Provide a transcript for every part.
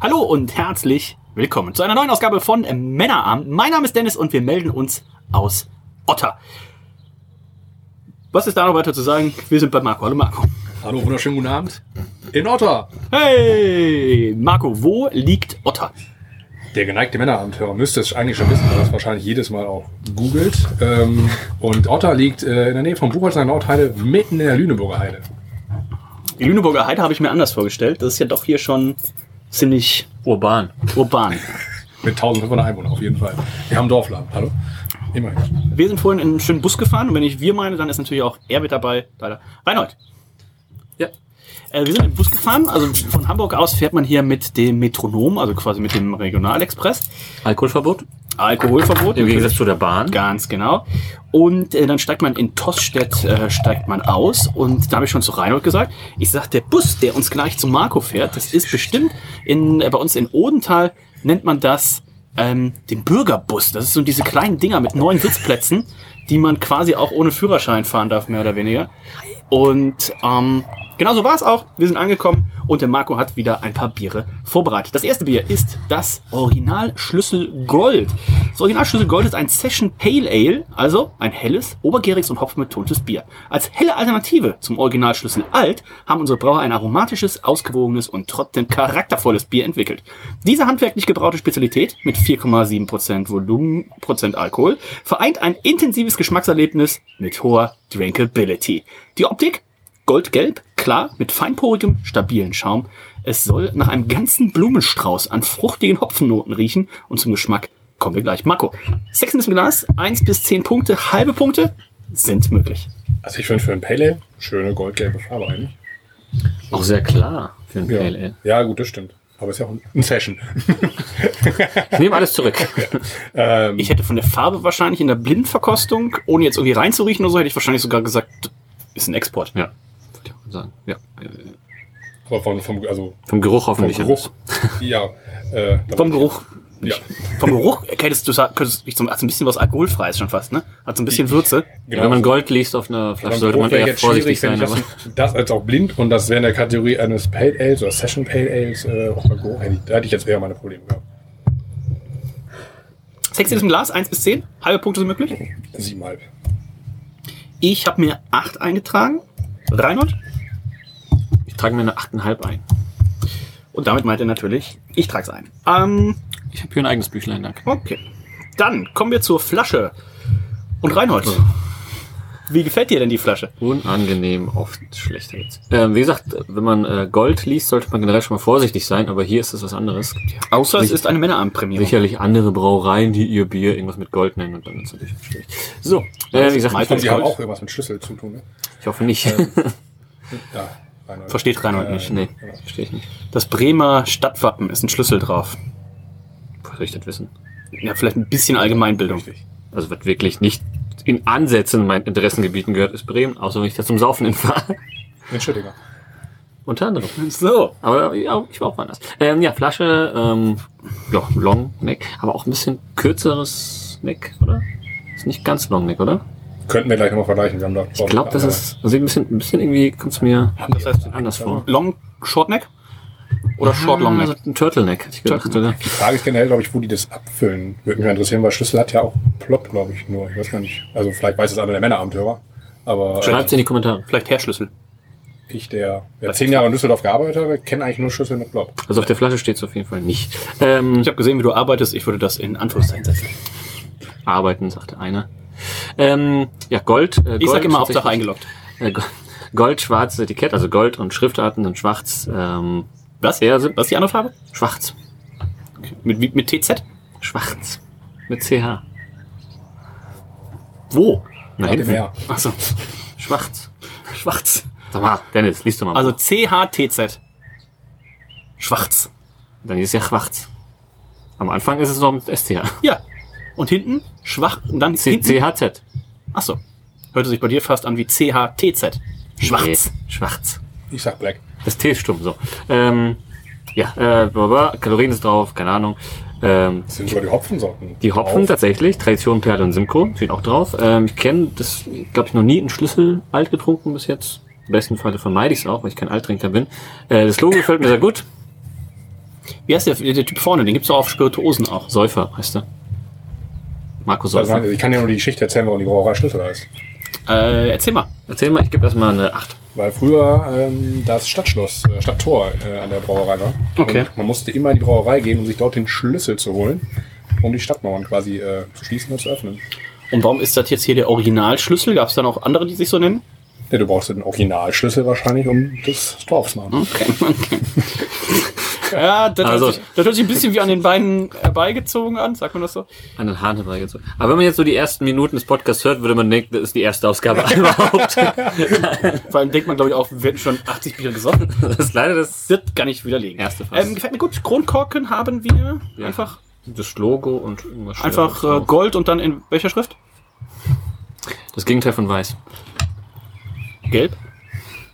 Hallo und herzlich willkommen zu einer neuen Ausgabe von Männerabend. Mein Name ist Dennis und wir melden uns aus Otter. Was ist da noch weiter zu sagen? Wir sind bei Marco. Hallo Marco. Hallo, wunderschönen guten Abend. In Otter. Hey, Marco, wo liegt Otter? Der geneigte Männerabendhörer müsste es eigentlich schon wissen, weil er es wahrscheinlich jedes Mal auch googelt. Ähm, und Otter liegt äh, in der Nähe von Buchholz Nordheide, mitten in der Lüneburger Heide. Die Lüneburger Heide habe ich mir anders vorgestellt. Das ist ja doch hier schon ziemlich Urban. urban. Mit 1500 Einwohnern auf jeden Fall. Wir haben Dorfladen, hallo? Immerhin. Wir sind vorhin in einen schönen Bus gefahren und wenn ich wir meine, dann ist natürlich auch er mit dabei. Leider. Reinhold. Ja. Äh, wir sind im Bus gefahren, also von Hamburg aus fährt man hier mit dem Metronom, also quasi mit dem Regionalexpress. Alkoholverbot? Alkoholverbot. Im Gegensatz zu der Bahn. Ganz genau. Und äh, dann steigt man in Tostedt äh, steigt man aus und da habe ich schon zu Reinhold gesagt, ich sag, der Bus, der uns gleich zu Marco fährt, das ist bestimmt in äh, bei uns in Odenthal nennt man das ähm, den Bürgerbus. Das ist so diese kleinen Dinger mit neun Sitzplätzen, die man quasi auch ohne Führerschein fahren darf, mehr oder weniger. Und ähm, genau so war es auch. Wir sind angekommen und der Marco hat wieder ein paar Biere vorbereitet. Das erste Bier ist das Original Schlüssel Gold. Das Original Schlüssel Gold ist ein Session Pale Ale, also ein helles, obergäriges und hopfenbetontes Bier. Als helle Alternative zum Original Schlüssel Alt haben unsere Brauer ein aromatisches, ausgewogenes und trotzdem charaktervolles Bier entwickelt. Diese handwerklich gebraute Spezialität mit 4,7% Volumen, Prozent Alkohol vereint ein intensives Geschmackserlebnis mit hoher Drinkability. Die Optik Goldgelb, klar, mit feinporigem, stabilen Schaum. Es soll nach einem ganzen Blumenstrauß an fruchtigen Hopfennoten riechen und zum Geschmack kommen wir gleich. Marco, Sexiness im Glas, 1 bis 10 Punkte, halbe Punkte sind möglich. Also ich finde für ein Pale Ale schöne goldgelbe Farbe eigentlich. Auch sehr klar für ein Ja, Pale Ale. ja gut, das stimmt. Aber ist ja auch ein Session. Ich nehme alles zurück. ähm, Ich hätte von der Farbe wahrscheinlich in der Blindverkostung, ohne jetzt irgendwie reinzuriechen oder so, hätte ich wahrscheinlich sogar gesagt, ist ein Export. Ja. Auch sagen. Ja. Aber vom, vom, also Vom Geruch vom hoffentlich. Geruch. ja. Äh, Vom Geruch. Ja. Vom Geruch erkennst du, könntest du hat so ein bisschen was Alkoholfreies schon fast, ne? Hat so ein bisschen Würze. Genau. Wenn man Gold liest auf einer Flasche, sollte man eher jetzt vorsichtig sein. das, das als auch blind und das wäre in der Kategorie eines Pale Ales oder Session Pale Ales, äh, auch Geruch, da hätte ich jetzt eher meine Probleme gehabt. Sexiness im Glas, 1 bis 10, halbe Punkte sind möglich. Siebenhalb. Ich habe mir 8 eingetragen. Reinhold? ich trage mir eine 8,5 ein. Und damit meint er natürlich, ich trage es ein. Ähm, Ich habe hier ein eigenes Büchlein, danke. okay. Dann kommen wir zur Flasche. Und Reinhold, wie gefällt dir denn die Flasche? Unangenehm, oft schlechter jetzt. Ähm, wie gesagt, wenn man äh, Gold liest, sollte man generell schon mal vorsichtig sein, aber hier ist es was anderes. Ja Außer es ist eine Männerabendprämierung. sicherlich andere Brauereien, die ihr Bier irgendwas mit Gold nennen und dann ist es natürlich schwierig. So, äh, wie gesagt, Und die haben auch irgendwas mit Schlüssel zu tun, ne? ich hoffe nicht. Ja, Reinhold. Versteht Reinhold nicht. nee, verstehe ich nicht. Das Bremer Stadtwappen ist ein Schlüssel drauf. Woher soll ich das wissen? Ja, vielleicht ein bisschen Allgemeinbildung. Also was wirklich nicht in Ansätzen meinen Interessengebieten gehört, ist Bremen, außer wenn ich da zum Saufen hinfahre. In Schüttinger. Unter anderem. So. Aber ja, ich war auch woanders. Ähm, ja, Flasche, ähm, ja, Long Neck, aber auch ein bisschen kürzeres Neck, oder? Ist nicht ganz Long Neck, oder? Könnten wir gleich nochmal vergleichen. Wir haben da Ich glaube, das ist, also ein bisschen, ein bisschen irgendwie kommt's mir Das heißt anders vor. Long Shortneck? Oder Short Long Also Neck? ein Turtleneck, hätte ich gedacht, oder? Die Frage ist generell, glaube ich, wo die das abfüllen. Würde mich mal interessieren, weil Schlüssel hat ja auch Plop, glaube ich, nur. Ich weiß gar nicht. Also vielleicht weiß es einer der Männerabendhörer. Aber äh, Schreibt's in die Kommentare. Vielleicht Herrschlüssel. ich, der ja, zehn Jahre in Düsseldorf gearbeitet habe, kenne eigentlich nur Schlüssel mit Plop. Also auf der Flasche steht's auf jeden Fall nicht. Ähm, Ich habe gesehen, wie du arbeitest. Ich würde das in Anführungszeichen setzen. arbeiten, sagte einer. Ähm, ja, Gold. Äh, Gold Ich sage immer Hauptsache eingeloggt. Äh, Go- Gold, schwarzes Etikett, also Gold und Schriftarten und schwarz. Ähm, Was? Sim- Was ist die andere Farbe? schwarz. Mit, mit, mit TZ? Schwarz. Mit CH. Wo? Na, hinten. mehr. Achso, Schwarz. schwarz. Sag mal, Dennis, liest du mal. Also CHTZ. Schwarz. Dann ist ja schwarz. Am Anfang ist es noch mit STH. Ja. Und hinten schwach und dann C hinten. CHZ. Achso. Hörte sich bei dir fast an wie CHTZ. Schwarz. Nee, schwarz. Ich sag Black. Das T ist stumm, so. Ähm, ja, äh, blablabla, Kalorien ist drauf, keine Ahnung. Ähm, Das sind sogar die Hopfensorten. die Hopfen drauf. tatsächlich, Tradition, Perle und Simcoe, stehen auch drauf. Ähm, ich kenne das, glaube ich, noch nie einen Schlüssel alt getrunken bis jetzt. Im besten Falle vermeide ich es auch, weil ich kein Alttrinker bin. Äh, das Logo gefällt mir sehr gut. Wie heißt der, der Typ vorne? Den gibt's doch auf Spirituosen auch. Säufer heißt er. Marco Also, Säufer. ich kann dir nur die Geschichte erzählen, warum die Brauerei Schlüssel heißt. Äh, erzähl mal. Erzähl mal, ich gebe erstmal eine 8. Weil früher ähm, das Stadtschloss, äh, Stadttor äh, an der Brauerei war. Okay. Und man musste immer in die Brauerei gehen, um sich dort den Schlüssel zu holen, um die Stadtmauern quasi äh, zu schließen und zu öffnen. Und warum ist das jetzt hier der Originalschlüssel? Gab's da noch andere, die sich so nennen? Ja, du brauchst den Originalschlüssel wahrscheinlich, um das Tor aufzumachen. Okay, okay. Ja, das, Also- hört sich, das hört sich ein bisschen wie an den Beinen herbeigezogen an, sagt man das so? An den Haaren herbeigezogen. Aber wenn man jetzt so die ersten Minuten des Podcasts hört, würde man denken, das ist die erste Ausgabe überhaupt. Vor allem denkt man, glaube ich, auch, wir hätten schon 80 Bier gesoffen. Das ist leider das, Wird gar nicht widerlegen. Erste Fass. ähm, gefällt mir gut. Kronkorken haben wir. Ja. Einfach, das Logo und irgendwas einfach äh, Gold und dann in welcher Schrift? Das Gegenteil von weiß. Gelb.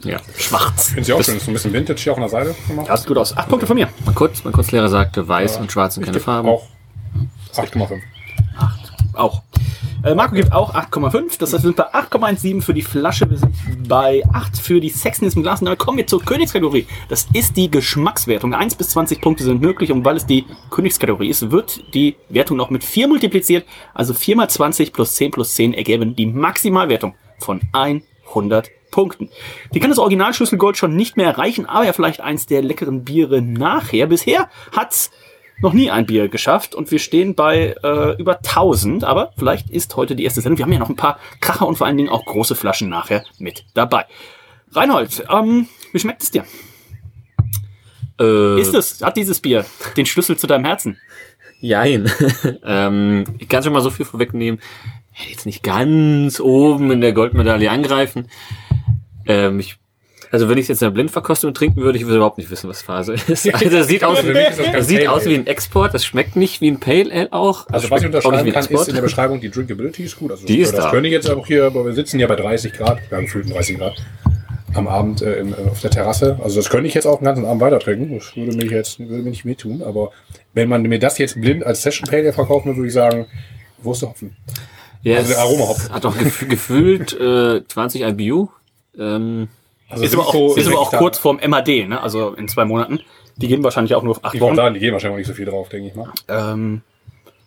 Ja. Schwarz. Finden Sie auch schön, ist so ein bisschen Vintage hier auch an der Seite gemacht. Das sieht gut aus. Acht Punkte von mir. Mein, Kurz, mein Kurzlehrer sagte, weiß und schwarz sind Ich keine Farben. Auch 8,5. Auch. Äh, Marco gibt auch 8,5. Das heißt, wir sind bei 8,17 für die Flasche. Wir sind bei 8 für die Sexiness im Glas. Und dann kommen wir zur Königskategorie. Das ist die Geschmackswertung. 1 bis 20 Punkte sind möglich. Und weil es die Königskategorie ist, wird die Wertung noch mit 4 multipliziert. Also 4 mal 20 plus 10 plus 10 ergeben die Maximalwertung von 100 Punkten. Die kann das Originalschlüssel Gold schon nicht mehr erreichen, aber ja vielleicht eins der leckeren Biere nachher. Bisher hat's noch nie ein Bier geschafft und wir stehen bei äh, über 1000, aber vielleicht ist heute die erste Sendung. Wir haben ja noch ein paar Kracher und vor allen Dingen auch große Flaschen nachher mit dabei. Reinhold, ähm, wie schmeckt es dir? Äh, Ist es, hat dieses Bier den Schlüssel zu deinem Herzen? Jein. ähm, ich kann schon mal so viel vorwegnehmen. Ich werde jetzt nicht ganz oben in der Goldmedaille angreifen. Ähm, ich, also wenn ich es jetzt in der Blindverkostung trinken würde, ich würde überhaupt nicht wissen, was Phase ist. Also das sieht aus, ist das sieht aus wie ein Export. Das schmeckt nicht wie ein Pale Ale auch. Also was ich unterschreiben wie kann, ist in der Beschreibung, die Drinkability ist gut. Also Die ist das da. könnte ich jetzt auch hier, aber wir sitzen ja bei 30 Grad, wir haben gefühlten 30 Grad am Abend äh, im, äh, auf der Terrasse. Also das könnte ich jetzt auch den ganzen Abend weiter trinken. Das würde mir jetzt würde mir nicht wehtun. Aber wenn man mir das jetzt blind als Session Pale Ale verkaufen würde, würde ich sagen, wo ist der Hopfen? Ja, also der es Aromahopfen. Hat auch gef gefühlt äh, 20 IBU. Ähm, Also Ist aber auch, so- ist aber auch kurz vorm MAD, ne? also in zwei Monaten. Die gehen wahrscheinlich auch nur auf acht Ich Wochen. sagen, die gehen wahrscheinlich auch nicht so viel drauf, denke ich mal. Ähm,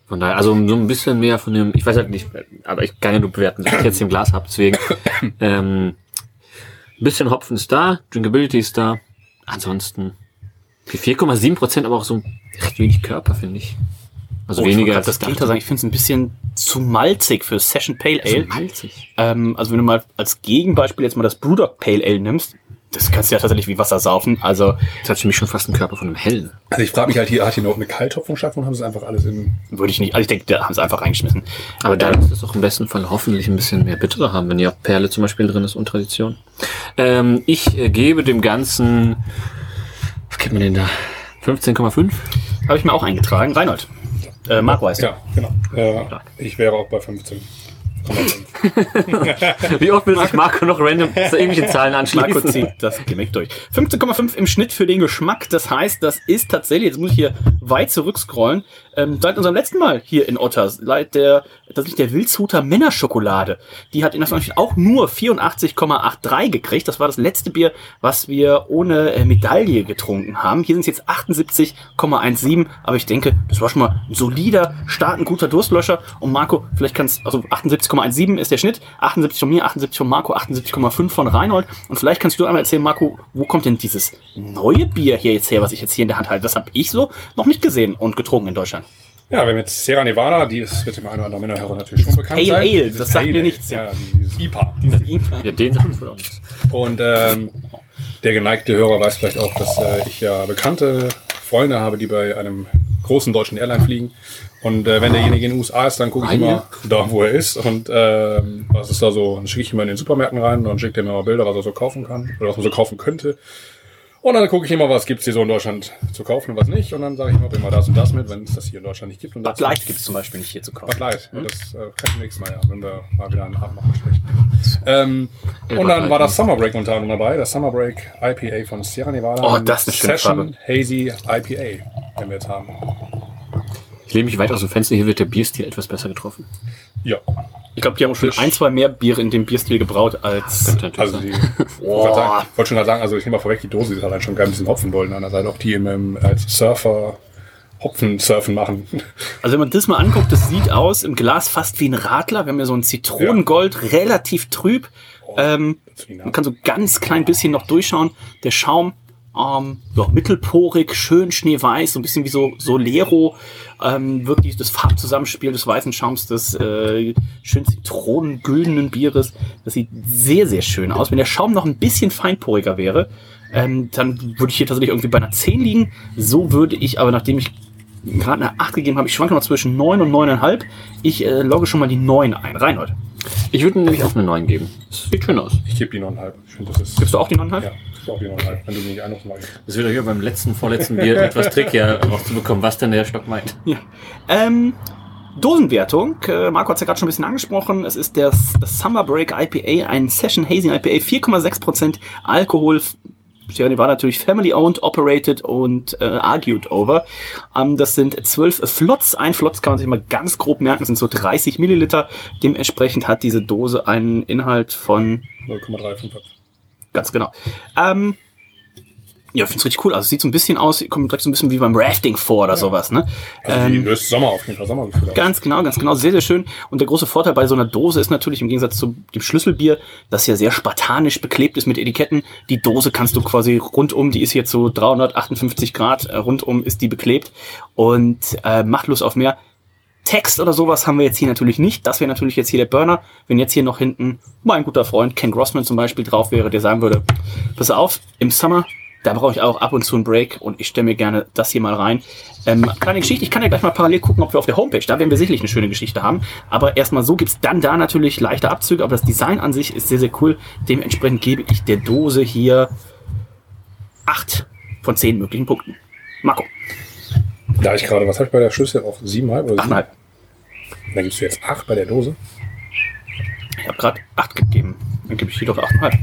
Von daher, also so ein bisschen mehr von dem, ich weiß halt nicht, aber ich kann ja nur bewerten, dass ich jetzt im Glas habe, deswegen ähm, ein bisschen Hopfen ist da, Drinkability ist da, ansonsten die 4,7 Prozent, aber auch so recht wenig Körper, finde ich. Also oh, ich weniger wollte als das Gegenteil sagen. Ich finde es ein bisschen zu malzig für Session Pale Ale. so malzig. Ähm, also wenn du mal als Gegenbeispiel jetzt mal das Brewdog Pale Ale nimmst, das kannst du ja tatsächlich wie Wasser saufen. Also Das hat für mich schon fast einen Körper von einem hellen. Also ich frage mich halt hier, hat hier noch eine Kalthopfung statt und haben sie einfach alles in. würde ich nicht. Also ich denke, da haben sie einfach reingeschmissen. Aber da ist es doch im besten Fall hoffentlich ein bisschen mehr bittere haben, wenn ja auch Perle zum Beispiel drin ist und Tradition. Ähm, ich äh, gebe dem Ganzen, was gibt man denn da? 15,5? Habe ich mir auch eingetragen. Reinhold. Äh, Marco heißt Ja, genau. Äh, ich wäre auch bei 15. Wie oft will sich Marco noch random zu irgendwelchen Zahlen anschließen? Marco zieht das Gimmick durch. 15,5 im Schnitt für den Geschmack. Das heißt, das ist tatsächlich, jetzt muss ich hier weit zurückscrollen, ähm, seit unserem letzten Mal hier in Otter, seit der, das ist der Wildshuter Männerschokolade. Die hat in Beispiel auch nur 84,83 gekriegt. Das war das letzte Bier, was wir ohne äh, Medaille getrunken haben. Hier sind es jetzt 78,17, aber ich denke, das war schon mal ein solider Start, ein guter Durstlöscher. Und Marco, vielleicht kannst, also 78,17 ist der Schnitt, 78 von mir, 78 von Marco, 78,5 von Reinhold. Und vielleicht kannst du einmal erzählen, Marco, wo kommt denn dieses neue Bier hier jetzt her, was ich jetzt hier in der Hand halte? Das habe ich so noch nicht gesehen und getrunken in Deutschland. Ja, wir haben jetzt Sierra Nevada, die ist wird dem einen oder anderen Männerhörer natürlich schon bekannt Pale sein. Ale, Dieses das sagt mir nichts. Ja, dieses IPA. Ja, den sagt wohl auch nichts. Und ähm, der geneigte Hörer weiß vielleicht auch, dass äh, ich ja bekannte Freunde habe, die bei einem großen deutschen Airline fliegen. Und äh, wenn derjenige in den USA ist, dann gucke ich immer da, wo er ist. Und ähm, was ist da so, dann schicke ich immer in den Supermärkten rein und dann schickt er mir mal Bilder, was er so kaufen kann oder was man so kaufen könnte. Und dann gucke ich immer, was gibt's hier so in Deutschland zu kaufen und was nicht. Und dann sage ich mir, bring mal das und das mit, wenn es das hier in Deutschland nicht gibt. Und Bud Light gibt es zum Beispiel nicht hier zu kaufen. Bud Light. Das äh, kann ich nächstes Mal, ja, wenn wir mal wieder einen Abend machen sprechen. Ähm, und dann war das Summer Break unter anderem dabei. Das Summer Break IPA von Sierra Nevada. Oh, das ist eine schöne Session Hazy IPA, den wir jetzt haben. Ich lehne mich weit aus dem Fenster, hier wird der Bierstil etwas besser getroffen. Ja, Ich glaube, die haben auch schon ein, zwei mehr Biere in dem Bierstil gebraut als. Also die, ich wollte sagen- ich wollte schon gerade sagen, also ich nehme mal vorweg, die Dose ist halt schon ein bisschen Hopfenbolden an der Seite, auch die im, ähm, als Surfer Hopfen-Surfen machen. Also wenn man das mal anguckt, das sieht aus im Glas fast wie ein Radler. Wir haben ja so ein Zitronengold, relativ trüb. Ähm, man kann so ganz klein bisschen noch durchschauen. Der Schaum, ähm, ja, mittelporig, schön schneeweiß, so ein bisschen wie so Solero. Ähm, wirklich das Farbzusammenspiel des weißen Schaums, des äh, schön zitronengüldenen Bieres. Das sieht sehr, sehr schön aus. Wenn der Schaum noch ein bisschen feinporiger wäre, ähm, dann würde ich hier tatsächlich irgendwie bei einer 10 liegen. So würde ich aber, nachdem ich gerade eine 8 gegeben habe, ich schwanke noch zwischen 9 und 9,5. Ich äh, logge schon mal die 9 ein. Reinhold, Ich würde nämlich auch eine 9 geben. Das sieht schön aus. Ich gebe die 9,5. Ich finde, das ist. gibst du auch die 9,5? Ja, auch die 9,5, wenn du mich mach ich. Das wird ja hier beim letzten, vorletzten Bier etwas trickier rauszubekommen, was denn der Stock meint. Ja. Ähm, Dosenwertung. Äh, Marco hat es ja gerade schon ein bisschen angesprochen. Es ist das Summer Break IPA, ein Session Hazy IPA, 4,6% Alkohol. Sierra Nevada natürlich family owned, operated und äh, argued over. Ähm, das sind zwölf Flots. Ein Flots kann man sich mal ganz grob merken, sind so 30 Milliliter. Dementsprechend hat diese Dose einen Inhalt von 0,35. Ganz genau. Ähm, ja, ich finde es richtig cool. Also es sieht so ein bisschen aus, kommt direkt so ein bisschen wie beim Rafting vor oder sowas, ne? Also Ähm, löst Sommer auf jeden Fall Sommergefühl. Ganz genau, ganz genau. Sehr, sehr schön. Und der große Vorteil bei so einer Dose ist natürlich im Gegensatz zu dem Schlüsselbier, das ja sehr spartanisch beklebt ist mit Etiketten. Die Dose kannst du quasi rundum, die ist jetzt so 358 Grad, äh, rundum ist die beklebt und äh, macht Lust auf mehr. Text oder sowas haben wir jetzt hier natürlich nicht. Das wäre natürlich jetzt hier der Burner. Wenn jetzt hier noch hinten mein guter Freund Ken Grossman zum Beispiel drauf wäre, der sagen würde, pass auf, im Summer, da brauche ich auch ab und zu einen Break und ich stelle mir gerne das hier mal rein. Ähm, kleine Geschichte, ich kann ja gleich mal parallel gucken, ob wir auf der Homepage, da werden wir sicherlich eine schöne Geschichte haben. Aber erstmal so gibt's dann da natürlich leichte Abzüge, aber das Design an sich ist sehr, sehr cool. Dementsprechend gebe ich der Dose hier acht von zehn möglichen Punkten. Marco, Da ich gerade, was habe ich bei der Schlüssel auf 7,5 oder 7? 8,5. Dann gibst du jetzt 8 bei der Dose. Ich habe gerade 8 gegeben. Dann gebe ich hier doch 8,5.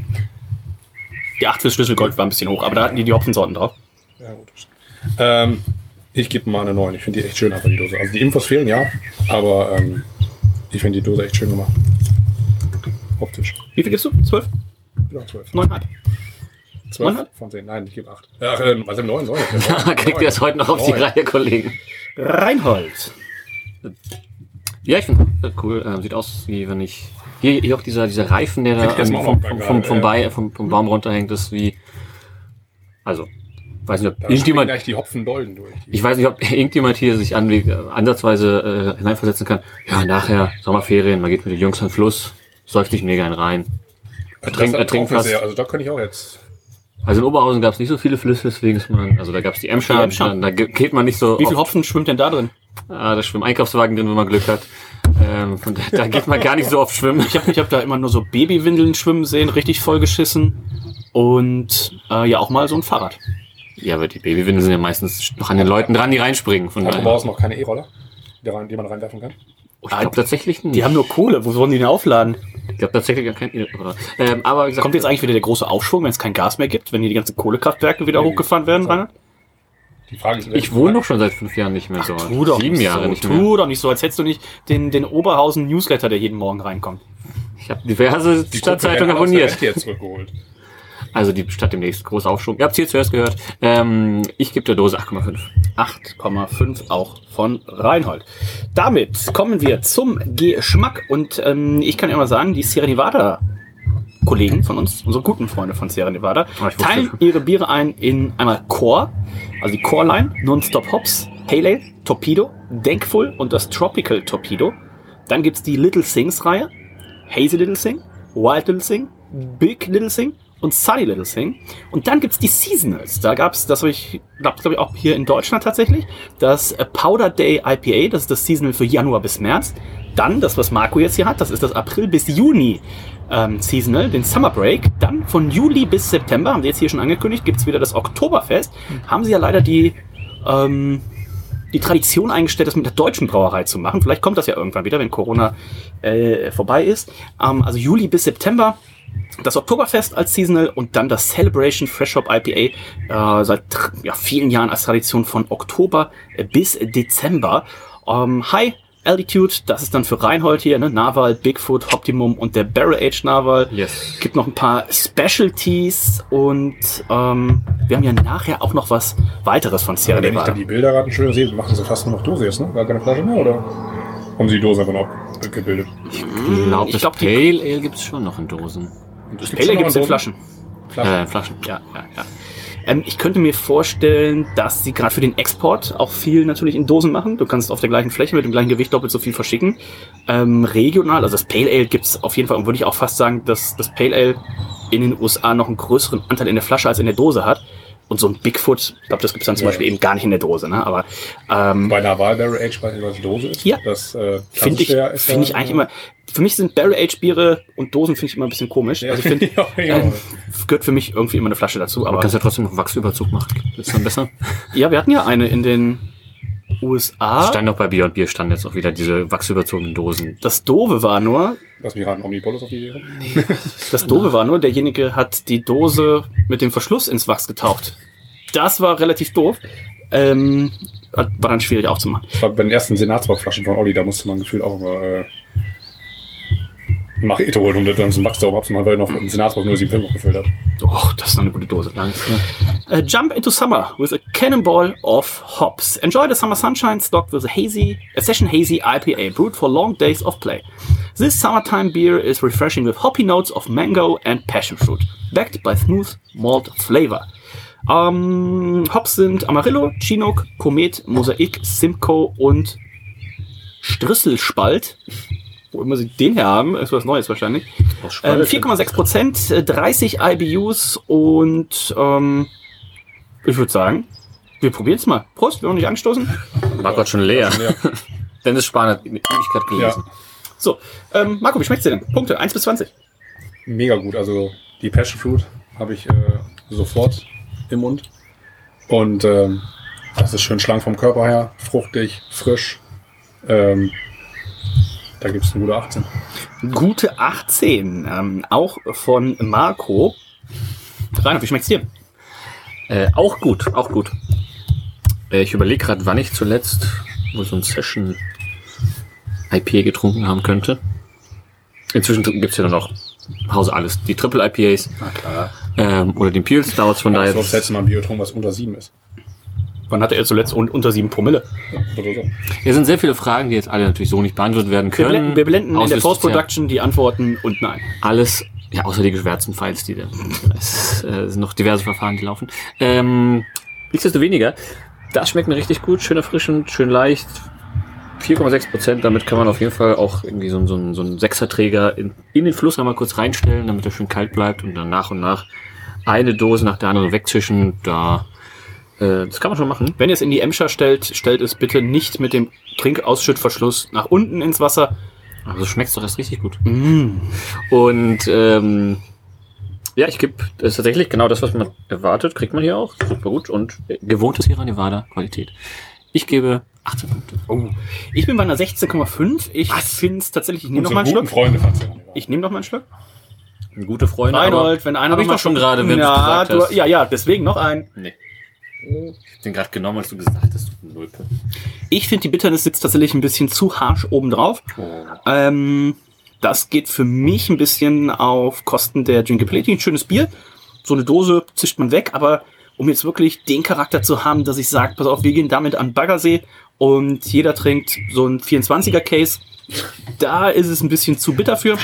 Die 8 fürs Schlüsselgold war ein bisschen hoch, aber da hatten die die Hopfensorten drauf. Ja, gut. Ähm, ich gebe mal eine 9. Ich finde die echt schön einfach, die Dose. Also die Infos fehlen, ja. Aber ähm, ich finde die Dose echt schön gemacht. Optisch. Wie viel gibst du? 12? Ja, 12. 9,5? 12 Neun? von 10. Nein, ich gebe 8. Ach, äh, was im 9 soll ich? Kriegt ihr das heute noch auf die Neun. Reihe, Kollegen? Reinhold. Ja, ich finde cool. Ähm, sieht aus, wie wenn ich. Hier, hier auch dieser, dieser Reifen, der da ähm, vom, vom, vom, vom, ja. Bei, vom, vom Baum runterhängt, ist wie. Also, weiß nicht, ob Da irgendjemand. gleich die Hopfendolden durch. Die Ich weiß nicht, ob irgendjemand hier sich an, äh, ansatzweise äh, hineinversetzen kann. Ja, nachher, Sommerferien, man geht mit den Jungs an den Fluss, säuft sich mega einen rein. also trinkt- das er trinkt auch fast- sehr, Also da könnte ich auch jetzt. Also in Oberhausen gab es nicht so viele Flüsse, deswegen ist man, also da gab es die Emscher, Die Emscher. Da, da ge- geht man nicht so Wie viel oft- Hopfen schwimmt denn da drin? Ah, da schwimmen Einkaufswagen drin, wenn man Glück hat. Ähm, da, da geht man gar nicht so oft schwimmen. Ich habe ich hab da immer nur so Babywindeln schwimmen sehen, richtig vollgeschissen. Und äh, ja, auch mal so ein Fahrrad. Ja, aber die Babywindeln sind ja meistens noch an den Leuten dran, die reinspringen. Von Hat. Oberhausen noch keine E-Roller, die, man reinwerfen kann? Oh, ich glaube tatsächlich nicht. Die haben nur Kohle, wo wollen die denn aufladen? Ich glaube tatsächlich gar kein. Oder, ähm, aber gesagt, Kommt jetzt eigentlich wieder der große Aufschwung, wenn es kein Gas mehr gibt, wenn hier die ganzen Kohlekraftwerke wieder Nee, hochgefahren werden, Reinhard? Die Frage ist, ich wohne doch schon seit fünf Jahren nicht mehr so. Tu doch Sieben nicht Jahre so, nicht tu mehr. doch nicht so, als hättest du nicht den, den Oberhausen Newsletter, der jeden Morgen reinkommt. Ich habe diverse die Stadtzeitungen abonniert. jetzt zurückgeholt. Also die Stadt demnächst großer Aufschwung. Ihr habt hier zuerst gehört. Ähm, ich gebe der Dose 8,5. 8,5 auch von Reinhold. Damit kommen wir zum Geschmack und ähm, ich kann mal sagen, die Sierra Nevada Kollegen von uns, unsere guten Freunde von Sierra Nevada, Ah, teilen ihre Biere ein in einmal Core, also die Core Line, Non-Stop Hops, Pale Ale, Torpedo, Denkful und das Tropical Torpedo. Dann gibt's die Little Sings Reihe, Hazy Little Sing, Wild Little Sing, Big Little Sing und Sunny Little Sing. Und dann gibt's die Seasonals. Da gab's, das habe ich, glaube glaub ich, auch hier in Deutschland tatsächlich, das äh, Powder Day IPA, das ist das Seasonal für Januar bis März. Dann, das, was Marco jetzt hier hat, das ist das April bis Juni ähm, Seasonal, den Summer Break. Dann von Juli bis September, haben sie jetzt hier schon angekündigt, gibt's wieder das Oktoberfest. Haben sie ja leider die, ähm, die Tradition eingestellt, das mit der deutschen Brauerei zu machen. Vielleicht kommt das ja irgendwann wieder, wenn Corona äh, vorbei ist. Ähm, also Juli bis September das Oktoberfest als Seasonal und dann das Celebration Fresh Hop IPA äh, seit ja, vielen Jahren als Tradition von Oktober äh, bis Dezember. Ähm, High Altitude, das ist dann für Reinhold hier, ne? Narwal, Bigfoot, Optimum und der Barrel Age Narwal. Yes. Gibt noch ein paar Specialties und ähm, wir haben ja nachher auch noch was weiteres von Sierra Wenn ich dann die Bilder gerade schön sehe, machen sie fast nur noch jetzt, ne? Gar keine Flasche mehr, oder? Haben sie die Dose einfach noch abgebildet? Ich glaube, das glaub, die- Pale Ale gibt's schon noch in Dosen. Das Pale Ale gibt's in Flaschen. Äh, Flaschen. Ja, ja, ja. Ähm, ich könnte mir vorstellen, dass sie gerade für den Export auch viel natürlich in Dosen machen. Du kannst auf der gleichen Fläche mit dem gleichen Gewicht doppelt so viel verschicken. Ähm, regional, also das Pale Ale gibt's auf jeden Fall und würde ich auch fast sagen, dass das Pale Ale in den USA noch einen größeren Anteil in der Flasche als in der Dose hat. Und so ein Bigfoot, ich glaube, das gibt's dann zum Ja. Beispiel eben gar nicht in der Dose. Ne? Aber ähm, Bei einer Wahl Barrel Age, weiß nicht, was die Dose ist. Ja. Das äh, finde ich, klassische ist finde ich ja, eigentlich immer. Für mich sind Barrel Age Biere und Dosen finde ich immer ein bisschen komisch. Ja, Also ich finde, ja, ja. äh, gehört für mich irgendwie immer eine Flasche dazu. Aber Aber du kannst ja trotzdem noch Wachsüberzug machen. Ist dann besser? ja, wir hatten ja eine in den USA. Stand noch bei Bier und Bier stand jetzt auch wieder diese wachsüberzogenen Dosen. Das Doofe war nur, Lass mich raten, Omnipolus auf die Idee. das Doofe war nur, derjenige hat die Dose mit dem Verschluss ins Wachs getaucht. Das war relativ doof. Ähm, war dann schwierig aufzumachen. Das war bei den ersten Senatsbauflaschen von Olli, da musste man gefühlt auch immer äh, nach Eto holen, um das dann zum Wachs darauf abzumachen, weil er noch einen Senatsbau nur 7 noch gefüllt hat. Oh, das ist noch eine gute Dose. Danke. Uh, jump into summer with a cannonball of hops. Enjoy the summer sunshine stocked with a hazy, a session hazy IPA brewed for long days of play. This summertime beer is refreshing with hoppy notes of mango and passion fruit, backed by smooth malt flavor. Ähm, Hops sind Amarillo, Chinook, Komet, Mosaik, Simcoe und Strisselspalt. Wo immer sie den her haben, ist was Neues wahrscheinlich. Ähm, 4,6 Prozent, äh, 30 IBUs und ähm, ich würde sagen, wir probieren es mal. Prost, wir wollen nicht anstoßen. War gerade schon leer. Ja. Dennis Spahn hat eine Ewigkeit gelesen. So, ähm, Marco, wie schmeckt's dir denn? Punkte, 1 bis 20. Mega gut. Also die Passion Fruit habe ich äh, sofort im Mund. Und ähm, das ist schön schlank vom Körper her, fruchtig, frisch. Ähm, da gibt es eine gute 18. Gute 18, ähm, auch von Marco. Rainer, wie schmeckt's dir? Äh, auch gut, auch gut. Äh, ich überlege gerade, wann ich zuletzt wohl so ein Session IPA getrunken haben könnte. Inzwischen gibt's ja dann auch Hause alles. Die Triple IPAs Na klar. ähm, oder den Peel Stouts, von Ich daher. habe das letzte Mal ein Bier getrunken, was unter 7 ist. Wann hatte er zuletzt un unter 7 Promille? Ja. Hier sind sehr viele Fragen, die jetzt alle natürlich so nicht beantwortet werden Wir können. blenden, wir blenden in Aus der es Post-Production die Antworten und nein. Alles, ja, außer die geschwärzten Files, die da. Es äh, sind noch diverse Verfahren, die laufen. Ähm, nichtsdestoweniger, das schmeckt mir richtig gut, schön erfrischend, schön leicht. 4,6 Prozent, damit kann man auf jeden Fall auch irgendwie so, so, einen- so einen Sechserträger in, in den Fluss einmal kurz reinstellen, damit er schön kalt bleibt und dann nach und nach eine Dose nach der anderen wegzischen. Da, äh, das kann man schon machen. Wenn ihr es in die Emscher stellt, stellt es bitte nicht mit dem Trinkausschüttverschluss nach unten ins Wasser. Aber so schmeckt's doch erst richtig gut. Mm. Und ähm, ja, ich gebe das ist tatsächlich genau das, was man erwartet, kriegt man hier auch. Super gut und äh, gewohntes Sierra Nevada Qualität. Ich gebe 18 Punkte. Oh. Ich bin bei einer 16,5. Ich finde es tatsächlich, ich nehme noch Unsere mal einen Schluck. Freunde fand's ja nicht. Ich nehme noch mal einen Schluck. Gute Freunde. Reinhold, wenn einer Habe ich noch mal doch schon gerade, wenn du ja, ja, deswegen noch ein. Nee. Ich hab den gerade genommen, als du gesagt hast, du Nulpe. Ich finde, die Bitterness sitzt tatsächlich ein bisschen zu harsch obendrauf. Ähm, das geht für mich ein bisschen auf Kosten der Drinkability. Ein schönes Bier. So eine Dose zischt man weg, aber um jetzt wirklich den Charakter zu haben, dass ich sage, pass auf, wir gehen damit an Baggersee und jeder trinkt so ein 24er Case, da ist es ein bisschen zu bitter für.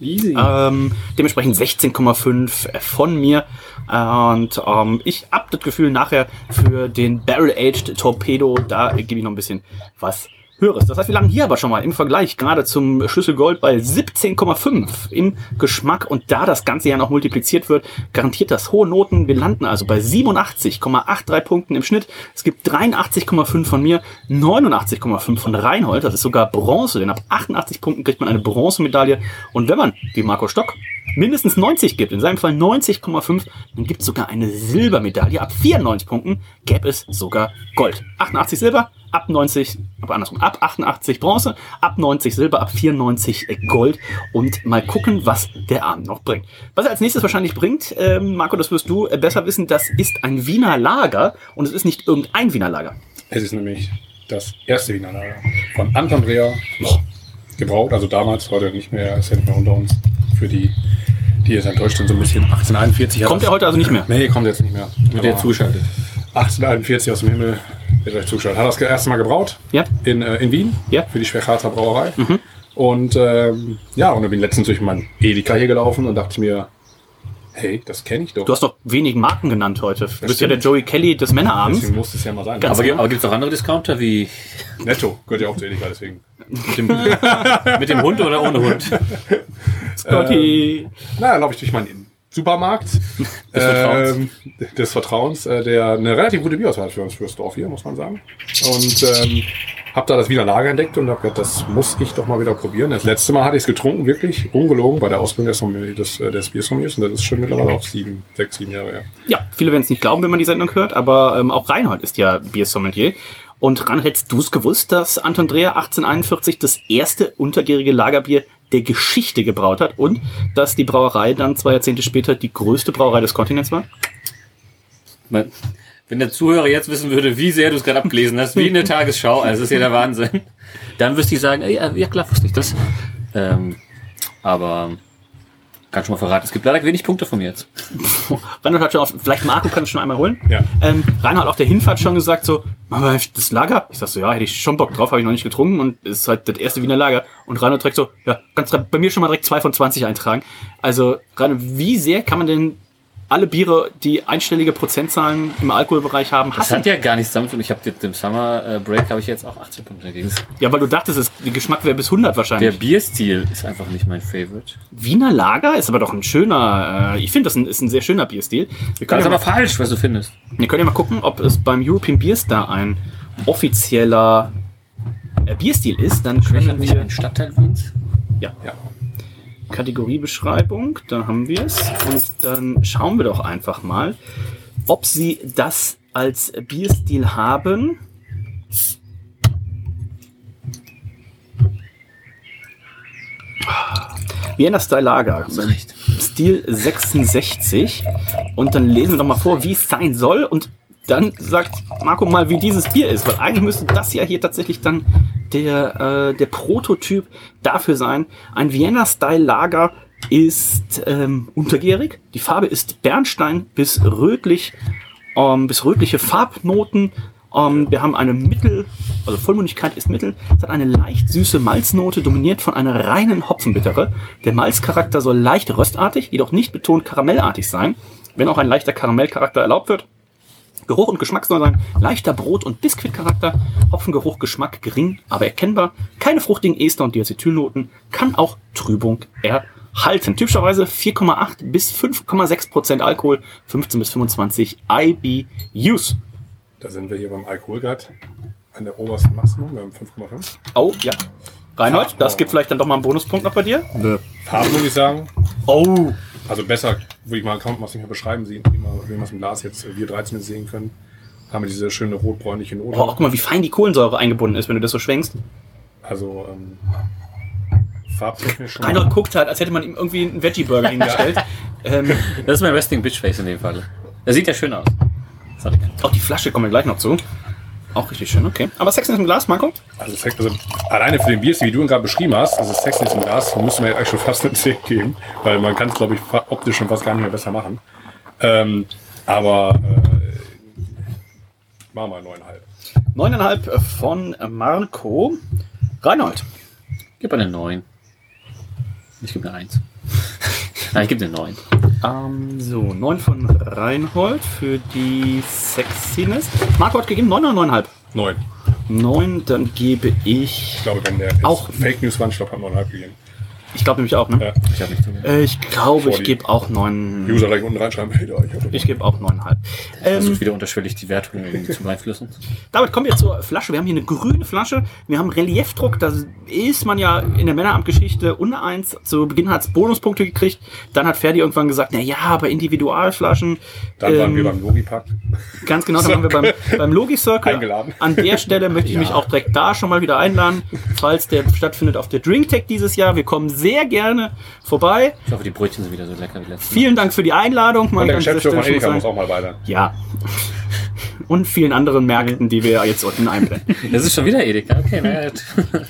Easy. Ähm, dementsprechend 16,5 von mir. Und ähm, ich hab das Gefühl, nachher für den Barrel-Aged Torpedo, da gebe ich noch ein bisschen was höheres. Das heißt, wir lagen hier aber schon mal im Vergleich gerade zum Schlüssel Gold bei 17,5 im Geschmack und da das Ganze ja noch multipliziert wird, garantiert das hohe Noten. Wir landen also bei 87,83 Punkten im Schnitt. Es gibt 83,5 von mir, 89,5 von Reinhold. Das ist sogar Bronze, denn ab 88 Punkten kriegt man eine Bronzemedaille. Und wenn man, wie Marco Stock, mindestens 90 gibt, in seinem Fall 90,5, dann gibt es sogar eine Silbermedaille. Ab 94 Punkten gäbe es sogar Gold. 88 Silber, ab 90, aber andersrum, ab 88 Bronze, ab 90 Silber, ab 94 Gold und mal gucken, was der Abend noch bringt. Was er als nächstes wahrscheinlich bringt, ähm, Marco, das wirst du äh, besser wissen, das ist ein Wiener Lager und es ist nicht irgendein Wiener Lager. Es ist nämlich das erste Wiener Lager von Anton Dreher gebraut, also damals, heute nicht mehr, ist ja nicht mehr unter uns. Für die, die jetzt enttäuscht sind, so ein bisschen 1841. hat Kommt er heute also nicht mehr? Nee, kommt jetzt nicht mehr. Mit der Aber zuschaltet. 1841 aus dem Himmel, wird euch zugeschaut. Hat das erste Mal gebraut Ja. in, äh, in Wien Ja. Mhm. für die Schwächarter Brauerei. Und ähm, ja, und dann bin ich letztens durch meinen Edeka hier gelaufen und dachte mir, hey, das kenne ich doch. Du hast doch wenig Marken genannt heute. Du bist ja stimmt. der Joey Kelly des Männerabends. Deswegen muss es ja mal sein. Ganz Aber, aber gibt es auch andere Discounter wie Netto gehört ja auch zu Edeka, deswegen. mit dem, mit dem Hund oder ohne Hund? Scotty. Naja, laufe ich durch meinen Supermarkt Des Vertrauens. ähm, des Vertrauens, äh, der eine relativ gute Bierauswahl hat für uns fürs Dorf hier, muss man sagen. Und ähm, habe da das Wiener Lager entdeckt und habe gedacht, das muss ich doch mal wieder probieren. Das letzte Mal hatte ich es getrunken, wirklich ungelogen, bei der Ausbildung des, Sommelier- des, äh, des Biersommeliers und das ist schon mittlerweile auch sieben, sechs, sieben Jahre her. Ja, viele werden es nicht glauben, wenn man die Sendung hört, aber ähm, auch Reinhold ist ja Biersommelier. Und Reinhold, hättest du es gewusst, dass Anton Dreher 1841 das erste untergärige Lagerbier der Geschichte gebraut hat und dass die Brauerei dann zwei Jahrzehnte später die größte Brauerei des Kontinents war? Wenn der Zuhörer jetzt wissen würde, wie sehr du es gerade abgelesen hast, wie in der Tagesschau, also das ist ja der Wahnsinn, dann wüsste ich sagen, ja, ja klar, wusste ich das. Ähm, aber kann schon mal verraten, es gibt leider wenig Punkte von mir jetzt. Reinhold hat schon auf, vielleicht Marco kann es schon einmal holen. Ja. Ähm, Reinhold hat auf der Hinfahrt schon gesagt so, machen das Lager? Ich sag so, ja, hätte ich schon Bock drauf, habe ich noch nicht getrunken und es ist halt das erste Wiener Lager. Und Reinhold direkt so, ja, kannst du bei mir schon mal direkt zwei von 20 eintragen. Also, Reinhold, wie sehr kann man denn alle Biere, die einstellige Prozentzahlen im Alkoholbereich haben, Das hassen? hat ja gar nichts damit zu tun. Ich habe im Summer äh, Break habe ich jetzt auch 18 Punkte dagegen. Ja, weil du dachtest, es, der Geschmack wäre bis 100 Der wahrscheinlich. Bierstil ist einfach nicht mein Favorite. Wiener Lager ist aber doch ein schöner, äh, ich finde, das ein, ist ein sehr schöner Bierstil. Wir Das ist ja aber mal, falsch, was du findest. wir können ja mal gucken, ob es beim European Beer Star ein offizieller äh, Bierstil ist. Dann können wir ein Stadtteil Wiens? ja, Ja. Kategoriebeschreibung, da haben wir es. Und dann schauen wir doch einfach mal, ob sie das als Bierstil haben. Vienna Style Lager. Stil 66. Und dann lesen wir doch mal vor, wie es sein soll. Und dann sagt Marco mal, wie dieses Bier ist. Weil eigentlich müsste das ja hier tatsächlich dann der, äh, der Prototyp dafür sein. Ein Vienna Style Lager ist ähm, untergärig. Die Farbe ist Bernstein bis rötlich, ähm, bis rötliche Farbnoten. Ähm, wir haben eine Mittel, also Vollmundigkeit ist Mittel. Es hat eine leicht süße Malznote, dominiert von einer reinen Hopfenbittere. Der Malzcharakter soll leicht röstartig, jedoch nicht betont karamellartig sein, wenn auch ein leichter Karamellcharakter erlaubt wird. Geruch und Geschmack soll sein leichter Brot- und Biskuitcharakter, Hopfengeruch, Geschmack gering, aber erkennbar, keine fruchtigen Ester- und Diacetylnoten, kann auch Trübung erhalten. Typischerweise 4,8 bis 5,6 Prozent Alkohol, 15 bis 25 IBUs. Da sind wir hier beim Alkoholgrad an der obersten Maximum, wir haben 5,5. Oh, ja. Reinhold, das gibt vielleicht dann doch mal einen Bonuspunkt noch bei dir. Farben würde ich sagen. Oh. Also besser, würde ich mal, kann man es nicht mehr beschreiben, sehen, wie man, wie man es im Glas jetzt, äh, wir 13 jetzt sehen können. Haben wir diese schöne rotbräunliche Note. Oh, guck mal, wie fein die Kohlensäure eingebunden ist, wenn du das so schwenkst. Also ähm, farbtechnisch. Reinhold guckt halt, als hätte man ihm irgendwie einen Veggie-Burger hingestellt. ähm, Das ist mein Resting Bitch Face in dem Fall. Das sieht ja schön aus. Das hatte ich gar nicht. auch die Flasche kommen wir gleich noch zu. Auch richtig schön, okay. Aber Sexiness im Glas, Marco? Also, Sex, also alleine für den Bier, wie du ihn gerade beschrieben hast, also Sex ist im Glas, müssen wir ja eigentlich schon fast eine 10 geben, weil man kann es, glaube ich, optisch schon fast gar nicht mehr besser machen. Ähm, aber äh, machen wir 9,5. 9,5 von Marco. Reinhold. Gib eine 9. Ich gebe eine 1. Nein, ich gebe eine 9. Ähm, so, 9 von Reinhold für die Sexiness. Marco hat gegeben 9 oder 9,5? 9. Neun, dann gebe ich. Ich glaube, wenn der jetzt Auch- Fake News war, ich glaube, hat man halb gegeben. Ich glaube nämlich auch, ne? Ja. Ich habe nicht zugehört. Äh, ich glaube, ich gebe auch neun. User gleich unten reinschreiben. Hey, da, ich Ich gebe auch neuneinhalb. Ähm, Versucht wieder unterschwellig die Wertung irgendwie zu beeinflussen. damit kommen wir zur Flasche. Wir haben hier eine grüne Flasche. Wir haben Reliefdruck. Da ist man ja in der Männeramtgeschichte uneins. Zu Beginn hat es Bonuspunkte gekriegt. Dann hat Ferdi irgendwann gesagt, na ja, aber Individualflaschen. Dann waren ähm, wir beim Logipack. Ganz genau, dann waren wir beim, beim Logi Circle. Eingeladen. An der Stelle möchte ich mich auch direkt da schon mal wieder einladen, falls der stattfindet auf der DrinkTech dieses Jahr. Wir kommen sehr gerne vorbei. Ich hoffe, die Brötchen sind wieder so lecker wie letztes Mal. Vielen Dank für die Einladung. Man Und der Geschäftsführer von Edeka muss auch mal weiter. Ja. Und vielen anderen Märkten, die wir jetzt unten einblenden. Das ist schon wieder Edeka. Okay, ja.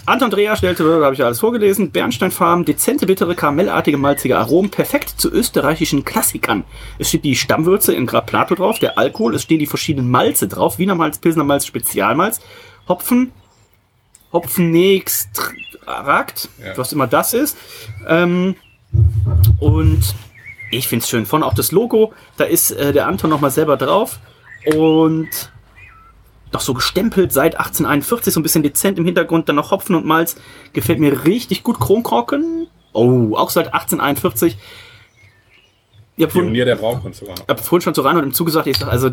Anton Dreher stellte, da habe ich ja alles vorgelesen, Bernsteinfarben, dezente, bittere, karamellartige, malzige Aromen, perfekt zu österreichischen Klassikern. Es steht die Stammwürze in Grad Plato drauf, der Alkohol, es stehen die verschiedenen Malze drauf, Wiener Malz, Pilsner Malz, Spezialmalz, Hopfen, Hopfenextrakt, Ja. was immer das ist. Ähm, und ich finde es schön. Von auch das Logo, da ist äh, der Anton nochmal selber drauf und noch so gestempelt seit 1841, so ein bisschen dezent im Hintergrund, dann noch Hopfen und Malz. Gefällt mir richtig gut. Kronkorken. Oh, auch seit 1841. Ich habe vorhin, hab vorhin schon zu Reinhold im Zug gesagt, ich sag, also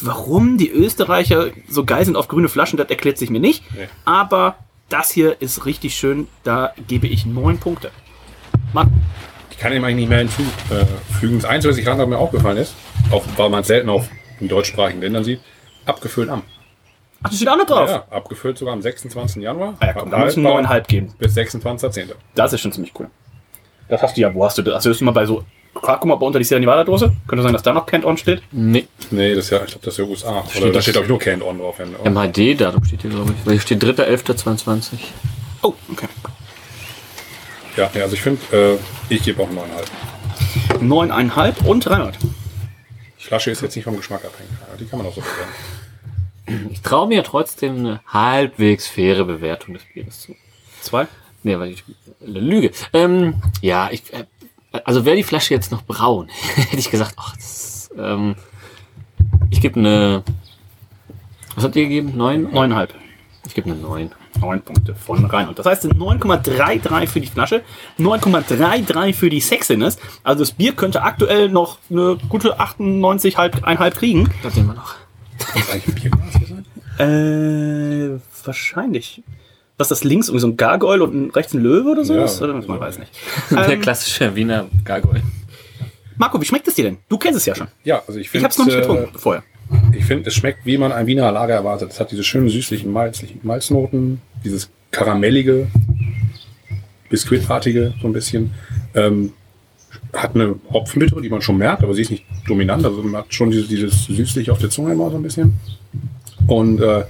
warum die Österreicher so geil sind auf grüne Flaschen, das erklärt sich mir nicht. Nee. Aber das hier ist richtig schön. Da gebe ich neun Punkte. Mann, Ich kann ihm eigentlich nicht mehr hinzufügen. Das Einzige, was ich gerade mir aufgefallen ist, auch weil man es selten auf in deutschsprachigen Ländern sieht, abgefüllt am. ach, das steht auch noch drauf. Ja, abgefüllt sogar am 26. Januar. Ah ja, komm, da müssen wir geben. Bis 26.10. Das ist schon ziemlich cool. Das hast du ja, wo hast du das? Du das mal bei so, guck mal bei unter die Sierra Nevada Dose? Könnte sein, dass da noch Canned On steht? Nee, Nee, das ist ja, ich glaube, das ist ja USA. Oder Steht da das- steht, glaube ich, nur Canned On drauf. Wenn, MHD-Datum steht hier, glaube ich. Weil hier steht 3.11.22. Oh, okay. ja, nee, also ich finde, äh, ich gebe auch 9,5. Neuneinhalb und Reinhard. Die Flasche ist jetzt nicht vom Geschmack abhängig. Die kann man auch so bewerten. Ich traue mir trotzdem eine halbwegs faire Bewertung des Bieres zu. Zwei. Nee, weil ich eine Lüge. Ähm, ja, ich, äh, also wäre die Flasche jetzt noch braun, hätte ich gesagt, ach, das, ähm, ich gebe eine, was habt ihr gegeben? Neun? Neuneinhalb. Ich gebe eine neun. Neun Punkte von Reinhold. Das heißt 9,33 für die Flasche, 9,33 für die Sexiness. Also das Bier könnte aktuell noch eine gute 98, halb, einhalb kriegen. Das sehen wir noch. Ist das eigentlich ein Bierglas gesagt? Äh, wahrscheinlich. Was ist das links? Irgendwie so ein Gargoyle und rechts ein Löwe oder sowas? Ja. oder? Man weiß nicht. Der Ähm, klassische Wiener Gargoyle. Marco, wie schmeckt es dir denn? Du kennst es ja schon. Ja, also ich Ich finde, habe es noch nicht äh, getrunken vorher. ich finde, es schmeckt, wie man ein Wiener Lager erwartet. Es hat diese schönen süßlichen Malzlichen Malznoten, dieses karamellige, biskuitartige so ein bisschen. Ähm, hat eine Hopfenbitte, die man schon merkt, aber sie ist nicht dominant. Also man hat schon dieses, dieses süßliche auf der Zunge immer so ein bisschen. Und äh,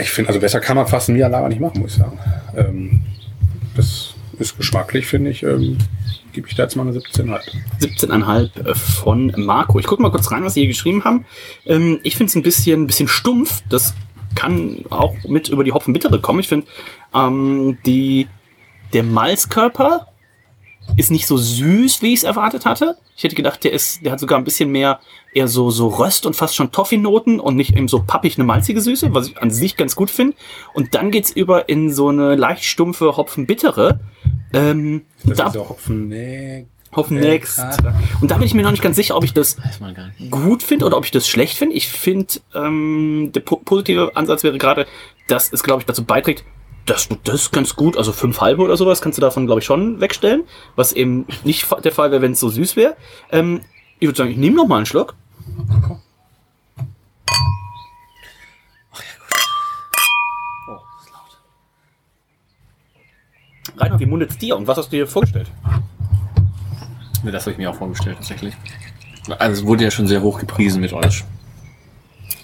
ich finde, also besser kann man fast ein Wiener Lager nicht machen, muss ich sagen. Ähm, das ist geschmacklich, finde ich. Ähm, Gebe ich da jetzt mal eine 17,5. 17,5 von Marco. Ich gucke mal kurz rein, was sie hier geschrieben haben. Ähm, ich finde es ein bisschen, bisschen stumpf. Das kann auch mit über die Hopfenbittere kommen. Ich finde, ähm, die, der Malzkörper ist nicht so süß, wie ich es erwartet hatte. Ich hätte gedacht, der ist, der hat sogar ein bisschen mehr eher so, so Röst und fast schon Toffee-Noten und nicht eben so pappig eine malzige Süße, was ich an sich ganz gut finde. Und dann geht's über in so eine leicht stumpfe Hopfenbittere. Ähm, Das da, ist ja Hopfen, nee. Hopfen Next. Und da bin ich mir noch nicht ganz sicher, ob ich das gut finde oder ob ich das schlecht finde. Ich finde, ähm, der po positive Ansatz wäre gerade, dass es, glaube ich, dazu beiträgt, dass du das ganz gut, also fünf halbe oder sowas, kannst du davon, glaube ich, schon wegstellen. Was eben nicht der Fall wäre, wenn es so süß wäre. Ähm, ich würde sagen, ich nehme noch mal einen Schluck. Rainer, wie mundet dir und was hast du dir vorgestellt? Nee, das habe ich mir auch vorgestellt, tatsächlich. Also es wurde ja schon sehr hoch gepriesen mit euch.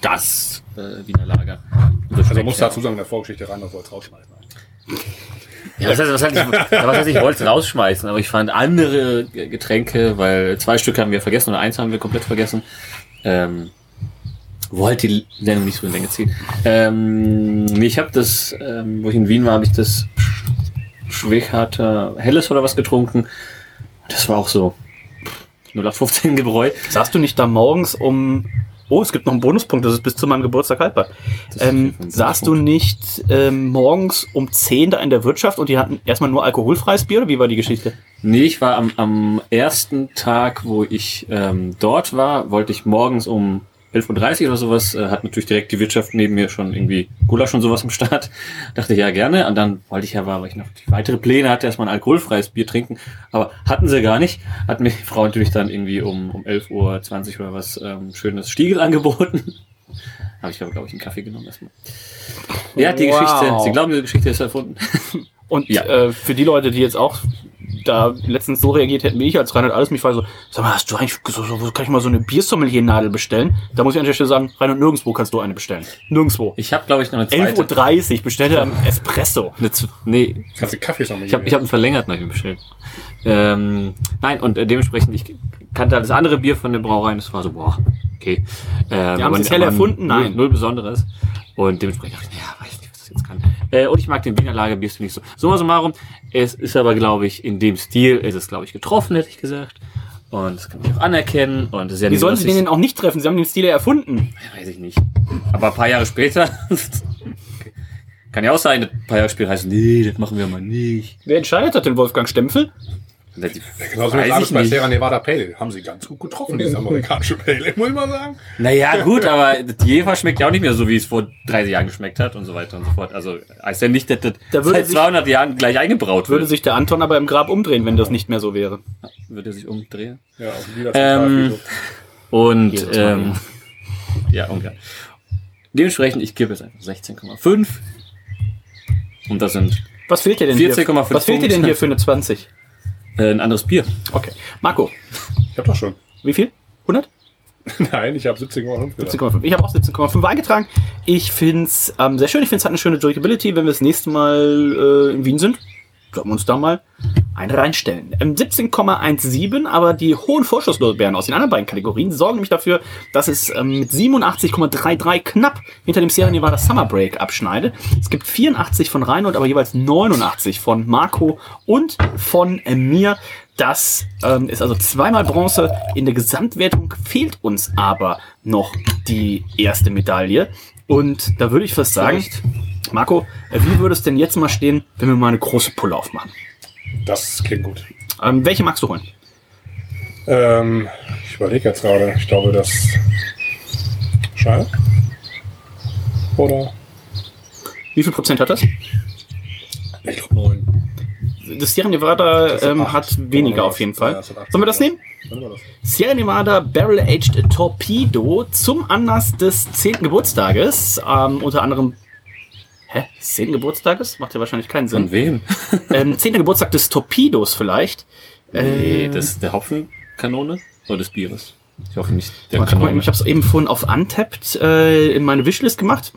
Das äh, Wiener Lager. Also man muss dazu sagen, in der Vorgeschichte rein, das soll es rausschmeißen. Ja, was heißt, was heißt, was heißt, ich wollte es rausschmeißen, aber ich fand andere Getränke, weil zwei Stück haben wir vergessen oder eins haben wir komplett vergessen. Ähm, wollte die Sendung nicht so in Länge ziehen. Ähm, ich habe das, ähm, wo ich in Wien war, habe ich das Schwächharter Helles oder was getrunken. Das war auch so 0815 Gebräu. Saßt du nicht da morgens um, Oh, es gibt noch einen Bonuspunkt, das ist bis zu meinem Geburtstag haltbar. Ähm, saßt du nicht ähm, morgens um 10 da in der Wirtschaft und die hatten erstmal nur alkoholfreies Bier oder wie war die Geschichte? Nee, ich war am, am ersten Tag, wo ich ähm, dort war, wollte ich morgens um 11.30 Uhr oder sowas, äh, hat natürlich direkt die Wirtschaft neben mir schon irgendwie Gulasch und sowas im Start. Dachte ich, ja, gerne. Und dann wollte ich ja, weil ich noch weitere Pläne hatte, erstmal ein alkoholfreies Bier trinken. Aber hatten sie gar nicht. Hat mir die Frau natürlich dann irgendwie um, um 11.20 Uhr oder was ähm, schönes Stiegel angeboten. Habe ich aber, glaube ich, einen Kaffee genommen erstmal. Ja, die Wow. Geschichte. Sie glauben, diese Geschichte ist erfunden. Und Ja. äh, für die Leute, die jetzt auch da letztens so reagiert hätten wie ich, als Reinhard alles mich fragt, so, sag mal, hast du eigentlich, so, so, kann ich mal so eine Biersommelier-Nadel bestellen? Da muss ich an der Stelle sagen, Reinhard, nirgendwo kannst du eine bestellen. Nirgendwo. Ich habe, glaube ich, noch eine zweite. 11.30 Uhr, bestell dir einen Espresso. Eine, nee, Kannst du Kaffee noch mal Ich habe ich hab einen verlängerten hab ich mir bestellt. Ähm, nein, und äh, dementsprechend, ich kannte das andere Bier von den Brauereien, das war so, boah, okay. Ähm, Die haben es hell erfunden? Null, Nein. null Besonderes. Und dementsprechend dachte ich, ja, weiß nicht, was das jetzt kann. Äh, und ich mag den Wiener Lagerbier nicht so. Summa summarum, es ist aber, glaube ich, in dem Stil, ist es, glaube ich, getroffen, hätte ich gesagt. Und das kann ich auch anerkennen. Und das ist ja Wie sollen sie den denn auch nicht treffen? Sie haben den Stil ja erfunden. Weiß ich nicht. Aber ein paar Jahre später, kann ja auch sein, ein paar Jahre später heißt, nee, das machen wir mal nicht. Wer entscheidet das denn, Wolfgang Stempfel? Genauso wie ich bei. Sierra Nevada Pale Ale. Haben sie ganz gut getroffen, dieses amerikanische Pale Ale, muss ich mal sagen. Naja, gut, aber das Jever schmeckt ja auch nicht mehr so, wie es vor 30 Jahren geschmeckt hat und so weiter und so fort. Also heißt ja nicht, dass das Da würde seit sich- 200 Jahren gleich eingebraut Würde wird. sich der Anton aber im Grab umdrehen, wenn das nicht mehr so wäre. Würde er sich umdrehen. Ja, auch wieder Ähm, Und ähm, ja, ungefähr. Dementsprechend, ich gebe es einfach 16,5. Und das sind Was fehlt dir denn hier? 14,5 Was fehlt dir denn hier für eine 20? Äh, ein anderes Bier. Okay. Marco, Ich hab doch schon. wie viel? 100? Nein, ich habe 17,5 gesagt. 17,5. Ich habe auch 17,5 eingetragen. Ich finde es ähm, sehr schön. Ich finde es hat eine schöne Drinkability. Wenn wir das nächste Mal äh, in Wien sind, sollten wir uns da mal eine reinstellen. Ähm, 17,17, aber die hohen Vorschusslorbeeren aus den anderen beiden Kategorien sorgen nämlich dafür, dass es ähm, mit 87,33 knapp hinter dem Sierra Nevada Summer Break abschneidet. Es gibt 84 von Reinhold, aber jeweils 89 von Marco und von äh, mir. Das ähm, ist also zweimal Bronze. In der Gesamtwertung fehlt uns aber noch die erste Medaille. Und da würde ich fast sagen, Marco, äh, wie würde es denn jetzt mal stehen, wenn wir mal eine große Pulle aufmachen? Das klingt gut. Ähm, welche magst du holen? Ähm, ich überlege jetzt gerade. Ich glaube, das. Schade. Oder? Wie viel Prozent hat das? Ich glaube 9. Das Sierra Nevada Das ähm, hat weniger Ja, auf jeden Fall. acht. Sollen wir das nehmen? Das? Sierra Nevada Barrel Aged Torpedo zum Anlass des 10. Geburtstages. Ähm, unter anderem. Hä? 10. Geburtstages? Macht ja wahrscheinlich keinen Sinn. Von wem? ähm, 10. Geburtstag des Torpedos vielleicht. Nee, Äh, das ist der Hopfenkanone oder des Bieres. Ich hoffe nicht der mal, Kanone. ich habe es eben vorhin auf Untapped äh, in meine Wishlist gemacht.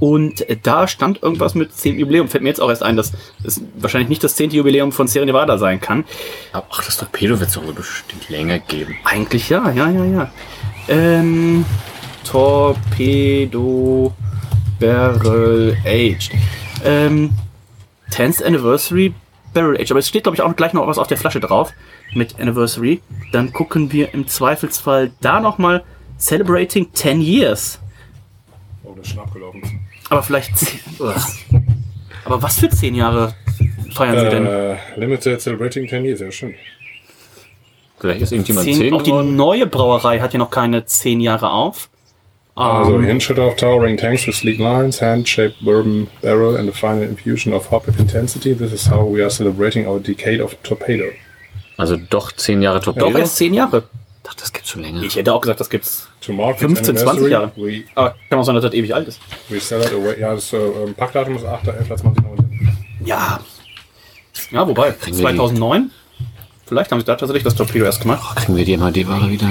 Und da stand irgendwas mit 10. Jubiläum. Fällt mir jetzt auch erst ein, dass es wahrscheinlich nicht das 10. Jubiläum von Sierra Nevada sein kann. Ach, das Torpedo wird es doch wohl bestimmt länger geben. Eigentlich ja, ja, ja, ja. Ähm, Torpedo Barrel Aged. Ähm, 10th Anniversary Barrel Aged. Aber es steht, glaube ich, auch gleich noch was auf der Flasche drauf mit Anniversary. Dann gucken wir im Zweifelsfall da nochmal Celebrating 10 Years. Oh, das ist schon abgelaufen. Aber vielleicht 10. Aber was für 10 Jahre feiern Sie denn? Äh, Limited Celebrating 10 Years, ja, stimmt. Vielleicht ist irgendjemand 10, 10, auch die neue Brauerei hat ja noch keine 10 Jahre auf. Also, Ähm, Hinshot of towering tanks with sleek lines, hand-shaped bourbon barrel, and a final infusion of hop intensity. This is how we are celebrating our decade of torpedo. Also doch 10 Jahre Torpedo. doch erst 10 Jahre. Ach, das gibt's schon länger. Ich hätte auch gesagt, das gibt's. To mark its 15, 20 anniversary, Jahre. We, Aber kann auch sein, dass das ewig alt ist. we sell it away. Ja, das äh, ähm, Packdatum ist 8.11.2019. Ja. Ja, wobei, die- 2009? Vielleicht haben sie da tatsächlich das Torpedo erst gemacht. Kriegen wir die MHD-Ware wieder?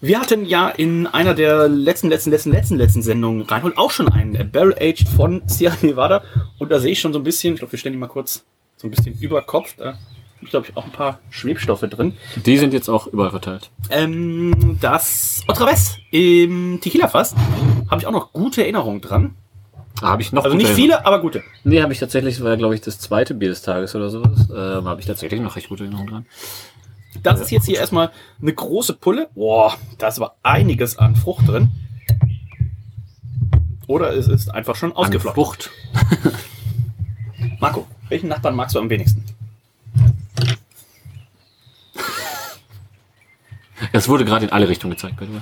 Wir hatten ja in einer der letzten, letzten, letzten, letzten, letzten Sendungen Reinhold auch schon einen Barrel Aged von Sierra Nevada. Und da sehe ich schon so ein bisschen, ich glaube, wir stellen die mal kurz so ein bisschen über Kopf. Da sind, glaube ich, auch ein paar Schwebstoffe drin. Die sind jetzt auch überall verteilt. Ähm, das Otra Vez im Tequila-Fass habe ich auch noch gute Erinnerungen dran. Da habe ich noch Also nicht viele, aber gute. Nee, habe ich tatsächlich, das war glaube ich das zweite Bier des Tages oder sowas. Ähm, habe ich tatsächlich noch recht gute Erinnerungen dran. Das ist jetzt hier erstmal eine große Pulle. Boah, da ist aber einiges an Frucht drin. Oder es ist einfach schon ausgeflogen. Frucht. Marco, welchen Nachbarn magst du am wenigsten? Es wurde gerade in alle Richtungen gezeigt, by the way.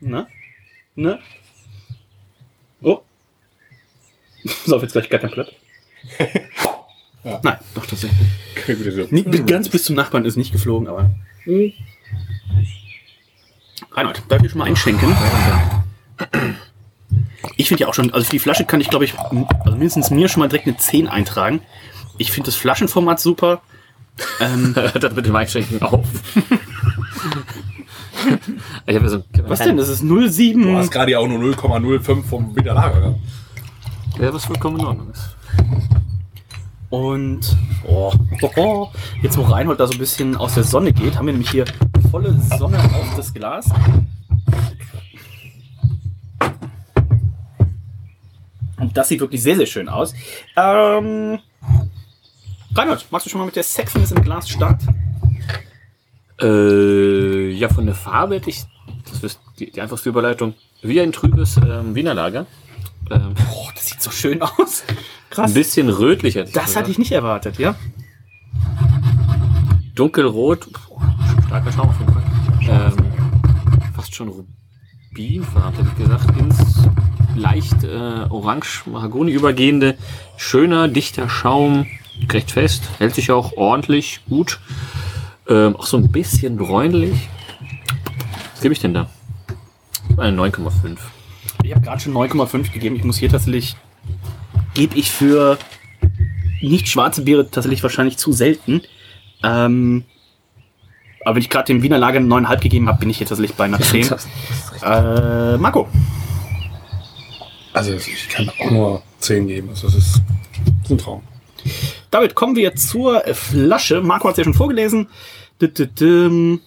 Ne? Ne? Oh. So, jetzt gleich gar Platt. Nein, Doch, tatsächlich. Klingt wieder so. nie, ganz bis zum Nachbarn ist nicht geflogen, aber. Reinhold, darf ich schon mal einschenken? Ich finde ja auch schon, also für die Flasche kann ich, glaube ich, also mindestens mir schon mal direkt eine 10 eintragen. Ich finde das Flaschenformat super. Ähm, Hört das mit dem Einschränken auf. ja so was denn? Das ist Du 07. hast gerade ja auch nur 0,05 vom Widerlager. Ne? Ja, was vollkommen in Ordnung ist. Und oh, oh, oh, jetzt wo Reinhold da so ein bisschen aus der Sonne geht, haben wir nämlich hier volle Sonne auf das Glas. Und das sieht wirklich sehr, sehr schön aus. Ähm, Reinhold, magst du schon mal mit der Sexiness im Glas starten? Äh, ja, von der Farbe hätte ich, das ist die, die einfachste Überleitung, wie ein trübes ähm, Wiener Lager. Ähm, Oh, das sieht so schön aus. Krass. ein bisschen rötlich hätte ich Das gesagt. hatte ich nicht erwartet, ja? Dunkelrot, boah, starker Schaum auf jeden Fall. Ähm, fast schon Rubinfarben, hätte ich gesagt. Ins leicht äh, orange Mahagoni übergehende, schöner, dichter Schaum, recht fest, hält sich auch ordentlich gut. Ähm, auch so ein bisschen bräunlich. Was gebe ich denn da? Eine 9,5. Ich habe gerade schon 9,5 gegeben. Ich muss hier tatsächlich, gebe ich für nicht schwarze Biere tatsächlich wahrscheinlich zu selten. Ähm, aber wenn ich gerade dem Wiener Lager eine 9,5 gegeben habe, bin ich hier tatsächlich bei einer 10. äh, Marco, Also ich kann auch nur 10 geben. Also das ist, ein Traum. damit kommen wir zur Flasche. Marco hat es ja schon vorgelesen. Dü-dü-düm.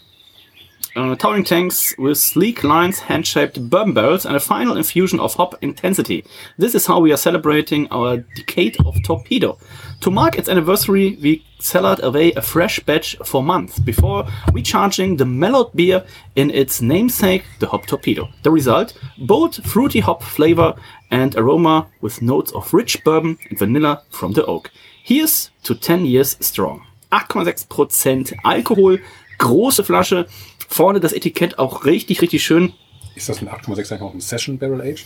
Uh, towering tanks with sleek lines, hand-shaped bourbon barrels, and a final infusion of hop intensity. This is how we are celebrating our decade of Torpedo. To mark its anniversary, we cellared away a fresh batch for months before recharging the mellowed beer in its namesake, the Hop Torpedo. The result: bold, fruity hop flavor and aroma with notes of rich bourbon and vanilla from the oak. Here's to 10 years strong. 8,6% Alkohol, große Flasche. Vorne das Etikett auch richtig, richtig schön. Ist das mit 8,6 eigentlich auch ein Session Barrel Age?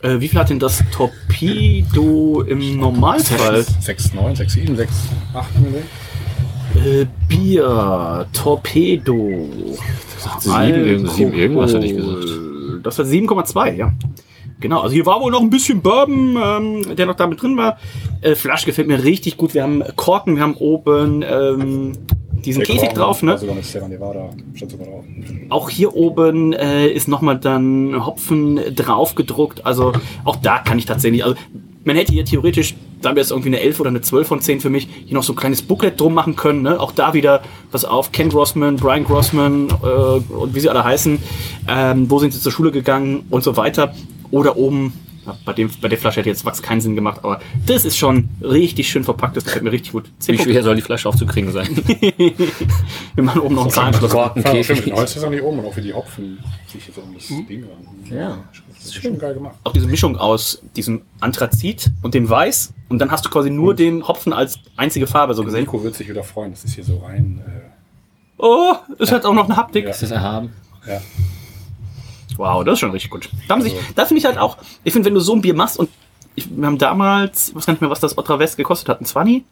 Äh, wie viel hat denn das Torpedo im Normalfall? 6, 9, 6, 7, 6, 8 Äh, Bier, Torpedo. Sieben, irgend- sieben irgendwas hätte ich gesagt. Das war 7,2, ja. Genau, also hier war wohl noch ein bisschen Bourbon, ähm, der noch da mit drin war. Äh, Flasche gefällt mir richtig gut. Wir haben Korken, wir haben oben ähm, diesen Käfig drauf, ne? Nevada drauf. Auch hier oben äh, ist nochmal dann Hopfen drauf gedruckt. Also auch da kann ich tatsächlich, also man hätte hier theoretisch, da wäre es irgendwie eine 11 oder eine 12 von 10 für mich, hier noch so ein kleines Booklet drum machen können. Ne? Auch da wieder was auf. Ken Grossman, Brian Grossman äh, und wie sie alle heißen. Ähm, wo sind sie zur Schule gegangen und so weiter. Oder oben, bei, dem, bei der Flasche hätte jetzt Wachs keinen Sinn gemacht, aber das ist schon richtig schön verpackt. Das gefällt mir richtig gut. 10 Wie schwer soll die Flasche aufzukriegen sein? Wir machen oben noch einen Ja, stimmt, den Holz ist auch nicht oben auch wie die Hopfen sich jetzt um das Ding ran. Ja. Das ist schon geil gemacht. auch diese Mischung aus diesem Anthrazit und dem Weiß und dann hast du quasi nur den Hopfen als einzige Farbe so gesehen. Nico wird sich wieder freuen. Das ist hier so rein. Äh, Oh, es hat auch noch eine Haptik. Ja. Ist das erhaben? ja. Wow, das ist schon richtig gut. Da, haben sich, da finde ich halt auch, ich finde, wenn du so ein Bier machst und ich, wir haben damals, ich weiß gar nicht mehr, was das Otra West gekostet hat, ein 20,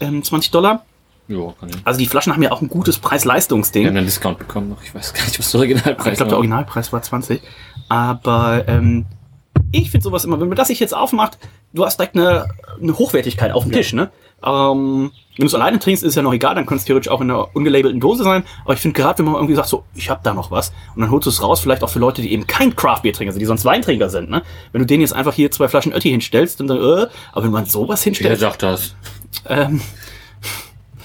ähm, 20 Dollar. Jo, kann ich. Also die Flaschen haben ja auch ein gutes Preis-Leistungs-Ding. Wir haben einen Discount bekommen noch. Ich weiß gar nicht, was der Originalpreis ich glaube, der Originalpreis war 20. Aber ähm, ich finde sowas immer, wenn man das sich jetzt aufmacht, du hast direkt eine, eine Hochwertigkeit auf dem Tisch, ne? Ähm, wenn du es alleine trinkst, ist es ja noch egal, dann könnte es theoretisch auch in einer ungelabelten Dose sein. Aber ich finde gerade, wenn man irgendwie sagt, so, ich habe da noch was, und dann holst du es raus, vielleicht auch für Leute, die eben kein Craft-Bier trinken, also die sonst Weintrinker sind, ne? Wenn du denen jetzt einfach hier zwei Flaschen Ötti hinstellst, dann, äh, aber wenn man sowas Wer hinstellt, sagt das? ähm,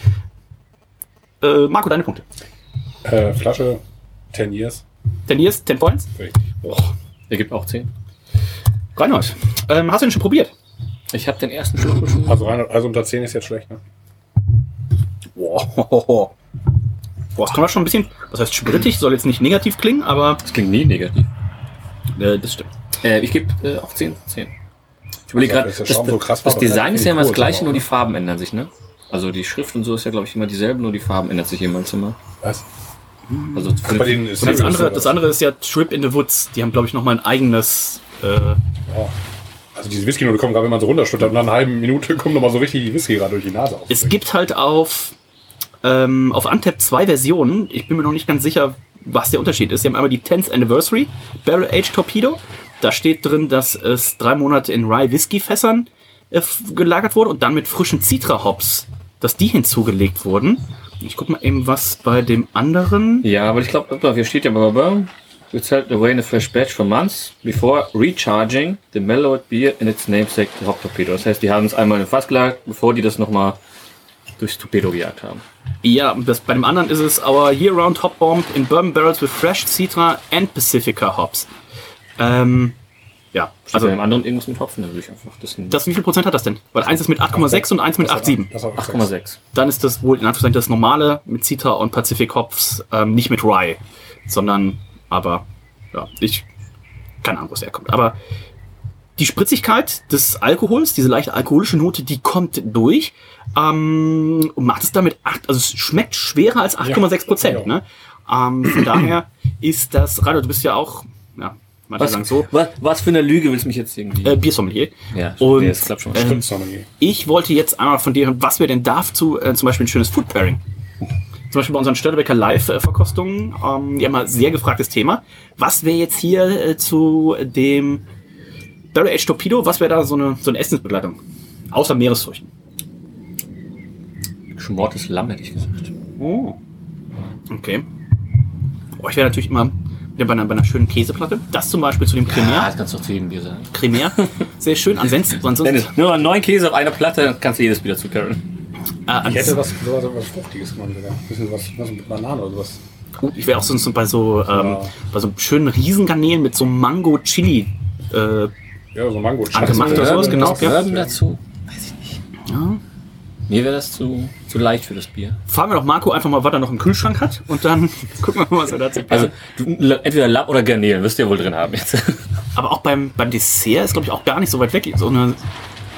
äh, Marco, deine Punkte. Äh, Flasche, 10 Years. Denn hier ist 10 Points. Richtig. Der gibt auch 10. Reinhold, ähm, hast du den schon probiert? Ich habe den ersten Schluck schon. Also, rein, also unter 10 ist jetzt schlecht, ne? Boah, Boah, es kommt auch schon ein bisschen, was heißt sprittig, soll jetzt nicht negativ klingen, aber Das klingt nie negativ. äh, das stimmt. Äh, ich gebe äh, auch 10 10. Ich überlege Also, gerade, das, so krass das Design das ist ja immer das gleiche, aber- nur die Farben ändern sich, ne? Also die Schrift und so ist ja, glaube ich, immer dieselbe, nur die Farben ändert sich immer. Was? Also für Bei denen ist Und das andere, das was? andere ist ja Trip in the Woods. Die haben, glaube ich, noch mal ein eigenes. Äh, Also diese Whisky-Note kommt gerade, wenn man so runterschüttert und nach einer halben Minute kommt nochmal so richtig die Whisky gerade durch die Nase auf. es gibt halt auf, ähm, auf Antep zwei Versionen. Ich bin mir noch nicht ganz sicher, was der Unterschied ist. Sie haben einmal die 10th Anniversary Barrel Age Torpedo. Da steht drin, dass es drei Monate in Rye Whisky Fässern äh, gelagert wurde und dann mit frischen Citra Hops, dass die hinzugelegt wurden. Ich guck mal eben, was bei dem anderen. Ja, aber ich glaube, hier steht ja aber We set away in a fresh batch for months before recharging the mellowed beer in its namesake hop torpedo. Das heißt, die haben es einmal in ein Fass gelagert, bevor die das nochmal durchs Torpedo gejagt haben. Ja, das, bei dem anderen ist es Our Year-Round Hop Bomb in Bourbon Barrels with Fresh Citra and Pacifica Hops. Ähm, ja, Also also bei dem anderen irgendwas mit Hopfen, dann würde ich einfach das nehmen. das, wie viel Prozent hat das denn? Weil eins ist mit 8,6 und eins mit 8,7. Das war 8,6. Dann ist das wohl in Anführungszeichen das normale mit Citra und Pacific Hops, ähm, nicht mit Rye, sondern, aber, ja, ich, keine Ahnung, wo es herkommt. Aber die Spritzigkeit des Alkohols, diese leichte alkoholische Note, die kommt durch. Ähm, und macht es damit acht, also es schmeckt schwerer als 8,6 Prozent. Ja. Ne? Ähm, von daher ist das, Rado, du bist ja auch, ja, manche Was, sagen so, was, was für eine Lüge willst du mich jetzt irgendwie? äh, Biersommelier. ja, und, nee, das klappt schon. ähm, Spritzsommelier. Ich wollte jetzt einmal von dir hören, was wir denn dazu, äh, zum Beispiel ein schönes Food Pairing. Zum Beispiel bei unseren Störtebecker Live-Verkostungen, ähm, ja immer sehr gefragtes Thema. Was wäre jetzt hier äh, zu dem Barrel Age Torpedo, was wäre da so eine, so eine Essensbegleitung? Außer Meeresfrüchten. Geschmortes Lamm, hätte ich gesagt. Oh. Okay. Oh, ich wäre natürlich immer wieder bei einer, bei einer schönen Käseplatte. Das zum Beispiel zu dem Ja, Cremär. das kannst du zu jedem Bier sagen. Cremär. Sehr schön. Ansonsten, ansonsten Dennis, nur neun Käse auf einer Platte, kannst du jedes Bier dazu carryen. Äh, Ich hätte ans, was, sowas, was Fruchtiges gemacht sogar. Ein bisschen was, was mit Banane oder sowas. uh, ich wäre auch sonst so bei so, ähm, Ja. bei so schönen Riesengarnelen mit so Mango-Chili. Äh, Ja, so Mango. Angemacht oder sowas, genau. Ja. Dazu? Weiß ich nicht. ja. Mir wäre das zu, zu leicht für das Bier. Fragen wir doch Marco einfach mal, was er noch im Kühlschrank hat und dann gucken wir mal, was er dazu Also, du, entweder Lamm oder Garnelen wirst du ja wohl drin haben jetzt. Aber auch beim, beim Dessert ist, glaube ich, auch gar nicht so weit weg. So eine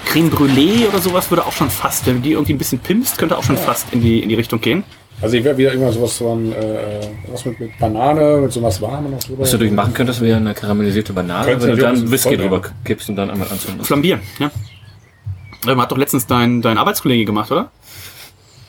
Creme Brûlée oder sowas würde auch schon fast, wenn du die irgendwie ein bisschen pimpst, könnte auch schon fast in die, in die Richtung gehen. Also ich wäre wieder immer sowas von, äh, was mit, mit Banane, mit sowas Warmes noch drüber. Was du natürlich machen könntest, wäre eine karamellisierte Banane, Könntest wenn du dann Whisky voll drüber kippst und dann einmal anzündest. Flambieren, ja. Ähm, hat doch letztens dein, dein Arbeitskollege gemacht, oder?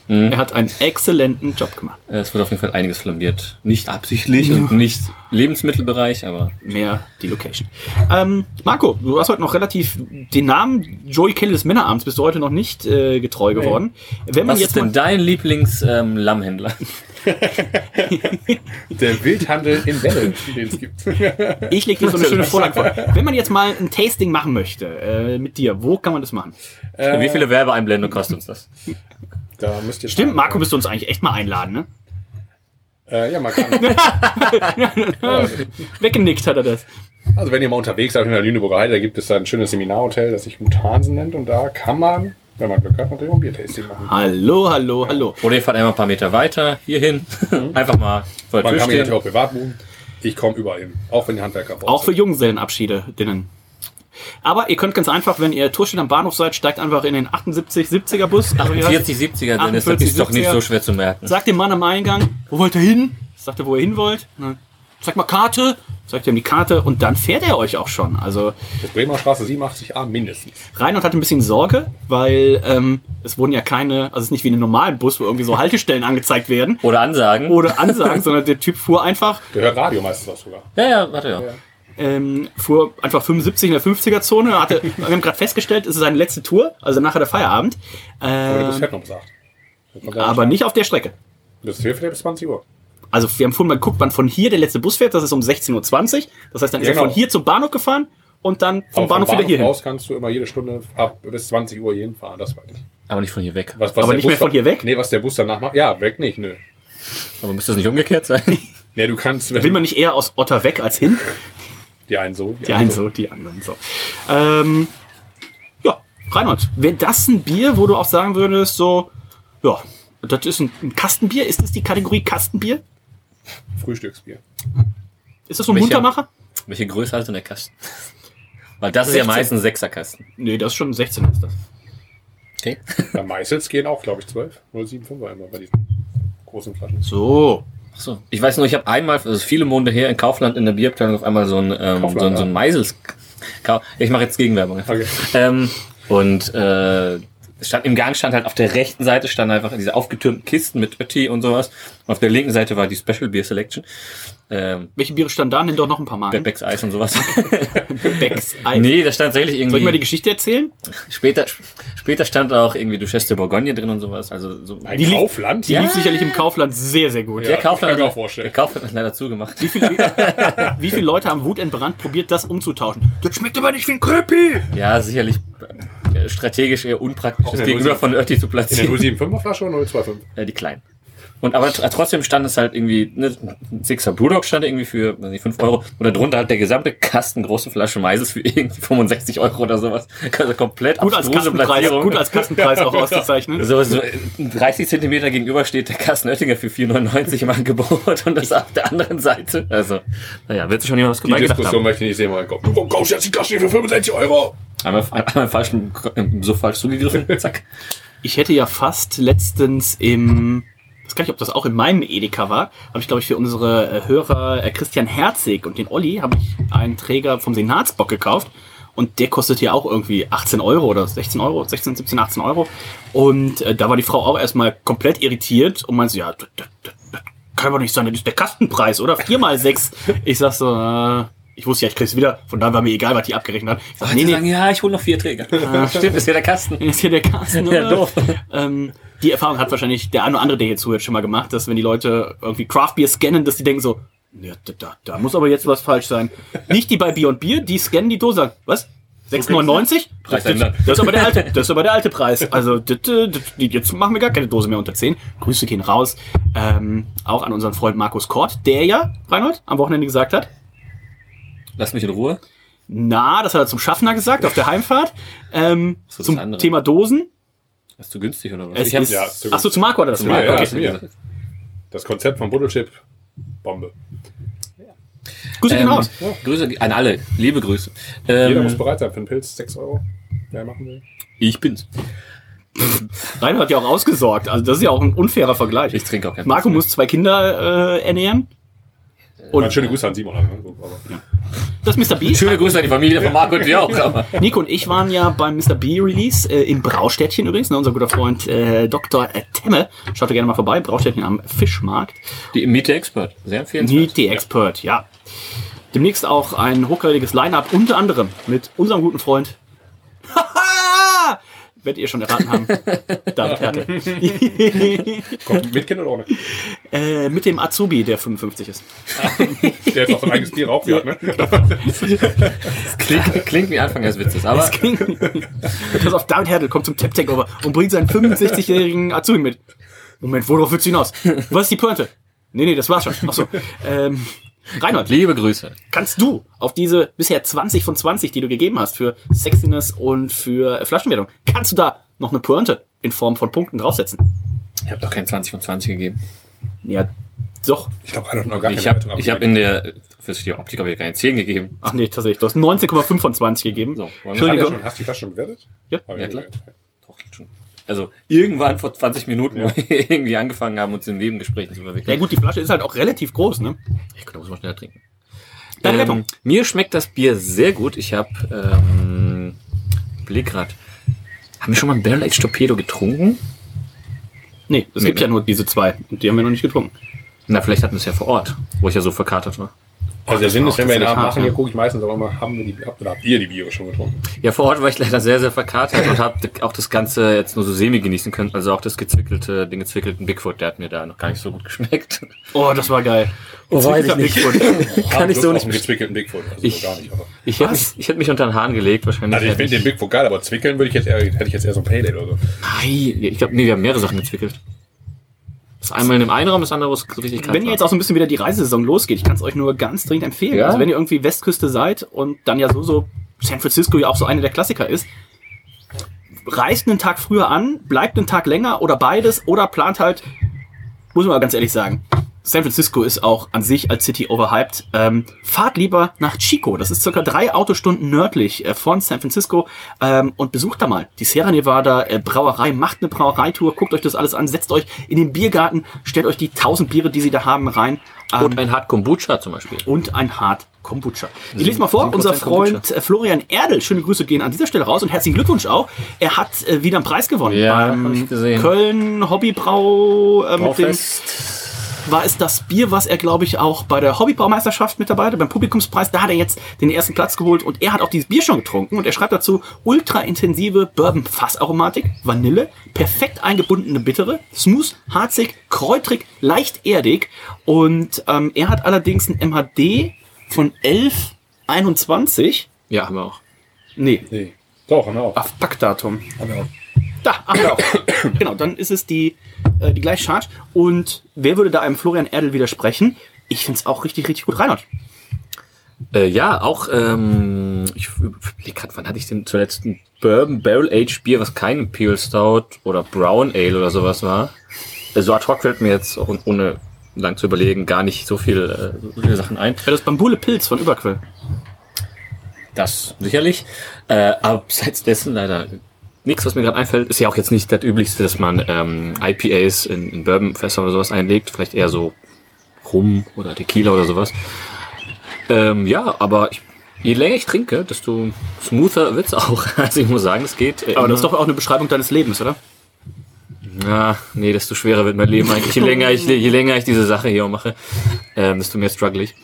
Mhm. Er hat einen exzellenten Job gemacht. Es wird auf jeden Fall einiges flambiert. Nicht absichtlich und nicht Lebensmittelbereich, aber Mehr die Location. Ähm, Marco, du hast heute noch relativ den Namen Joey Kelly des Männerabends bist du heute noch nicht äh, getreu geworden. Wenn man was jetzt ist denn dein Lieblings-Lammhändler? Der Wildhandel in Welle, den es gibt. ich leg dir so eine schöne Vorlage vor. Wenn man jetzt mal ein Tasting machen möchte äh, mit dir, wo kann man das machen? Wie viele Werbeeinblendungen kostet uns das? Da müsst ihr Stimmt, Marco müsste uns eigentlich echt mal einladen, ne? Äh, ja, man kann. Weggenickt hat er das. Also wenn ihr mal unterwegs seid in der Lüneburger Heide, da gibt es da ein schönes Seminarhotel, das sich Mutansen nennt. Und da kann man, wenn man Glück hat, natürlich auch ein Biertasting machen. Hallo, hallo, hallo. Oder ihr fahrt einmal ein paar Meter weiter, hierhin. Einfach mal vor der Man Tür kann mich natürlich auch privat buchen. Ich komme überall hin. Auch wenn die Handwerker brauchen. Auch für Junggesellenabschiede, dinnen. Aber ihr könnt ganz einfach, wenn ihr Tourstedt am Bahnhof seid, steigt einfach in den 78 70er Bus. Also ihr 40, 70er, Dennis, das 48, ist doch nicht 70er. so schwer zu merken. sagt dem Mann am Eingang, wo wollt ihr hin? Sagt er, wo ihr hin wollt. Zeigt mal Karte. Sagt ihr ihm die Karte und dann fährt er euch auch schon. Also Das Bremer Straße 87a mindestens. Reinhold hat ein bisschen Sorge, weil ähm, es wurden ja keine, also es ist nicht wie in einem normalen Bus, wo irgendwie so Haltestellen angezeigt werden Oder Ansagen. oder Ansagen, sondern der Typ fuhr einfach, Der hört Radio meistens auch sogar. ja, ja, warte, ja. Ähm, fuhr einfach 75 in der 50er-Zone. Hatte, wir haben gerade festgestellt, es ist seine letzte Tour, also nachher der Feierabend. Ähm, noch. Das ja aber nicht auf der Strecke. Das fährt bis 20 Uhr. Also wir haben vorhin mal geguckt, wann von hier der letzte Bus fährt. Das ist um 16.20 Uhr. Das heißt, dann ist Ja, er von genau. hier zum Bahnhof gefahren und dann vom Aber Bahnhof wieder hier hin. raus kannst du immer jede Stunde ab bis 20 Uhr jeden fahren. Das weiß ich. Aber nicht von hier weg. Was, was Aber nicht Bus mehr von hier weg? Nee, was der Bus danach macht. Ja, weg nicht, nö. Aber müsste das nicht umgekehrt sein? Nee, du kannst, Will man nicht eher aus Otter weg als hin? die einen so, Die einen so, die anderen so. Ähm, ja, Reinhold, wäre das ein Bier, wo du auch sagen würdest, so, ja, das ist ein, ein Kastenbier? Ist das die Kategorie Kastenbier? Frühstücksbier. Ist das so ein Welcher? Muntermacher? Welche Größe hat so der Kasten? Weil das ist ja 16. meistens ein Sechserkasten. Nee, das ist schon 16 ist das. Okay. Bei Meißels gehen auch, glaube ich, 12. 075 war immer bei diesen großen Flaschen. So. Ach so. Ich weiß nur, ich habe einmal, ist viele Monde her, in Kaufland in der Bierabteilung auf einmal so ein, ähm, so, ein- so ein Meisels. Ich mache jetzt Gegenwerbung. Okay. Ähm, und äh, stand, im Gang stand halt auf der rechten Seite stand einfach diese aufgetürmten Kisten mit Ötti und sowas. Und auf der linken Seite war die Special Beer Selection. Ähm, Welche Biere standen da? Nenn doch noch ein paar Marken. Becks Eis und sowas. Becks Eis. nee, da stand tatsächlich Soll ich mal die irgendwie. Geschichte erzählen? Später, später stand da auch irgendwie Duchesse de Bourgogne drin und sowas. Also so. Ein Die Kaufland? Die lief sicherlich im Kaufland sehr, sehr gut. Der Kaufland, kann ich mir auch hat, vorstellen. der Kaufland hat leider zugemacht. Wie, viele, wie viele Leute haben wutentbrannt probiert, das umzutauschen? Das schmeckt aber nicht wie ein Kröpi. Ja, sicherlich äh, strategisch eher unpraktisch, das gegenüber 075 von Ötti zu In der platzieren. 075er Flasche oder 025? Äh, die kleinen. Und aber tr- trotzdem stand es halt irgendwie, ne, ein Sixer Brewdog stand irgendwie für weiß nicht, 5 Euro und darunter halt der gesamte Kasten große Flasche Meises für irgendwie 65 Euro oder sowas. Also komplett Gut als Kastenpreis, Platzierung. gut als Kastenpreis auch auszuzeichnen. so, so 30 Zentimeter gegenüber steht der Kasten Oettinger für 4,99 im Angebot und das auf der anderen Seite. Also, naja, wird sich schon jemand was Die dabei gedacht Diskussion haben. möchte ich nicht sehen, mein Gott. Warum kaufst du jetzt die Flasche für 65 Euro? Einmal, einmal falsch, so falsch zugegriffen, zack. Ich hätte ja fast letztens im, ich weiß gar nicht, ob das auch in meinem Edeka war, habe ich, glaube ich, für unsere äh, Hörer äh, Christian Herzig und den Olli habe ich einen Träger vom Senatsbock gekauft. Und der kostet ja auch irgendwie 18 Euro oder 16 Euro, 16, 17, 18 Euro. Und äh, da war die Frau auch erstmal komplett irritiert und meinte ja, das, kann aber nicht sein, das ist der Kastenpreis, oder? Vier mal sechs. Ich sag so, äh, ich wusste ja, ich krieg's wieder, von daher war mir egal, was die abgerechnet hat. Ich sag, Nee, nee. Sagen, ja, ich hole noch vier Träger. Stimmt, ist ja der Kasten. ist hier der Carsten. Ja, doof. Ähm, die Erfahrung hat wahrscheinlich der eine oder andere, der hier zuhört, schon mal gemacht, dass wenn die Leute irgendwie Craft Beer scannen, dass die denken so, ja, da, da, da muss aber jetzt was falsch sein. Nicht die bei Bier und Bier, die scannen die Dose, was? 6,99? Preis Das, ändern. das, ist aber der alte, das ist aber der alte Preis. Also das, das, das, jetzt machen wir gar keine Dose mehr unter 10. Grüße gehen raus. Ähm, auch an unseren Freund Markus Kort, der ja, Reinhold, am Wochenende gesagt hat, Lass mich in Ruhe. na, das hat er zum Schaffner gesagt auf der Heimfahrt, ähm, So, das zum andere. Thema Dosen. Ist zu günstig oder was? Es ich hab, ist, ja, zu ach so, zu Marco hat er das Zu gesagt. Marco, Okay. ja, ja. Das Konzept von Buddelchip, Bombe. Grüße gehen Ähm, raus. Grüße an alle, liebe Grüße. Jeder Ähm, muss bereit sein für einen Pilz, 6 Euro. Wer machen will. ich bin's. Reinhold hat ja auch ausgesorgt. Also das ist ja auch ein unfairer Vergleich. Ich trinke auch keinen Marco Pilz muss zwei Kinder äh, ernähren. Und schöne Grüße an Simon. ne? Aber, Das ist Mr. B. Schöne Grüße an die Familie von Marco und dir auch. Aber Nico und ich waren ja beim Mr. B Release äh, im Braustädtchen übrigens. Ne, unser guter Freund äh, Dr. äh, Temme. Schaut da gerne mal vorbei. Braustädtchen am Fischmarkt. die Meet the Expert. Sehr empfehlenswert. Meet the Expert, ja. Demnächst auch ein hochkarätiges Line-Up, unter anderem mit unserem guten Freund. Haha! Werdet ihr schon erraten haben. David Hertel. kommt mit Kind oder ohne? äh, mit dem Azubi, der 55 ist. Der jetzt auch sein eigenes Bier raucht, ne? Klingt, klingt wie Anfang des Witzes, aber Pass auf, David Hertel kommt zum Tap Takeover und bringt seinen 65-jährigen Azubi mit. Moment, worauf willst du hinaus? Was ist die Pointe? Nee, nee, das war's schon. Achso. Ähm, Reinhold, liebe Grüße. kannst du auf diese bisher 20 von 20, die du gegeben hast für Sexiness und für Flaschenwertung, kannst du da noch eine Pointe in Form von Punkten draufsetzen? Ich habe doch kein 20 von 20 gegeben. Ja, doch. Ich glaube, einer hat noch gar Ich keine habe ich hab in der, für die Optik habe ich keine 10 gegeben. Ach nee, tatsächlich. Du hast 19,5 von 20 gegeben. So, er Entschuldigung. schon, hast du die Flasche schon bewertet? Ja. Ja, klar. Also irgendwann vor 20 Minuten, wir irgendwie angefangen haben, uns in Nebengesprächen zu verwickeln. Ja gut, die Flasche ist halt auch relativ groß, ne? Ich könnte muss mal schneller trinken. Deine Ähm, mir schmeckt das Bier sehr gut. Ich habe ähm, Blick grad. Haben wir schon mal ein Barrel Aged Torpedo getrunken? Nee, es Nee, gibt nee. ja nur diese zwei und die haben wir noch nicht getrunken. Na, vielleicht hatten wir es ja vor Ort, wo ich ja so verkatert war. Also der Sinn ist, wenn wir hart, abmachen, ja. hier gucke ich meistens auch immer, haben wir die, habt, oder habt ihr die Biere schon getrunken? Ja, vor Ort war ich leider sehr, sehr verkatert und habe auch das Ganze jetzt nur so semi genießen können. Also auch das gezwickelte, den gezwickelten Bigfoot, der hat mir da noch gar nicht so gut geschmeckt. Oh, das war geil. Oh, weiß ich nicht. Bigfoot. Kann ich so nicht gezwickelten Bigfoot, also Ich- gar nicht. Aber. Ich hätte mich, ich hätte mich unter den Haaren gelegt, wahrscheinlich. Also ich finde den Bigfoot geil, aber zwickeln würde ich jetzt eher, hätte ich jetzt eher so ein Pale Ale oder so. Nein, ich glaube, nee, wir haben mehrere Sachen gezwickelt. Das einmal in dem einen Raum, das andere, so richtig kalt Wenn ihr jetzt auch so ein bisschen wieder die Reisesaison losgeht, ich kann es euch nur ganz dringend empfehlen. Ja? Also wenn ihr irgendwie Westküste seid und dann ja so, so San Francisco ja auch so eine der Klassiker ist, reist einen Tag früher an, bleibt einen Tag länger oder beides oder plant halt, muss man mal ganz ehrlich sagen, San Francisco ist auch an sich als City overhyped. Ähm, fahrt lieber nach Chico. Das ist circa drei Autostunden nördlich äh, von San Francisco ähm, und besucht da mal die Sierra Nevada äh, Brauerei. Macht eine Brauereitour, guckt euch das alles an, setzt euch in den Biergarten, stellt euch die tausend Biere, die sie da haben, rein. Ähm, Und ein Hard Kombucha zum Beispiel. und ein Hart Kombucha. Ich lese mal vor, 7% unser Freund Kombucha. äh, Florian Erdel, schöne Grüße gehen an dieser Stelle raus und herzlichen Glückwunsch auch. Er hat äh, wieder einen Preis gewonnen Ja, beim. Köln Hobbybrau äh, mit dem Braufest. War es das Bier, was er, glaube ich, auch bei der Hobbybaumeisterschaft mit dabei hatte, beim Publikumspreis. Da hat er jetzt den ersten Platz geholt und er hat auch dieses Bier schon getrunken und er schreibt dazu ultra intensive Bourbon-Fassaromatik, Vanille, perfekt eingebundene Bittere, smooth, harzig, kräutrig, leicht erdig und ähm, er hat allerdings ein MHD von 1121. Ja, haben wir auch. Nee, Nee. Doch, haben wir auch. auf Packdatum. Haben wir auch. Da, ach ja. genau, dann ist es die, äh, die gleiche Charge. Und wer würde da einem Florian Erdel widersprechen? Ich find's auch richtig, richtig gut. Reinhard. Äh, ja, auch, ähm, ich überlege gerade, wann hatte ich denn zuletzt ein Bourbon Barrel Age Bier, was kein Imperial Stout oder Brown Ale oder sowas war. So ad hoc fällt mir jetzt, auch ohne lang zu überlegen, gar nicht so viel, äh, so viele Sachen ein. Ja, das Bambule Pilz von Überquell. Das sicherlich. Äh, aber abseits dessen leider nichts, was mir gerade einfällt. Ist ja auch jetzt nicht das Üblichste, dass man ähm, IPAs in, in Bourbonfässer oder sowas einlegt. Vielleicht eher so Rum oder Tequila oder sowas. Ähm, ja, aber ich, je länger ich trinke, desto smoother wird's auch. Also ich muss sagen, es geht. Äh, Aber das ist doch auch eine Beschreibung deines Lebens, oder? ja, nee, desto schwerer wird mein Leben eigentlich. Je länger ich, je länger ich diese Sache hier mache, ähm, desto mehr struggle ich.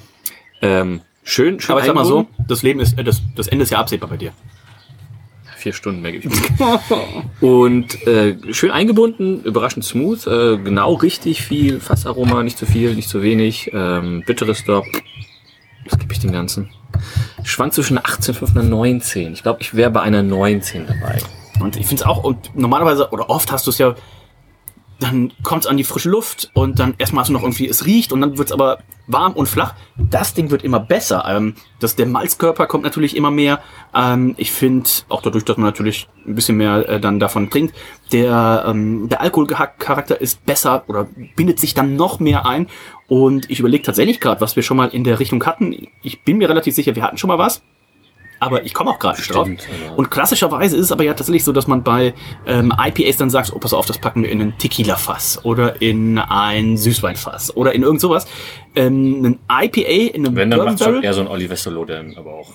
Ähm, schön, schön. Aber ich sag mal so, das Leben ist, äh, das, das Ende ist ja absehbar bei dir. Vier Stunden mehr ich. Und äh, schön eingebunden, überraschend smooth, äh, genau richtig viel Fassaroma, nicht zu viel, nicht zu wenig, ähm, bitteres da. Was gebe ich dem Ganzen? Schwank zwischen 18,5 und 19. Ich glaube, ich wäre bei einer 19 dabei. Und ich finde es auch, und normalerweise, oder oft hast du es ja, dann kommt es an die frische Luft und dann erstmal hast du noch irgendwie, es riecht und dann wird es aber warm und flach. Das Ding wird immer besser. Ähm, das, der Malzkörper kommt natürlich immer mehr. Ähm, ich finde, auch dadurch, dass man natürlich ein bisschen mehr äh, dann davon trinkt, der, ähm, der Alkoholcharakter ist besser oder bindet sich dann noch mehr ein. Und ich überlege tatsächlich gerade, was wir schon mal in der Richtung hatten. Ich bin mir relativ sicher, wir hatten schon mal was. Aber ich komme auch gerade drauf. Aber- Und klassischerweise ist es aber ja tatsächlich so, dass man bei ähm, IPAs dann sagt, oh, pass auf, das packen wir in ein Tequila-Fass oder in ein Süßweinfass oder in irgend sowas. Ähm, ein IPA in einem Wenn, dann macht schon eher so ein Solo, der aber auch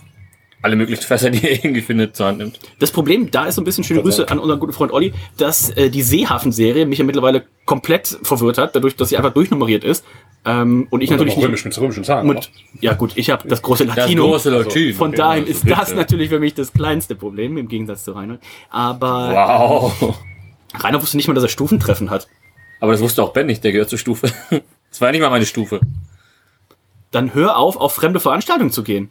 alle möglichen Fässer, die er irgendwie findet, zur Hand nimmt. Das Problem, da ist so ein bisschen schöne Grüße an unseren guten Freund Olli, dass äh, die Seehafen-Serie mich ja mittlerweile komplett verwirrt hat, dadurch, dass sie einfach durchnummeriert ist. Ähm, und ich natürlich Auch nicht römisch mit römischen Zahlen. mit, ja gut, ich habe das große Latino. Latin. Von Okay, dahin also ist das bitte. natürlich für mich das kleinste Problem, im Gegensatz zu Reinhold. Aber Wow. Rainer wusste nicht mal, dass er Stufentreffen hat. Aber das wusste auch Ben nicht, der gehört zur Stufe. Das war ja nicht mal meine Stufe. Dann hör auf, auf fremde Veranstaltungen zu gehen.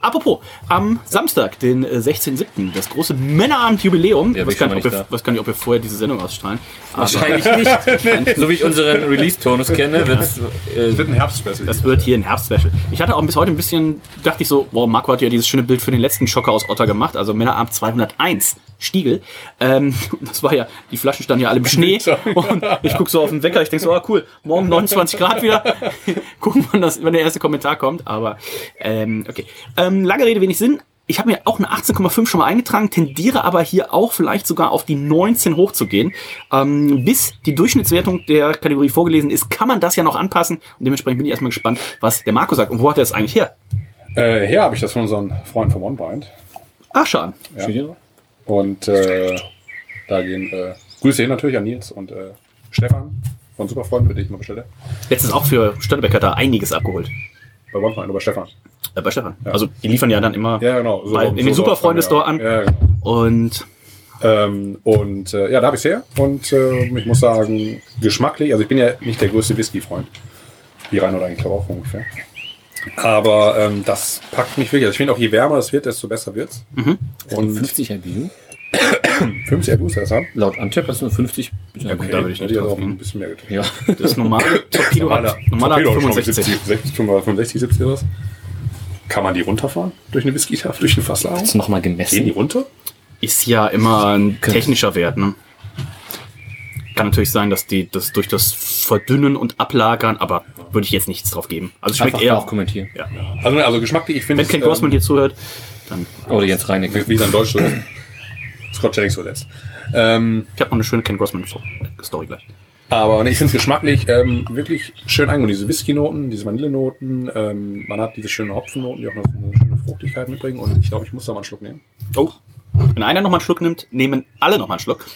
Apropos, am Samstag, den äh, 16.07., das große Männerabend-Jubiläum. Ja, ich nicht, ob mal wir, gar nicht, ob wir vorher diese Sendung ausstrahlen. Wahrscheinlich nicht. so wie ich unseren Release-Tonus kenne, wird's, äh, wird ein Herbstspecial. Das wird hier ein Herbstspecial. Ich hatte auch bis heute ein bisschen, dachte ich so, wow, Marco hat ja dieses schöne Bild für den letzten Schocker aus Otter gemacht, also Männerabend 201 Stiegel. Ähm, das war ja, die Flaschen standen ja alle im Schnee und ich gucke so auf den Wecker, ich denke so, ah cool, morgen 29 Grad wieder. Gucken, wann, das, wann der erste Kommentar kommt, aber ähm, okay. Ähm, lange Rede, wenig Sinn. Ich habe mir auch eine 18,5 schon mal eingetragen, tendiere aber hier auch vielleicht sogar auf die 19 hochzugehen. Ähm, bis die Durchschnittswertung der Kategorie vorgelesen ist, kann man das ja noch anpassen. Und dementsprechend bin ich erstmal gespannt, was der Marco sagt. Und wo hat er das eigentlich her? Äh, her habe ich das von unseren Freunden vom OneBind. Ach, schade. Und äh, da gehen äh, Grüße hin natürlich an Nils und äh, Stefan von Superfreunden, denen ich mal bestelle. Letztens auch für Störtebecker da einiges abgeholt. Bei OneBind oder Stefan. Äh, bei Stefan. Also die liefern ja dann immer Ja, genau. bei, in den läuft's Superfreunde-Store dann, an. Ja, genau. Und Ähm, und äh, ja, da habe ich her. Und äh, ich muss sagen, geschmacklich, also ich bin ja nicht der größte Whisky-Freund. Wie Reinhold eigentlich auch ungefähr. Aber ähm, das packt mich wirklich. Also ich finde auch, je wärmer es wird, desto besser wird's. Und 50 IBU. 50 IBUs das haben. Laut Antep ist nur 50. Ja, gut, da würde ich drauf auch ein bisschen mehr getrunken. Ja. das normale Torpedo hat, normaler hat Torpedo hat schon 65. 70, 60, 65, 70 oder was. Kann man die runterfahren? Durch eine Whisky, durch eine Fasslagerung? Ist nochmal Gehen die gemessen. runter? Ist ja immer ein technischer Wert, ne? Kann natürlich sein, dass die das durch das Verdünnen und Ablagern, aber würde ich jetzt nichts drauf geben. Also es schmeckt Einfach eher auch kommentieren. Ja. Also, also geschmacklich, ich finde Wenn Ken Grossman hier zuhört, dann Oder Jens Reinig. wie, wie es in Deutsch so. Scott Jennings so letzt. Ähm, ich habe noch eine schöne Ken Grossman Story gleich. aber nee, ich finde es geschmacklich ähm, wirklich schön eingebunden. Diese Whisky-Noten, diese Vanillenoten, ähm, man hat diese schönen Hopfennoten, die auch noch eine schöne Fruchtigkeit mitbringen. Und ich glaube, ich muss da mal einen Schluck nehmen. Oh. Wenn einer noch mal einen Schluck nimmt, nehmen alle noch mal einen Schluck.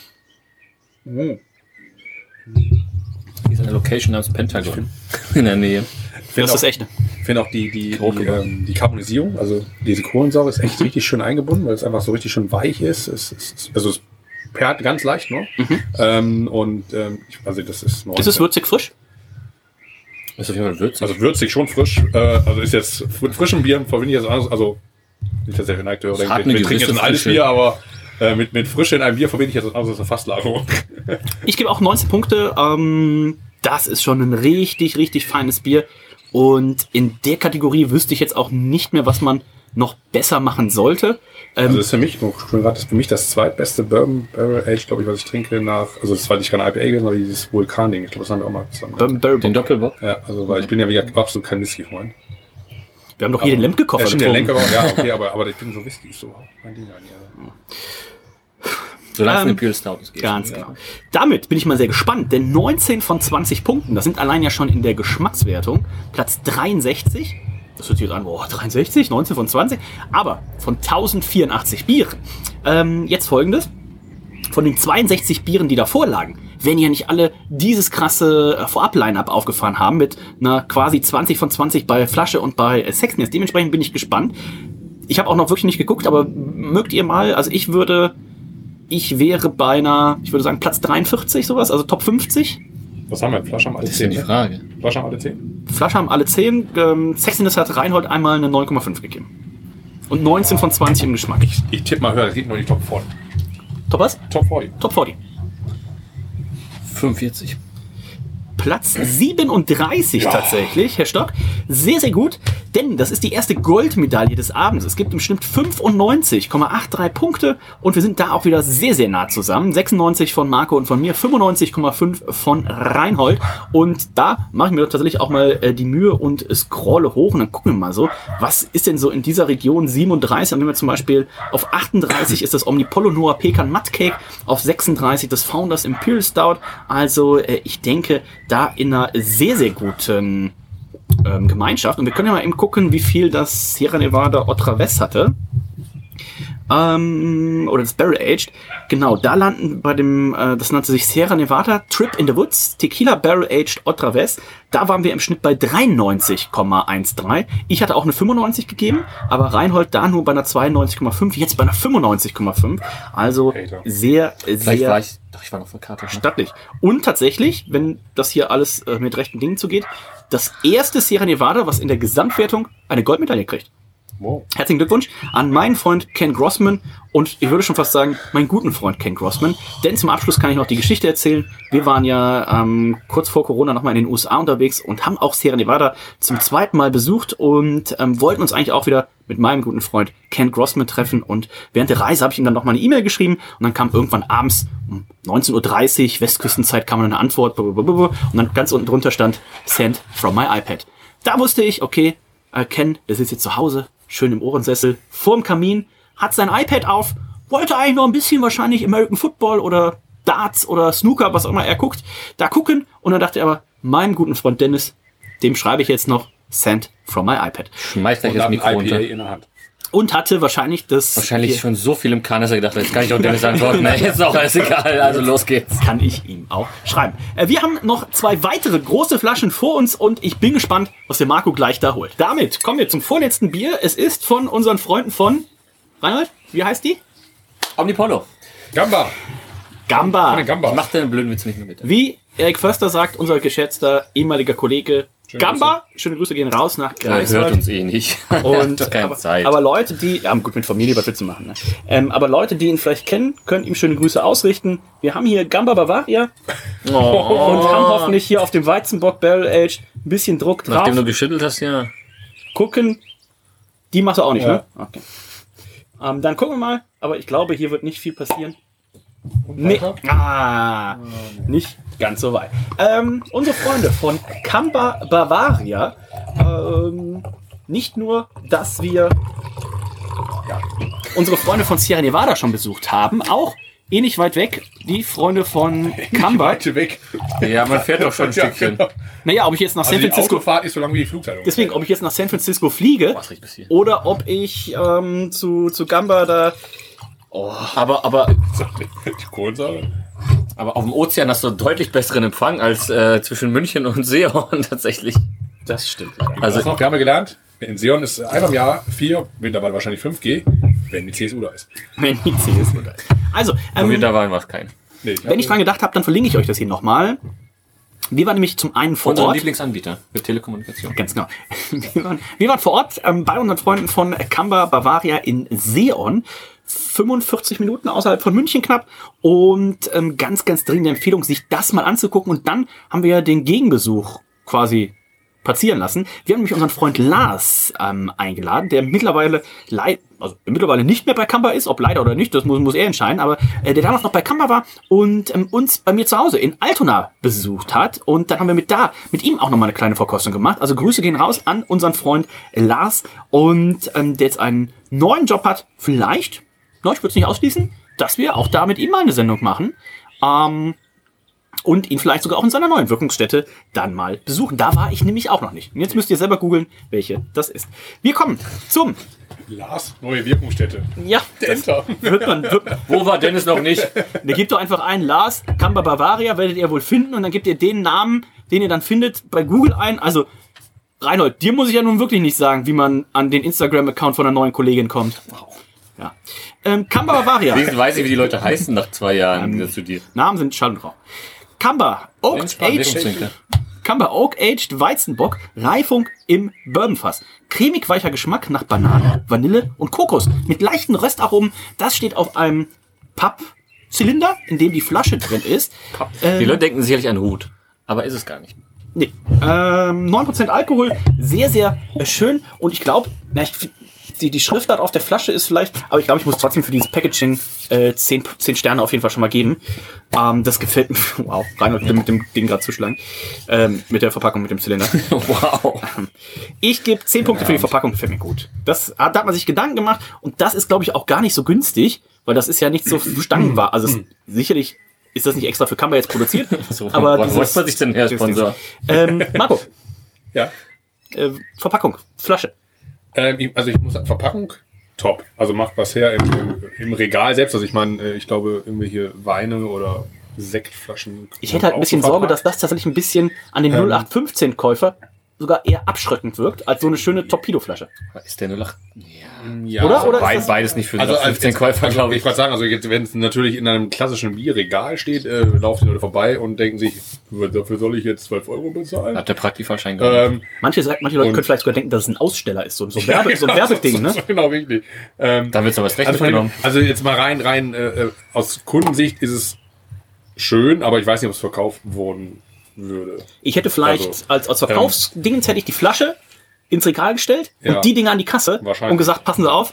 Hier ist eine Location namens Pentagon. In der Nähe. Find Das ist auch- echt. Ich finde auch die, die, die, Hochgegangen. ähm, die Karbonisierung, also diese Kohlensäure ist echt richtig schön eingebunden, weil es einfach so richtig schön weich ist. Es, es, es, also es perlt ganz leicht nur. Ähm, und ähm, ich, also das ist Ist es würzig frisch? Ist auf jeden Fall würzig. Also würzig schon frisch. Äh, also ist jetzt mit frischem Bier verbinde ich jetzt anders. Also nicht, dass der geneigte Hörer denkt, wir, trinken jetzt ein altes. Bier, aber äh, mit, mit Frische in einem Bier verbinde ich jetzt was anderes als eine Fastlagerung. Ich gebe auch 19 Punkte. Ähm, das ist schon ein richtig, richtig feines Bier. Und in der Kategorie wüsste ich jetzt auch nicht mehr, was man noch besser machen sollte. Ähm, Also das ist für mich, schon gerade, das ist für mich das zweitbeste Bourbon Barrel Age, glaube ich, was ich trinke nach, also das war nicht kein IPA gewesen, aber dieses Vulkan-Ding. Ich glaube, das haben wir auch mal zusammen. Bourbon Barrel Den Doppelbock. Ja, also weil ich bin ja wie gesagt absolut kein Whisky-Freund. wir haben doch hier den Lemke-Koffer Ja, getrunken. Lenker, war- ja, okay, aber, aber ich bin so Whisky, ist so mein Ding eigentlich. Also. Solange es Ähm, eine Pure Stout ist. geht Ganz genau. Damit bin ich mal sehr gespannt, denn 19 von 20 Punkten, das sind allein ja schon in der Geschmackswertung Platz 63. Das hört sich jetzt an, boah, 63, 19 von 20, aber von 1084 Bieren. Ähm, jetzt folgendes. Von den 62 Bieren, die davor lagen, wenn ja nicht alle dieses krasse äh, Vorab-Line-Up aufgefahren haben mit einer quasi 20 von 20 bei Flasche und bei Sexiness. Dementsprechend bin ich gespannt. Ich habe auch noch wirklich nicht geguckt, aber mögt ihr mal, also ich würde ich wäre bei einer, ich würde sagen Platz 43 sowas, also Top 50. Was haben wir? Flasche haben alle Das ist ja 10. die Ne? Frage. Flasche haben alle 10? Flasche haben alle 10. Ähm, Sexiness hat Reinhold einmal eine 9,5 gegeben. Und 19 von 20 im Geschmack. Ich tippe mal höher, das geht nur in die Top 40. Top was? Top 40. Top 40. 45. Platz 37 tatsächlich, Herr Stock. Sehr, sehr gut, denn das ist die erste Goldmedaille des Abends. Es gibt im Schnitt 95,83 Punkte und wir sind da auch wieder sehr, sehr nah zusammen. 96 von Marco und von mir, 95,5 von Reinhold. Und da mache ich mir doch tatsächlich auch mal äh, die Mühe und scrolle hoch und dann gucken wir mal so, was ist denn so in dieser Region 37? Und wenn wir zum Beispiel auf 38 ist das Omnipollo Noah Pekan Mud Cake, auf 36 das Founders Imperial Stout. Also äh, ich denke, da in einer sehr, sehr guten ähm, Gemeinschaft. Und wir können ja mal eben gucken, wie viel das Sierra Nevada Otraves hatte. Ähm, oder das Barrel Aged. Genau, da landen bei dem, äh, das nannte sich Sierra Nevada Trip in the Woods, Tequila Barrel Aged Otraves. Da waren wir im Schnitt bei 93,13. Ich hatte auch eine 95 gegeben, aber Reinhold da nur bei einer 92,5, jetzt bei einer 95,5. Also Hater. sehr, Vielleicht sehr war ich, doch, ich war noch von Karte. Ne? stattlich. Und tatsächlich, wenn das hier alles äh, mit rechten Dingen zugeht, das erste Sierra Nevada, was in der Gesamtwertung eine Goldmedaille kriegt. Wow. Herzlichen Glückwunsch an meinen Freund Ken Grossman und ich würde schon fast sagen, meinen guten Freund Ken Grossman. Denn zum Abschluss kann ich noch die Geschichte erzählen. Wir waren ja ähm, kurz vor Corona nochmal in den USA unterwegs und haben auch Sierra Nevada zum zweiten Mal besucht und ähm, wollten uns eigentlich auch wieder mit meinem guten Freund Ken Grossman treffen. Und während der Reise habe ich ihm dann nochmal eine E-Mail geschrieben und dann kam irgendwann abends um 19.30 Uhr Westküstenzeit kam eine Antwort und dann ganz unten drunter stand Send from my iPad. Da wusste ich, okay, äh, Ken, der sitzt jetzt zu Hause, schön im Ohrensessel, vorm Kamin, hat sein iPad auf, wollte eigentlich noch ein bisschen wahrscheinlich American Football oder Darts oder Snooker, was auch immer er guckt, da gucken. Und dann dachte er aber, meinem guten Freund Dennis, dem schreibe ich jetzt noch Send from my iPad. Schmeiß gleich Und das Mikro IPA runter. in der Hand. Und hatte wahrscheinlich das... Wahrscheinlich schon so viel im Kahn, dass er gedacht hat, jetzt kann ich auch Dennis antworten. Na, jetzt ist auch alles egal, also los geht's. kann ich ihm auch schreiben. Äh, wir haben noch zwei weitere große Flaschen vor uns und ich bin gespannt, was der Marco gleich da holt. Damit kommen wir zum vorletzten Bier. Es ist von unseren Freunden von Reinhold, wie heißt die? Omnipollo. Gamba. Gamba. Gamba. Mach den blöden Witz nicht mehr bitte. Wie Erik Förster sagt, unser geschätzter ehemaliger Kollege Schöne Gamba. Schöne Grüße gehen raus nach Er hört Greifswald. uns eh nicht. Und, keine aber, Zeit. aber Leute, die, ja gut, mit Familie was du machen, ne? ähm, aber Leute, die ihn vielleicht kennen, können ihm schöne Grüße ausrichten. Wir haben hier Gamba Bavaria oh, und haben hoffentlich hier auf dem Weizenbock Barrel Aged ein bisschen Druck drauf. nachdem du geschüttelt hast, ja. gucken. Die machst du auch nicht, Ja. ne? Okay. Ähm, dann gucken wir mal, aber ich glaube, hier wird nicht viel passieren. Nee. Ah, nicht ganz so weit. Ähm, unsere Freunde von Kamba Bavaria, ähm, nicht nur, dass wir ja, unsere Freunde von Sierra Nevada schon besucht haben, auch ähnlich weit weg, die Freunde von Kamba. Weite weg. Ja, man fährt doch schon ein Ja, Stückchen. genau. Naja, ob ich jetzt nach Also San die Francisco, Autofahrt ist so lang wie die Flugzeit. deswegen, ob ich jetzt nach San Francisco fliege hier? oder ob ich ähm, zu, zu Gamba da Aber, aber, Die Kohlensäure. aber auf dem Ozean hast du deutlich besseren Empfang als äh, zwischen München und Seehorn tatsächlich. Das stimmt. Also Also, noch, wir haben ja gelernt, in Seon ist einmal im Jahr 4, mittlerweile wahrscheinlich 5G, wenn die CSU da ist. Wenn die CSU da ist. Also, ähm, da waren wir kein. Nee, wenn ich dran gedacht habe, dann verlinke ich euch das hier nochmal. Wir waren nämlich zum einen vor Unser Ort. Lieblingsanbieter für Telekommunikation. Ganz genau. Wir waren, wir waren vor Ort ähm, bei unseren Freunden von Kamba Bavaria in Seon. 45 Minuten außerhalb von München knapp und ähm, ganz, ganz dringende Empfehlung, sich das mal anzugucken. Und dann haben wir den Gegenbesuch quasi passieren lassen. Wir haben nämlich unseren Freund Lars ähm, eingeladen, der mittlerweile leid, also mittlerweile nicht mehr bei Kamba ist, ob leider oder nicht, das muss, muss er entscheiden, aber äh, der damals noch bei Kamba war und ähm, uns bei mir zu Hause in Altona besucht hat. Und dann haben wir mit da mit ihm auch nochmal eine kleine Verkostung gemacht. Also Grüße gehen raus an unseren Freund Lars und ähm, der jetzt einen neuen Job hat. Vielleicht, no, ich würde es nicht ausschließen, dass wir auch da mit ihm mal eine Sendung machen. Ähm, und ihn vielleicht sogar auch in seiner neuen Wirkungsstätte dann mal besuchen. Da war ich nämlich auch noch nicht. Und jetzt müsst ihr selber googeln, welche das ist. Wir kommen zum, Lars, neue Wirkungsstätte. ja, Enter. wird man, wird, Wo war Dennis noch nicht? da gebt doch einfach ein Lars, Kamba Bavaria, werdet ihr wohl finden und dann gebt ihr den Namen, den ihr dann findet, bei Google ein. Also, Reinhold, dir muss ich ja nun wirklich nicht sagen, wie man an den Instagram-Account von einer neuen Kollegin kommt. Ja. Ähm, Kamba Bavaria. Wenigstens weiß ich, wie die Leute heißen nach zwei Jahren wieder zu dir. Namen sind Schall und Rauch. Kamba, Oak Entspannt, Aged. Kamba Oak Aged Weizenbock, Reifung im Bourbonfass. Cremig weicher Geschmack nach Banane, Vanille und Kokos mit leichten Röstaromen. Das steht auf einem Pappzylinder, in dem die Flasche drin ist. Ähm, Die Leute denken sicherlich an Hut. Aber ist es gar nicht. Nee. Ähm, 9% Alkohol, sehr, sehr schön. Und ich glaube, die, die Schriftart auf der Flasche ist vielleicht, aber ich glaube, ich muss trotzdem für dieses Packaging äh, 10, 10 Sterne auf jeden Fall schon mal geben. Ähm, das gefällt mir. Wow, Reinhold mit dem Ding gerade zuschlagen. Ähm, mit der Verpackung, mit dem Zylinder. wow. Ich gebe 10 Punkte für die Verpackung, gefällt mir gut. Das hat, da hat man sich Gedanken gemacht und das ist, glaube ich, auch gar nicht so günstig, weil das ist ja nicht so Stangenwar. Also es, sicherlich ist das nicht extra für Kamera jetzt produziert. So, aber dieses- holt man sich denn her, Sponsor? Ähm, Marco, Ja. äh, Verpackung, Flasche. Ähm, also ich muss Verpackung, top. Also macht was her im, im, im Regal selbst. Also ich meine, äh, ich glaube, irgendwelche Weine oder Sektflaschen. Ich hätte halt ein bisschen Sorge, dass das tatsächlich ein bisschen an den Ähm. 0815-Käufer sogar eher abschreckend wirkt, als so eine schöne Torpedo-Flasche. Ist der nur noch. ja, Oder? Oder Beid, ist beides nicht für Also, also, als 15 Käufer, also, glaube ich ich. wollte sagen, also jetzt, wenn es natürlich in einem klassischen Bierregal steht, äh, laufen die Leute vorbei und denken sich, dafür soll ich jetzt 12 Euro bezahlen? Hat der Praktikfallschein gemacht. Ähm, manche, sagt- manche Leute Und- können vielleicht sogar denken, dass es ein Aussteller ist, so, so, ein Werbe, so ein genau, Werbeding, ne? Genau, richtig. Ähm, Da wird's aber das Recht also, mitgenommen. also jetzt mal rein, rein äh, äh, aus Kundensicht ist es schön, aber ich weiß nicht, ob es verkauft worden würde. Ich hätte vielleicht Also, als, als Verkaufsdingens hätte ich die Flasche ins Regal gestellt Ja. und die Dinge an die Kasse und gesagt, passen Sie auf,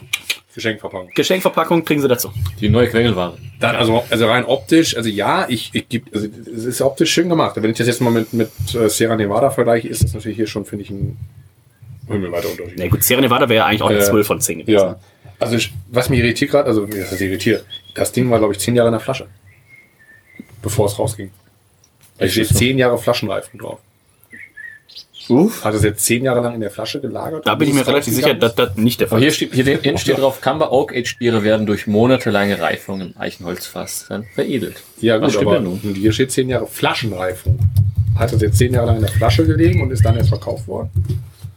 Geschenkverpackung. Geschenkverpackung kriegen Sie dazu. Die neue Quengelware. Dann also, also rein optisch, also ja, ich, ich gebe, also es ist optisch schön gemacht. Wenn ich das jetzt mal mit, mit äh, Sierra Nevada vergleiche, ist das natürlich hier schon, finde ich, ein himmelweiter Unterschied. Na gut, Sierra Nevada wäre ja eigentlich auch eine Äh, 12 von 10 gewesen. Ja. Also was mich irritiert gerade, also das irritiert, das Ding war, glaube ich, zehn Jahre in der Flasche. Bevor es rausging. Steht so? zehn Jahre Flaschenreifen drauf. Uff. Hat es jetzt zehn Jahre lang in der Flasche gelagert? Da bin ich mir es relativ sicher, dass das nicht der Fall hier ist. steht, hier steht drauf, Camber Oak Aged Biere werden durch monatelange Reifung im Eichenholzfass dann veredelt. Ja, Was gut, stimmt aber nun? hier steht zehn Jahre Flaschenreifung. Hat es jetzt zehn Jahre lang in der Flasche gelegen und ist dann erst verkauft worden?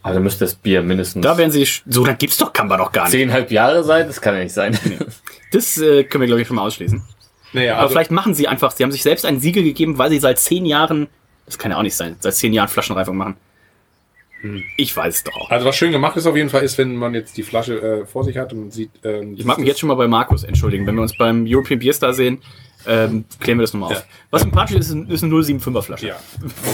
Also müsste das Bier mindestens Da werden sie, so dann gibt's doch Kamba doch gar nicht. zehnhalb Jahre sein. Das kann ja nicht sein. Das äh, können wir, glaube ich, schon mal ausschließen. Naja, Aber vielleicht machen sie einfach, sie haben sich selbst ein Siegel gegeben, weil sie seit zehn Jahren, das kann ja auch nicht sein, seit zehn Jahren Flaschenreifung machen. Ich weiß es doch auch. Also was schön gemacht ist auf jeden Fall, ist, wenn man jetzt die Flasche äh, vor sich hat und man sieht... Ähm, Ich mag mich jetzt schon mal bei Markus entschuldigen. Wenn wir uns beim European Beer Star sehen, ähm, klären wir das nochmal auf. Was sympathisch ist, ist ein- ist eine 075er Flasche. Ja.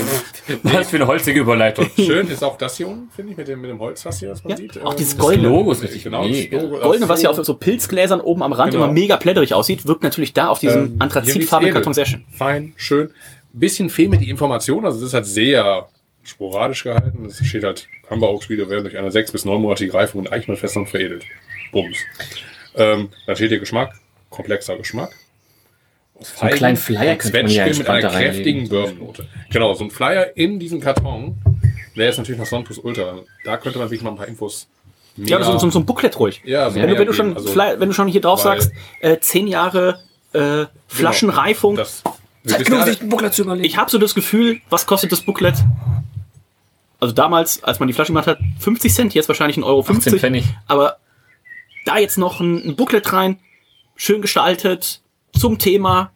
Was für eine holzige Überleitung. Schön ist auch das hier unten, finde ich, mit dem, mit dem Holzfass hier, was man Ja, sieht. auch Ähm, dieses das goldene- Logo ist richtig Genau, das. Logo. Goldene, was ja so- auf so Pilzgläsern oben am Rand Genau. immer mega plätterig aussieht, wirkt natürlich da auf diesem Ähm, hier anthrazitfarbenen Karton sehr schön. Fein, schön. Bisschen fehlen mir die Informationen, also das ist halt sehr sporadisch gehalten. Es steht halt, Humber Oak Spiele werden durch eine sechs- bis neunmonatige Reifung in Eichenholzfässern veredelt. Bums. Ähm, dann steht hier Geschmack, komplexer Geschmack. So einen kleinen Flyer könnte man ja mit einer kräftigen. Bourbonnote. Genau, so ein Flyer in diesem Karton. Der ist natürlich noch Sonplus Ultra. Da könnte man sich mal ein paar Infos Ja, so, so, so ein Booklet ruhig. Ja, so wenn, du, wenn, du schon. Also, wenn du schon hier drauf sagst, äh, zehn Jahre äh, Flaschenreifung. Das, wir Zeit genug, sich ein Buckler zu überlegen. Ich habe so das Gefühl, was kostet das Booklet? Also damals, als man die Flasche gemacht hat, 50 Cent, jetzt wahrscheinlich 1,50 Euro. 18 Pfennig. Aber da jetzt noch ein, ein Booklet rein, schön gestaltet, zum Thema.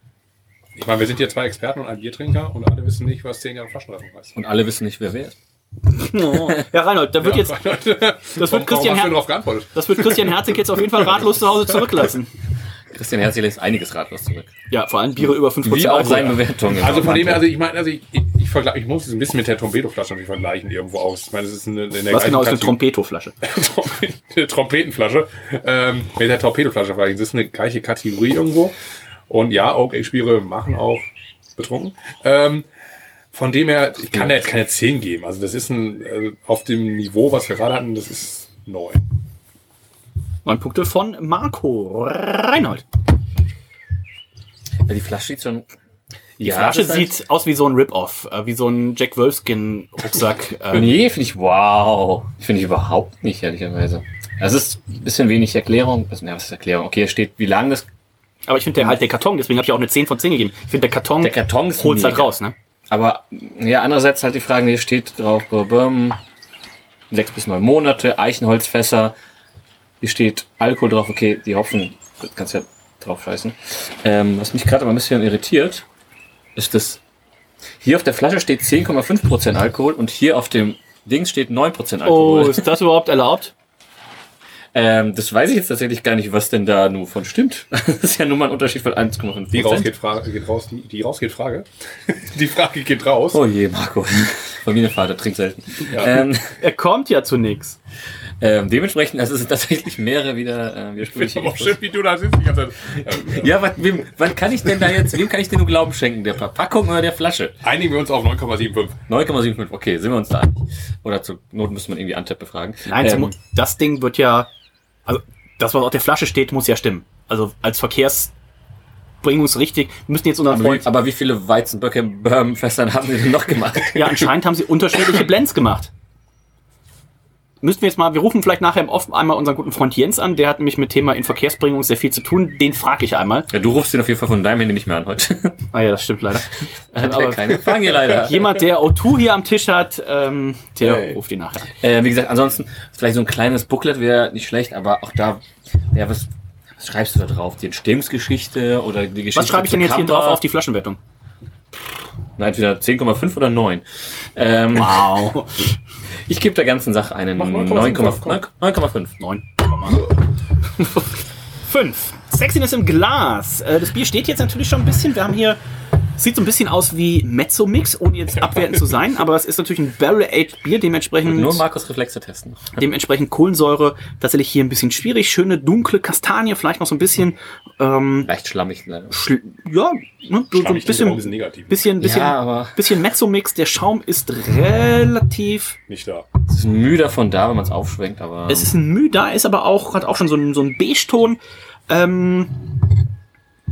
Ich meine, wir sind hier zwei Experten und ein Biertrinker und alle wissen nicht, was zehn Jahre Flaschenreifung heißt. Und alle wissen nicht, wer wer ist. Ja, Reinhold, da wird jetzt, das wird Christian Her- das wird Christian Herzig jetzt auf jeden Fall ratlos zu Hause zurücklassen. Christian Herzig lässt einiges ratlos zurück. Ja, vor allem Biere über 5% Wie auch seine Bewertungen. Also von dem her, also ich meine, also ich, ich, ich, vergleich, ich muss es ein bisschen mit der Trompeto-Flasche vergleichen irgendwo aus. Ich meine, es ist eine, eine Was genau ist eine Trompeto-Flasche? eine Trompetenflasche. Ähm, mit der Torpedoflasche vergleichen. Das ist eine gleiche Kategorie irgendwo. Und ja, Oak Age Biere machen auch betrunken. Ähm, von dem her, ich kann da jetzt keine 10 geben. Also das ist ein, äh, auf dem Niveau, was wir gerade hatten, das ist 9. Neun Punkte von Marco Reinhold. Ja, die Flasche sieht schon. Die Flasche sieht aus wie so ein Rip-Off, äh, wie so ein Jack Wolfskin-Rucksack. äh, Nee, finde ich wow. Finde ich überhaupt nicht, ehrlicherweise. Es ist ein bisschen wenig Erklärung. Also, na, was ist Erklärung? Okay, es steht, wie lang das. Aber ich finde der halt der Karton, deswegen habe ich auch eine 10 von 10 gegeben. Ich finde der Karton, Der Karton ist holt's halt mega. raus, ne? Aber ja, andererseits halt die Frage, hier steht drauf, bum, sechs bis neun Monate, Eichenholzfässer. Hier steht Alkohol drauf, okay, die Hopfen, kannst ja drauf scheißen. Ähm, was mich gerade aber ein bisschen irritiert, ist das, hier auf der Flasche steht 10,5% Alkohol und hier auf dem Dings steht 9% Oh, Alkohol. ist das überhaupt erlaubt? Ähm, das weiß ich jetzt tatsächlich gar nicht, was denn da nur von stimmt. Das ist ja nur mal ein Unterschied von 1,5%. Die rausgeht, Frage, geht raus, die, die rausgeht, Frage. die Frage geht raus. Oh je, Marco. Familienvater trinkt selten. Ähm, Er kommt ja zu nix. Ähm, dementsprechend, also es sind tatsächlich mehrere wieder äh, Ich finde aber auch schön, wie du da sitzt. Die ganze Zeit. Ja, was, wem, wann kann ich denn da jetzt, wem kann ich denn nur Glauben schenken? Der Verpackung oder der Flasche? Einigen wir uns auf 9,75. 9,75, okay, sind wir uns da einig. Oder zur Not müsste man irgendwie Antep befragen. Nein, ähm, das Ding wird ja, also das, was auf der Flasche steht, muss ja stimmen. Also als Verkehrsbringungsrichtig müssen jetzt wie, Freund. aber wie viele Weizenböcke im Bourbonfässern haben sie denn noch gemacht? Ja, anscheinend haben sie unterschiedliche Blends gemacht. Müssten wir jetzt mal, wir rufen vielleicht nachher im Off einmal unseren guten Freund Jens an, der hat nämlich mit Thema Inverkehrsbringung sehr viel zu tun. Den frage ich einmal. Ja, du rufst ihn auf jeden Fall von deinem Handy nicht mehr an heute. Ah ja, das stimmt leider. Hat aber- er keine hier leider. Jemand, der O2 hier am Tisch hat, ähm, der Hey. ruft ihn nachher an. Äh, wie gesagt, ansonsten, vielleicht so ein kleines Booklet wäre nicht schlecht, aber auch da, ja, was, was schreibst du da drauf? Die Entstehungsgeschichte oder die Geschichte? Was schreibe ich denn jetzt hier Kampa? drauf auf die Flaschenwertung? Na, entweder 10,5 oder 9. Ähm, Wow. ich gebe der ganzen Sache einen Mach 9,5, 9,5. 9,5. 9. 5. Sexiness im Glas. Äh, Das Bier steht jetzt natürlich schon ein bisschen. Wir haben hier, sieht so ein bisschen aus wie Mezzo-Mix, ohne jetzt abwertend zu sein, aber es ist natürlich ein Barrel-Aged Bier, dementsprechend, Nur Markus Reflexe testen. dementsprechend Kohlensäure tatsächlich hier ein bisschen schwierig. Schöne dunkle Kastanie, vielleicht noch so ein bisschen, ähm, Leicht schlammig. Ne? schl- ja, ne, so, so ein auch ein bisschen, bisschen negativ. bisschen, bisschen, Ja, aber bisschen Mezzo-Mix. Der Schaum ist relativ Nicht da. es ist müh davon da, wenn man es aufschwenkt, aber Es ist ein Müh da, ist aber auch, hat auch schon so einen, so einen Beige-Ton. Ähm,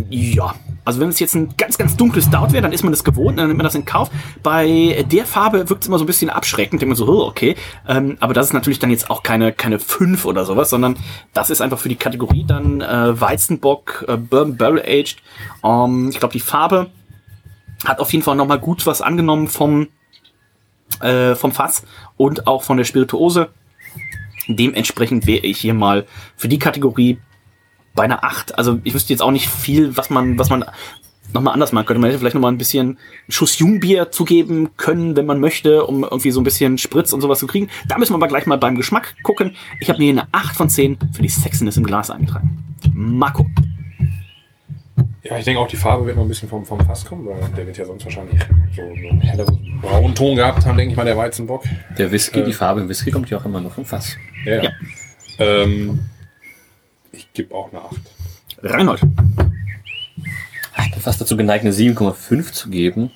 ja, also wenn es jetzt ein ganz, ganz dunkles Stout wäre, dann ist man das gewohnt, dann nimmt man das in Kauf. Bei der Farbe wirkt es immer so ein bisschen abschreckend, denkt man so, okay. Ähm, aber das ist natürlich dann jetzt auch keine, keine 5 oder sowas, sondern das ist einfach für die Kategorie dann äh, Weizenbock, äh, Bourbon Barrel Aged. Ähm, ich glaube, die Farbe hat auf jeden Fall nochmal gut was angenommen vom, äh, vom Fass und auch von der Spirituose. Dementsprechend wäre ich hier mal für die Kategorie bei einer 8. Also ich wüsste jetzt auch nicht viel, was man, was man nochmal anders machen könnte. Man hätte vielleicht nochmal ein bisschen einen Schuss Jungbier zugeben können, wenn man möchte, um irgendwie so ein bisschen Spritz und sowas zu kriegen. Da müssen wir aber gleich mal beim Geschmack gucken. Ich habe mir hier eine 8 von 10 für die Sexiness im Glas eingetragen. Marco. Ja, ich denke auch, die Farbe wird noch ein bisschen vom, vom Fass kommen, weil der wird ja sonst wahrscheinlich so, so einen helleren braunen Ton gehabt haben, denke ich mal, der Weizenbock. Der Whisky, Äh. die Farbe im Whisky kommt ja auch immer noch vom Fass. Ja. Ja. Ähm, ich gebe auch eine 8. Reinhold. Ich bin fast dazu geneigt, eine 7,5 zu geben.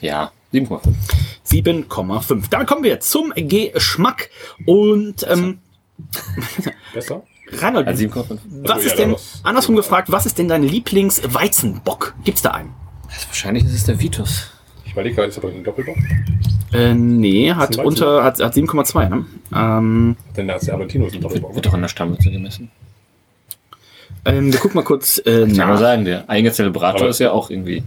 Ja, 7,5. 7,5. Damit kommen wir zum Geschmack. Und ähm, Besser? Reinhold, Also 7,5. was ist denn, andersrum gefragt, was ist denn dein Lieblingsweizenbock? Gibt's da einen? Also wahrscheinlich ist es der Vitus. Ich überlege gerade, ist aber ein Doppelbock? Äh, nee, hat unter, hat, hat 7,2, ne? Ähm, Denn da ist der Aventino ist ein Doppelbock. Wird doch an der Stammwürze gemessen. ähm, wir gucken mal kurz äh, Ich kann mal nach. sagen, der eigene Zelebrator Aber- ist ja auch irgendwie,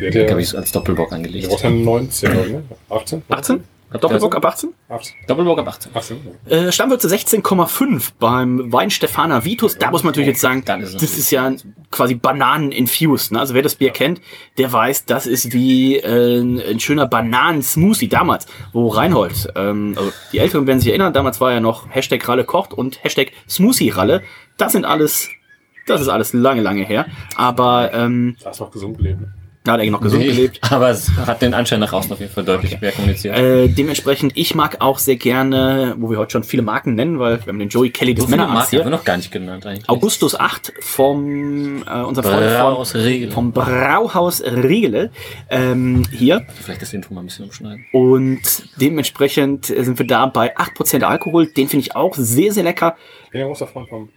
Der, der, glaube ich, als Doppelbock der angelegt. braucht ja 19, oder? ne? 18? 18? Doppelbock ab 18? 18. Doppelbock ab 18. 18. Äh, Stammwürze 16,5 beim Wein Stefana Vitus. Da muss man natürlich jetzt sagen, ist es das ist ja quasi Bananen-infused. Ne? Also wer das Bier kennt, der weiß, das ist wie äh, ein schöner Bananen-Smoothie damals, wo Reinhold, ähm, also die Älteren werden sich erinnern, damals war ja noch Hashtag Ralle kocht und Hashtag Smoothie Ralle. Das sind alles, das ist alles lange, lange her. Aber ähm, Da ist noch gesund gelebt. Da hat er noch gesund Nee, gelebt. Aber es hat den Anschein nach außen auf jeden Fall deutlich mehr kommuniziert. Äh, dementsprechend, ich mag auch sehr gerne, wo wir heute schon viele Marken nennen, weil wir haben den Joey Kelly des so Männerarzt hier. haben wir noch gar nicht genannt eigentlich. Augustus 8 vom äh, unser Freund Brauhaus von, Riegele. vom Brauhaus Riegele ähm, hier Vielleicht das Intro mal ein bisschen umschneiden. und dementsprechend sind wir da bei 8% Alkohol. Den finde ich auch sehr, sehr lecker. Ich bin ja großer Freund vom,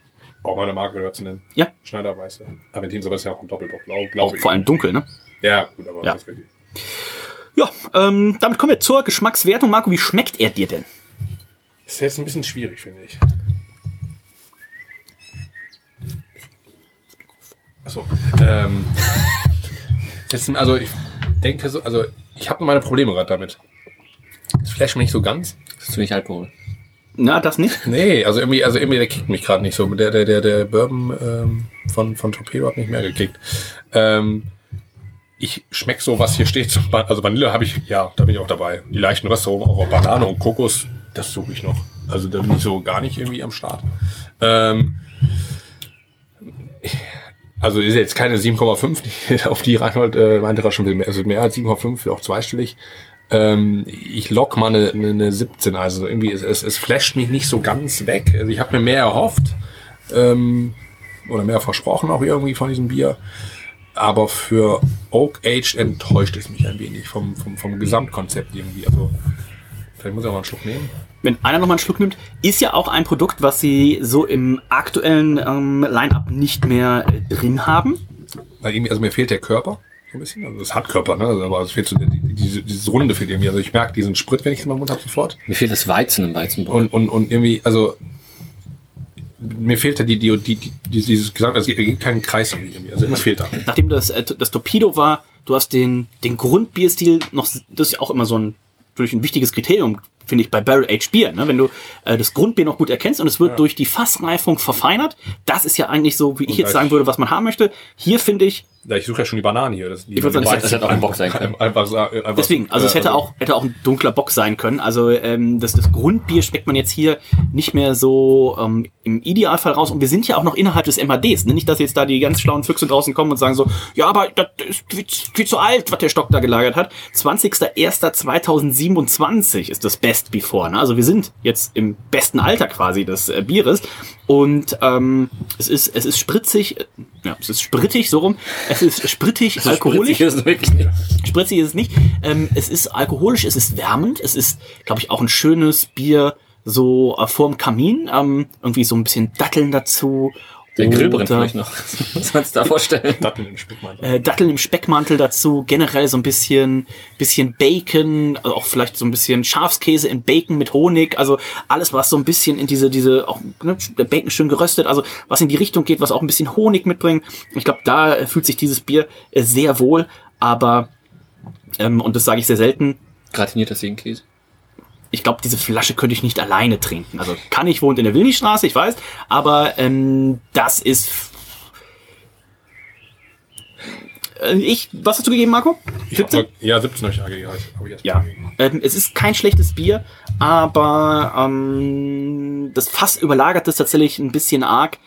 auch meine Marke gehört zu nennen. Ja. Schneiderweiße. Aventino, aber ist ja auch ein Doppelbock, glaube glaub ich. Vor allem dunkel, ne? Ja, gut, aber Ja. das. Ja, ähm, damit kommen wir zur Geschmackswertung. Marco, wie schmeckt er dir denn? Ist jetzt ein bisschen schwierig, finde ich. Achso. Ähm, also ich denke so, also ich habe meine Probleme gerade damit. Das flasht mich nicht so ganz. Das ist zu wenig Alkohol. Na, das nicht? Nee, also irgendwie, also irgendwie, der kickt mich gerade nicht so. Der, der, der, der Bourbon ähm, von, von Torpedo hat mich mehr gekickt. Ähm, ich schmeck so, was hier steht. Also Vanille habe ich, ja, da bin ich auch dabei. Die leichten Röstaromen, auch Banane und Kokos, das suche ich noch. Also da bin ich so gar nicht irgendwie am Start. Ähm, also ist jetzt keine 7,5, die- auf die Reinhold äh, meinte er schon viel mehr, also mehr als 7,5, auch zweistellig. Ähm, ich lock mal eine, eine, eine 17, also irgendwie, es, es, es flasht mich nicht so ganz weg. Also ich habe mir mehr erhofft ähm, oder mehr versprochen auch irgendwie von diesem Bier. Aber für Oak Aged enttäuscht es mich ein wenig vom, vom, vom Gesamtkonzept irgendwie. Also vielleicht muss ich auch mal einen Schluck nehmen. Wenn einer noch mal einen Schluck nimmt, ist ja auch ein Produkt, was sie so im aktuellen ähm, Line-Up nicht mehr äh, drin haben. Also mir fehlt der Körper so ein bisschen. Also es hat Körper, ne? Also, aber es fehlt so, die, die, diese, dieses Runde fehlt irgendwie. Also ich merke diesen Sprit, wenn ich es in meinem Mund habe, sofort. Mir fehlt das Weizen im Weizenbock. Und, und, und irgendwie, also mir fehlt da die, die, die, die dieses Gesamt, also es gibt keinen Kreis irgendwie. Also irgendwas fehlt da. nachdem das, äh, das Torpedo war, du hast den, den Grundbierstil noch, das ist ja auch immer so ein, durch ein wichtiges Kriterium, finde ich, bei Barrel Aged Bier. Ne? Wenn du äh, das Grundbier noch gut erkennst und es wird durch die Fassreifung verfeinert, das ist ja eigentlich so, wie ich jetzt sagen würde, was man haben möchte. Hier finde ich, Ja, ich suche ja schon die Bananen hier. Das, die Ich würd sagen, das hätte auch ein Bock sein können. Einfach, einfach, deswegen, also es äh, hätte auch, hätte auch ein dunkler Bock sein können. Also ähm, das, das Grundbier schmeckt man jetzt hier nicht mehr so ähm, im Idealfall raus. Und wir sind ja auch noch innerhalb des MADs. Ne? Nicht, dass jetzt da die ganz schlauen Füchse draußen kommen und sagen so, ja, aber das ist viel, viel zu alt, was der Stock da gelagert hat. 20.01.2027 ist das Best Before. Ne? Also wir sind jetzt im besten Alter quasi des äh, Bieres. Und ähm, es ist es ist spritzig, äh, ja, es ist sprittig, so rum. Es ist sprittig, alkoholisch. Spritzig ist es wirklich nicht. Spritzig ist es nicht. Ähm, es ist alkoholisch, es ist wärmend, es ist, glaube ich, auch ein schönes Bier so äh, vorm Kamin. Ähm, irgendwie so ein bisschen Datteln dazu. Der Grill brennt vielleicht noch. Muss man es da vorstellen. Datteln im Speckmantel. Äh, Datteln im Speckmantel dazu, generell so ein bisschen, bisschen Bacon, also auch vielleicht so ein bisschen Schafskäse in Bacon mit Honig, also alles, was so ein bisschen in diese, diese, auch ne, der Bacon schön geröstet, also was in die Richtung geht, was auch ein bisschen Honig mitbringt. Ich glaube, da äh, fühlt sich dieses Bier äh, sehr wohl, aber, ähm, und das sage ich sehr selten, Gratinierter Seenkäse. Ich glaube, diese Flasche könnte ich nicht alleine trinken. Also kann ich, wohnt in der Wilnistraße, ich weiß, aber ähm, das ist. Äh, Ich, was hast du gegeben, Marco? Ich hab mal, ja, 17 habe ich jetzt Ja. gegeben. Ähm, es ist kein schlechtes Bier, aber ähm, das Fass überlagert es tatsächlich ein bisschen arg.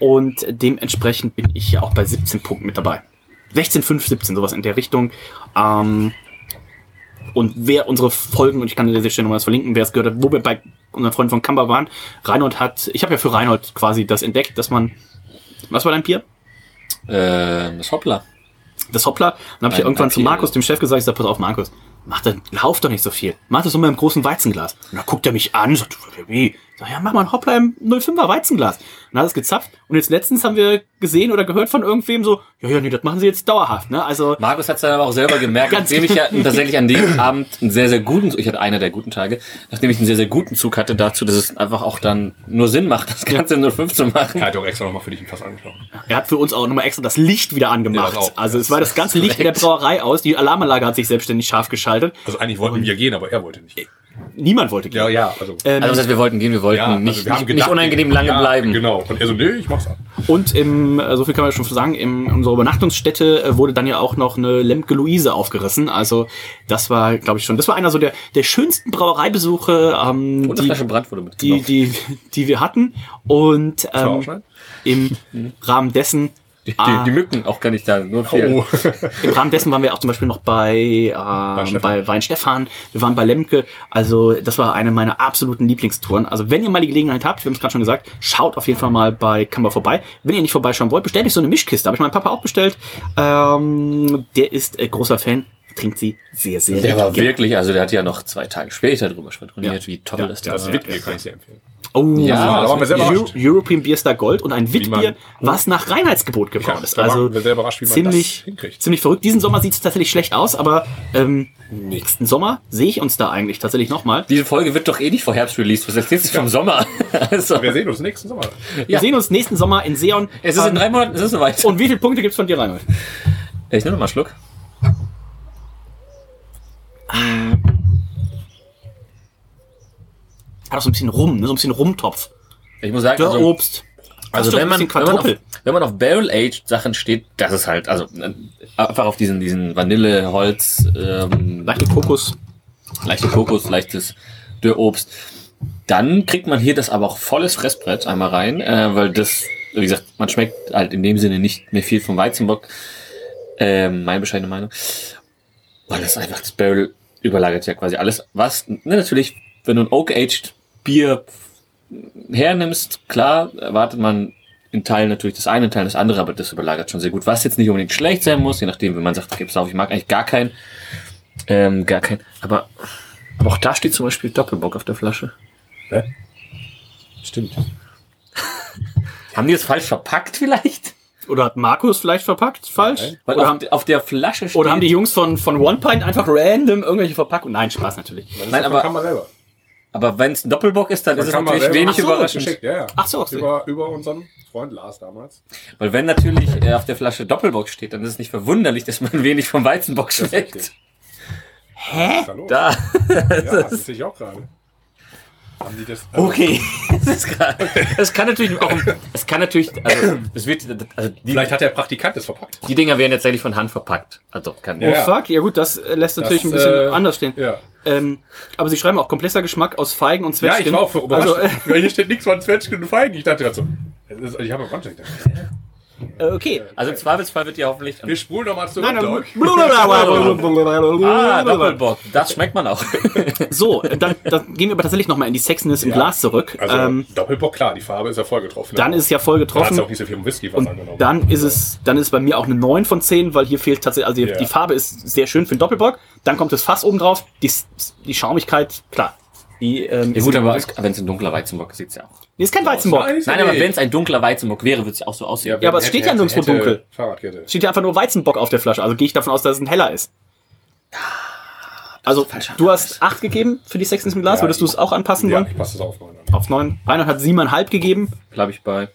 Und dementsprechend bin ich ja auch bei 17 Punkten mit dabei. 16, 5, 17, sowas in der Richtung. Ähm, und wer unsere Folgen, und ich kann an dieser Stelle nochmal das verlinken, wer es gehört hat, wo wir bei unseren Freunden von Kamba waren, Reinhold hat, ich habe ja für Reinhold quasi das entdeckt, dass man, was war dein Bier? Äh, das Hoppla. das Hoppla. Und dann habe ich irgendwann zu Papier. Markus, dem Chef, gesagt, ich sag, pass auf, Markus, mach das, lauf doch nicht so viel. Mach das immer im großen Weizenglas. Und dann guckt er mich an, sagt, wie? Ich Sag, ja, mach mal ein Hoppla im 05er Weizenglas. Und dann hat es gezapft. Und jetzt letztens haben wir gesehen oder gehört von irgendwem so, ja, ja, nee, das machen sie jetzt dauerhaft, ne? Also, Markus hat es dann aber auch selber gemerkt, nachdem ich ja genau. tatsächlich an dem Abend einen sehr, sehr guten, ich hatte einer der guten Tage, nachdem ich einen sehr, sehr guten Zug hatte dazu, dass es einfach auch dann nur Sinn macht, das Ganze in 05 zu machen. Er hat auch extra nochmal für dich ein Fass angesprochen. er hat für uns auch nochmal extra das Licht wieder angemacht. Ja, also es war das ganze Licht in der Brauerei aus. Die Alarmanlage hat sich selbstständig scharf geschaltet. Also eigentlich wollten wir gehen, aber er wollte nicht. Niemand wollte gehen. Ja, ja, also. Ähm, Also das heißt, wir wollten gehen, wir wollten ja, also nicht, wir haben nicht, gedacht, nicht unangenehm lange ja, bleiben. Genau. Und er so, nee, ich mach's ab. Und im, äh, so viel kann man schon sagen, in unserer Übernachtungsstätte äh, wurde dann ja auch noch eine Lemke Luise aufgerissen. Also das war, glaube ich schon, das war einer so der, der schönsten Brauereibesuche, ähm, Und die, Flasche Brand wurde die, mitgenommen. die, die wir hatten. Und wir ähm, im Rahmen dessen Die, die, Ah. die Mücken auch gar nicht da, nur viel. Oh. Im Rahmen dessen waren wir auch zum Beispiel noch bei, ähm, bei Wein Stefan, wir waren bei Lemke. Also das war eine meiner absoluten Lieblingstouren. Also wenn ihr mal die Gelegenheit habt, wir haben es gerade schon gesagt, schaut auf jeden Fall mal bei Kammer vorbei. Wenn ihr nicht vorbeischauen wollt, bestellt euch so eine Mischkiste. Habe ich meinem Papa auch bestellt. Ähm, der ist äh, großer Fan, trinkt sie sehr, sehr Der war gerne. wirklich, also der hat ja noch zwei Tage später drüber schwadroniert, Ja. wie toll Ja, das Das war. Witbier kann ich sehr empfehlen. Oh, Ja, da waren wir sehr Euro. European Beer Star Gold und ein Witbier, man- was nach Reinheitsgebot gebraut Ja, ist. Also wir sehr überrascht, wie man ziemlich, das hinkriegt. ziemlich verrückt. Diesen Sommer sieht es tatsächlich schlecht aus, aber ähm, nächsten Sommer sehe ich uns da eigentlich tatsächlich nochmal. Diese Folge wird doch eh nicht vor Herbst released. Was erzählst du vom Sommer? also, Wir sehen uns nächsten Sommer. Wir sehen uns nächsten Sommer in Seon. es ist in drei Monaten, es ist soweit. Und wie viele Punkte gibt's von dir, Reinhold? ich nehme noch mal einen Schluck. Hat auch so ein bisschen Rum, ne? so ein bisschen Rumtopf. Ich muss sagen, also, Obst. also wenn man, wenn man, auf, wenn man auf Barrel-Aged Sachen steht, das ist halt, also äh, einfach auf diesen, diesen Vanille, Holz, ähm, Leichte Kokos. leichte Kokos, leichtes Dürrobst. Dann kriegt man hier das aber auch volles Fressbrett einmal rein, äh, weil das, wie gesagt, man schmeckt halt in dem Sinne nicht mehr viel vom Weizenbock. Ähm, meine bescheidene Meinung. Weil das einfach das Barrel überlagert ja quasi alles. Was, ne, natürlich, wenn du ein Oak-Aged Bier hernimmst, klar, erwartet man in Teilen natürlich das eine, in Teilen das andere, aber das überlagert schon sehr gut. Was jetzt nicht unbedingt schlecht sein muss, je nachdem, wenn man sagt, pass auf, ich mag eigentlich gar keinen, ähm, gar keinen, aber, aber auch da steht zum Beispiel Doppelbock auf der Flasche. Stimmt. Haben die das falsch verpackt vielleicht? Oder hat Markus vielleicht verpackt? Falsch? Weil Oder auf, haben, auf der Flasche steht. oder haben die Jungs von, von One Pint einfach random irgendwelche Verpackungen? Nein, Spaß natürlich. Nein, aber, kann man selber. Aber wenn es ein Doppelbock ist, dann ist es natürlich wenig Ach so, überraschend. Geschickt, ja, ja. Ach so, Über, über unseren Freund Lars damals. Weil wenn natürlich äh, auf der Flasche Doppelbock steht, dann ist es nicht verwunderlich, dass man wenig vom Weizenbock schmeckt. Ist da. Ja, das sehe ich auch gerade. Haben die das? also, Okay. Das, ist gerade- das kann natürlich auch, es kann natürlich, also, es wird, also die, Vielleicht hat der Praktikant das verpackt. die Dinger werden tatsächlich von Hand verpackt. Also kann, Oh Ja. fuck, ja gut, das lässt natürlich Das, ein bisschen äh, anders stehen. Ja. Ähm, aber sie schreiben auch komplexer Geschmack aus Feigen und Ja, Zwetschgen. ich war auch für überrascht. Also, äh, hier steht nichts von Zwetschgen und Feigen. Ich dachte gerade so. Ich habe am Anfang gedacht, äh, okay. Also im Zweifelsfall wird ja hoffentlich. wir spulen nochmal zurück. Nein. Ah, Doppelbock. Das schmeckt man auch. So, äh, dann, dann gehen wir aber tatsächlich nochmal in die Sexiness im Glas zurück. Also ähm, Doppelbock, klar, die Farbe ist ja voll getroffen. dann ist es ja voll Da getroffen. auch nicht so viel um Whisky was Und angenommen. dann ist es, dann ist es bei mir auch eine 9 von 10, weil hier fehlt tatsächlich, also die, Ja. die Farbe ist sehr schön für den Doppelbock. Dann kommt das Fass oben drauf, die, die Schaumigkeit, klar. Die, ähm, Ja gut, aber wenn es ein dunkler Weizenbock ist, sieht's ja auch. nee, ist kein Weizenbock. Nein, Nein, ja aber wenn es ein dunkler Weizenbock wäre, wird es auch so aussehen. Ja, aber es steht ja nirgendwo dunkel. Fahrradkette. Steht ja einfach nur Weizenbock auf der Flasche, also gehe ich davon aus, dass es ein heller ist. Also, du hast 8 gegeben für die Sexiness im Glas, Ja, würdest du es auch anpassen Ja, wollen? ich passe das auf. neun an. Auf 9. Reinhard hat 7,5 gegeben. Glaube ich bei.